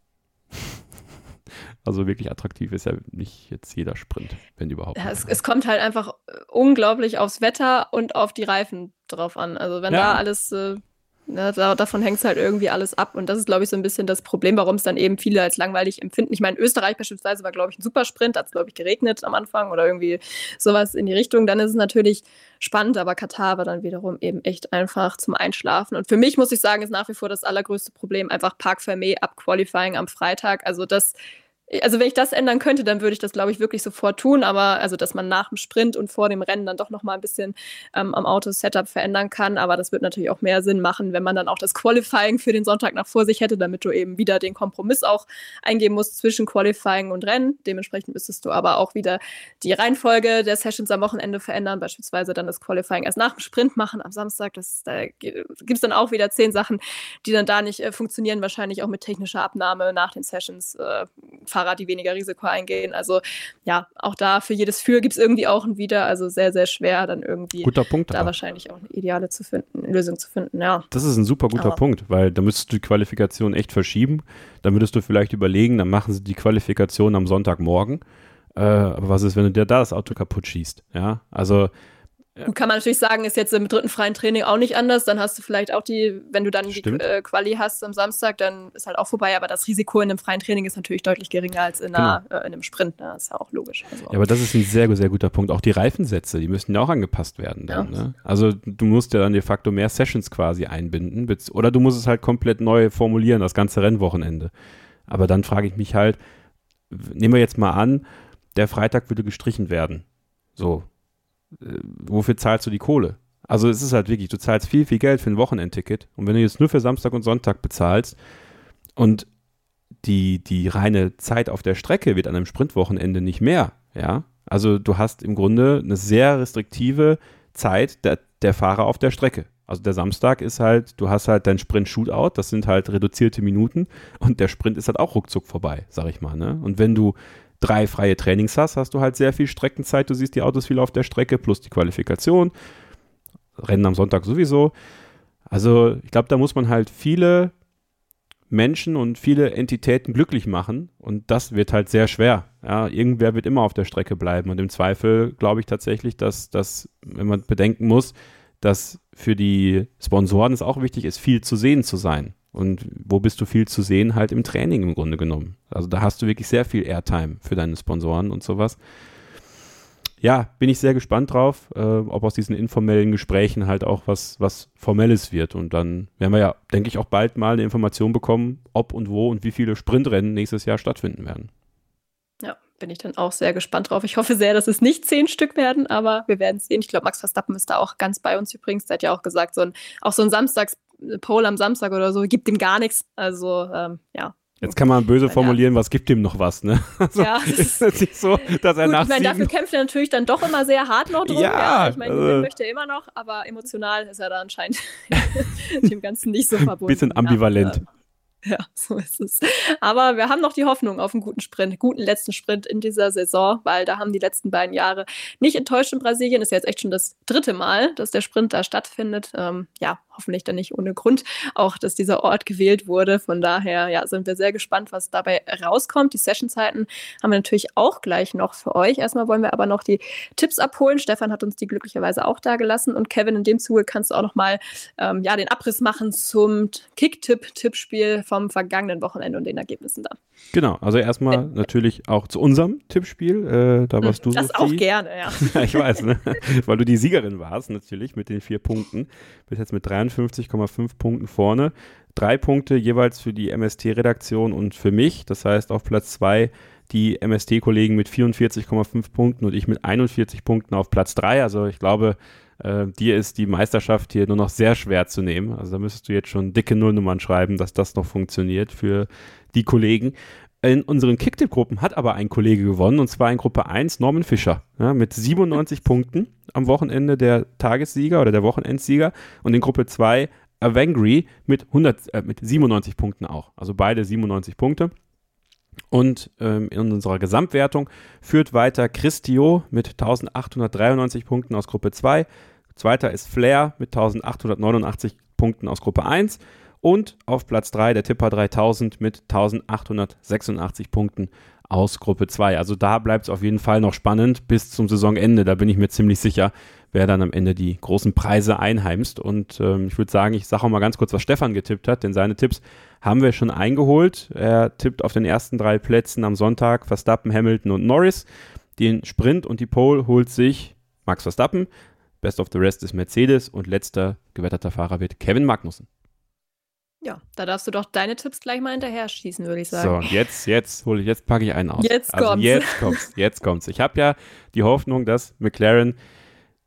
also wirklich attraktiv ist ja nicht jetzt jeder Sprint, wenn überhaupt. Ja, es, es, kommt halt einfach äh, unglaublich aufs Wetter und auf die Reifen drauf an. Also wenn ja. da alles, äh, ne, da, davon hängt es halt irgendwie alles ab. Und das ist, glaube ich, so ein bisschen das Problem, warum es dann eben viele als langweilig empfinden. Ich meine, Österreich beispielsweise war, glaube ich, ein Supersprint, hat es, glaube ich, geregnet am Anfang oder irgendwie sowas in die Richtung. Dann ist es natürlich spannend, aber Katar war dann wiederum eben echt einfach zum Einschlafen. Und für mich muss ich sagen, ist nach wie vor das allergrößte Problem einfach Park Fermé ab Qualifying am Freitag. Also das also wenn ich das ändern könnte, dann würde ich das, glaube ich, wirklich sofort tun. Aber also, dass man nach dem Sprint und vor dem Rennen dann doch noch mal ein bisschen ähm, am Auto-Setup verändern kann. Aber das wird natürlich auch mehr Sinn machen, wenn man dann auch das Qualifying für den Sonntag nach vor sich hätte, damit du eben wieder den Kompromiss auch eingeben musst zwischen Qualifying und Rennen. Dementsprechend müsstest du aber auch wieder die Reihenfolge der Sessions am Wochenende verändern, beispielsweise dann das Qualifying erst nach dem Sprint machen am Samstag. Das, da gibt es dann auch wieder zehn Sachen, die dann da nicht äh, funktionieren, wahrscheinlich auch mit technischer Abnahme nach den Sessions. Äh, Fahrer, die weniger Risiko eingehen. Also ja, auch da für jedes Für gibt es irgendwie auch ein Wieder. Also sehr, sehr schwer, dann irgendwie guter Punkt, da aber. wahrscheinlich auch eine ideale zu finden, Lösung zu finden. Ja. Das ist ein super guter aber. Punkt, weil da müsstest du die Qualifikation echt verschieben. Dann würdest du vielleicht überlegen, dann machen sie die Qualifikation am Sonntagmorgen. Äh, aber was ist, wenn du dir da das Auto kaputt schießt? Ja, also ja. Kann man natürlich sagen, ist jetzt im dritten freien Training auch nicht anders. Dann hast du vielleicht auch die, wenn du dann Stimmt. die äh, Quali hast am Samstag, dann ist halt auch vorbei. Aber das Risiko in einem freien Training ist natürlich deutlich geringer als in, einer, genau. äh, in einem Sprint. Ne? Das ist ja auch logisch. Also, ja, aber das ist ein sehr, sehr guter Punkt. Auch die Reifensätze, die müssen ja auch angepasst werden. Dann, ja. ne? Also du musst ja dann de facto mehr Sessions quasi einbinden. Oder du musst es halt komplett neu formulieren, das ganze Rennwochenende. Aber dann frage ich mich halt, nehmen wir jetzt mal an, der Freitag würde gestrichen werden. So, wofür zahlst du die Kohle? Also es ist halt wirklich, du zahlst viel, viel Geld für ein Wochenendticket und wenn du jetzt nur für Samstag und Sonntag bezahlst und die, die reine Zeit auf der Strecke wird an einem Sprintwochenende nicht mehr, ja. Also du hast im Grunde eine sehr restriktive Zeit der, der Fahrer auf der Strecke. Also der Samstag ist halt, du hast halt dein Sprint-Shootout, das sind halt reduzierte Minuten und der Sprint ist halt auch ruckzuck vorbei, sag ich mal. Ne? Und wenn du drei freie Trainings hast, hast du halt sehr viel Streckenzeit. Du siehst die Autos viel auf der Strecke plus die Qualifikation. Rennen am Sonntag sowieso. Also ich glaube, da muss man halt viele Menschen und viele Entitäten glücklich machen und das wird halt sehr schwer. Ja, irgendwer wird immer auf der Strecke bleiben und im Zweifel glaube ich tatsächlich, dass, dass, wenn man bedenken muss, dass für die Sponsoren es auch wichtig ist, viel zu sehen zu sein. Und wo bist du viel zu sehen? Halt im Training im Grunde genommen. Also da hast du wirklich sehr viel Airtime für deine Sponsoren und sowas. Ja, bin ich sehr gespannt drauf, äh, ob aus diesen informellen Gesprächen halt auch was, was Formelles wird. Und dann werden wir ja, denke ich, auch bald mal eine Information bekommen, ob und wo und wie viele Sprintrennen nächstes Jahr stattfinden werden. Ja, bin ich dann auch sehr gespannt drauf. Ich hoffe sehr, dass es nicht zehn Stück werden, aber wir werden sehen. Ich glaube, Max Verstappen ist da auch ganz bei uns übrigens. Der hat ja auch gesagt, so ein, auch so ein Samstags Pole am Samstag oder so, gibt ihm gar nichts. Also, ähm, ja. Jetzt kann man böse formulieren, ja. was gibt ihm noch was, ne? (laughs) Also, ja, (laughs) ist es nicht so, dass er gut, nach ich meine, dafür kämpft er natürlich dann doch immer sehr hart noch drum. Ja, ja ich meine, also, möchte er immer noch, aber emotional ist er da anscheinend (laughs) dem Ganzen nicht so verbunden. Bisschen ambivalent. Ja, (laughs) so ist es. Aber wir haben noch die Hoffnung auf einen guten Sprint, guten letzten Sprint in dieser Saison, weil da haben die letzten beiden Jahre nicht enttäuscht in Brasilien. Ist ja jetzt echt schon das dritte Mal, dass der Sprint da stattfindet. Ähm, ja, hoffentlich dann nicht ohne Grund auch, dass dieser Ort gewählt wurde. Von daher ja, sind wir sehr gespannt, was dabei rauskommt. Die Sessionzeiten haben wir natürlich auch gleich noch für euch. Erstmal wollen wir aber noch die Tipps abholen. Stefan hat uns die glücklicherweise auch da gelassen. Und Kevin, in dem Zuge kannst du auch noch mal ähm, ja, den Abriss machen zum Kick-Tipp-Tippspiel vom vergangenen Wochenende und den Ergebnissen da. Genau, also erstmal äh, natürlich auch zu unserem Tippspiel. Äh, da warst du (laughs) Das Sophie. auch gerne, ja. ja, (laughs) ich weiß, ne? weil du die Siegerin warst natürlich mit den vier Punkten. Bist jetzt mit 53,5 Punkten vorne. Drei Punkte jeweils für die MST-Redaktion und für mich. Das heißt auf Platz zwei die MST-Kollegen mit 44,5 Punkten und ich mit 41 Punkten auf Platz drei. Also ich glaube, äh, dir ist die Meisterschaft hier nur noch sehr schwer zu nehmen. Also da müsstest du jetzt schon dicke Nullnummern schreiben, dass das noch funktioniert für die Kollegen. In unseren Kicktipp-Gruppen hat aber ein Kollege gewonnen, und zwar in Gruppe 1, Norman Fischer, ja, mit 97 (laughs) Punkten am Wochenende der Tagessieger oder der Wochenendsieger. Und in Gruppe 2 Avengry mit, 100, äh, mit 97 Punkten auch. Also beide 97 Punkte. Und ähm, in unserer Gesamtwertung führt weiter Christio mit 1893 Punkten aus Gruppe 2. Zweiter ist Flair mit 1889 Punkten aus Gruppe 1. Und auf Platz 3 der Tipper 3000 mit 1886 Punkten aus Gruppe 2. Also da bleibt es auf jeden Fall noch spannend bis zum Saisonende. Da bin ich mir ziemlich sicher, wer dann am Ende die großen Preise einheimst. Und ähm, ich würde sagen, ich sage auch mal ganz kurz, was Stefan getippt hat, denn seine Tipps haben wir schon eingeholt. Er tippt auf den ersten drei Plätzen am Sonntag Verstappen, Hamilton und Norris. Den Sprint und die Pole holt sich Max Verstappen. Best of the Rest ist Mercedes und letzter gewetterter Fahrer wird Kevin Magnussen. Ja, da darfst du doch deine Tipps gleich mal hinterher schießen, würde ich sagen. So, und jetzt, jetzt hole ich, jetzt packe ich einen aus. Jetzt also kommt's. Jetzt kommt's. Jetzt kommt's. Ich habe ja die Hoffnung, dass McLaren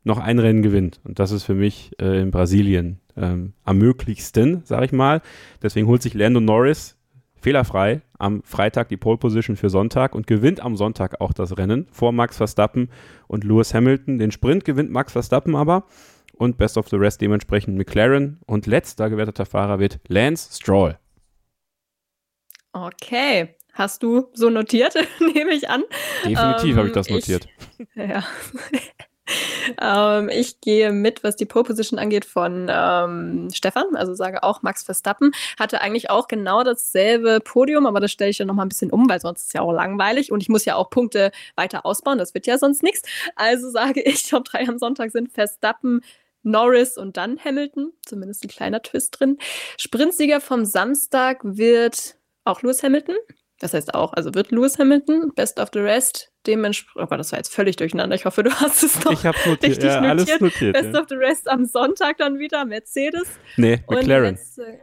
noch ein Rennen gewinnt. Und das ist für mich äh, in Brasilien ähm, am möglichsten, sage ich mal. Deswegen holt sich Lando Norris fehlerfrei am Freitag die Pole Position für Sonntag und gewinnt am Sonntag auch das Rennen vor Max Verstappen und Lewis Hamilton. Den Sprint gewinnt Max Verstappen aber und Best of the Rest dementsprechend McLaren und letzter gewerteter Fahrer wird Lance Stroll. Okay. Hast du so notiert, (laughs) nehme ich an. Definitiv Ähm, habe ich das ich- notiert. Ja. (laughs) ähm, ich gehe mit, was die Pole Position angeht, von ähm, Stefan, also sage auch Max Verstappen. Hatte eigentlich auch genau dasselbe Podium, aber das stelle ich dann nochmal ein bisschen um, weil sonst ist es ja auch langweilig und ich muss ja auch Punkte weiter ausbauen, das wird ja sonst nichts. Also sage ich, Top 3 am Sonntag sind Verstappen, Norris und dann Hamilton, zumindest ein kleiner Twist drin. Sprintsieger vom Samstag wird auch Lewis Hamilton. Das heißt auch, also wird Lewis Hamilton, Best of the Rest, dementsprechend, oh Gott, das war jetzt völlig durcheinander. Ich hoffe, du hast es noch Ich habe notiert, richtig ja, alles notiert. Best Ja. of the Rest am Sonntag dann wieder, Mercedes. Nee, Und McLaren. letzte-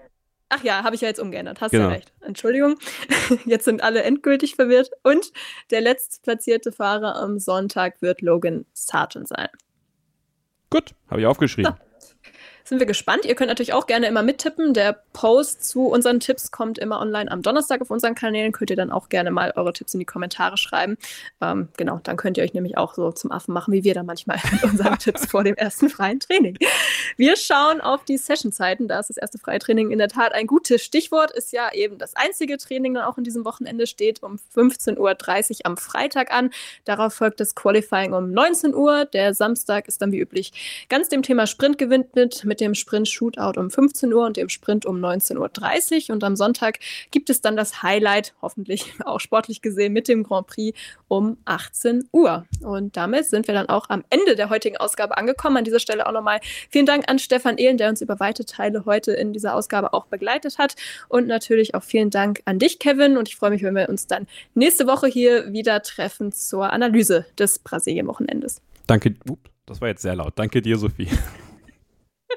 Ach ja, habe ich ja jetzt umgeändert. Hast Genau. ja recht. Entschuldigung. (laughs) Jetzt sind alle endgültig verwirrt. Und der letztplatzierte Fahrer am Sonntag wird Logan Sargent sein. Gut, habe ich aufgeschrieben. Sind wir gespannt. Ihr könnt natürlich auch gerne immer mittippen. Der Post zu unseren Tipps kommt immer online am Donnerstag auf unseren Kanälen. Könnt ihr dann auch gerne mal eure Tipps in die Kommentare schreiben. Ähm, genau, dann könnt ihr euch nämlich auch so zum Affen machen, wie wir dann manchmal (laughs) mit unseren (laughs) Tipps vor dem ersten freien Training. Wir schauen auf die Sessionzeiten. Da ist das erste freie Training in der Tat ein gutes Stichwort. Ist ja eben das einzige Training dann auch in diesem Wochenende steht um 15.30 Uhr am Freitag an. Darauf folgt das Qualifying um 19 Uhr. Der Samstag ist dann wie üblich ganz dem Thema Sprint gewidmet mit dem Sprint Shootout um 15 Uhr und dem Sprint um 19.30 Uhr. Und am Sonntag gibt es dann das Highlight, hoffentlich (laughs) auch sportlich gesehen, mit dem Grand Prix um 18 Uhr. Und damit sind wir dann auch am Ende der heutigen Ausgabe angekommen. An dieser Stelle auch nochmal vielen Dank an Stefan Ehlen, der uns über weite Teile heute in dieser Ausgabe auch begleitet hat. Und natürlich auch vielen Dank an dich, Kevin. Und ich freue mich, wenn wir uns dann nächste Woche hier wieder treffen zur Analyse des Brasilien-Wochenendes. Danke. Das war jetzt sehr laut. Danke dir, Sophie. (laughs)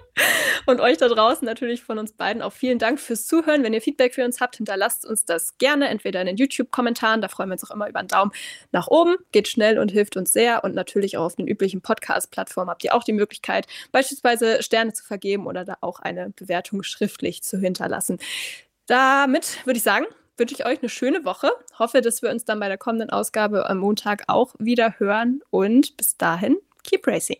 (laughs) Und euch da draußen natürlich von uns beiden auch vielen Dank fürs Zuhören. Wenn ihr Feedback für uns habt, hinterlasst uns das gerne, entweder in den YouTube-Kommentaren, da freuen wir uns auch immer über einen Daumen nach oben, geht schnell und hilft uns sehr. Und natürlich auch auf den üblichen Podcast-Plattformen habt ihr auch die Möglichkeit, beispielsweise Sterne zu vergeben oder da auch eine Bewertung schriftlich zu hinterlassen. Damit würde ich sagen, wünsche ich euch eine schöne Woche. Hoffe, dass wir uns dann bei der kommenden Ausgabe am Montag auch wieder hören. Und bis dahin, keep racing.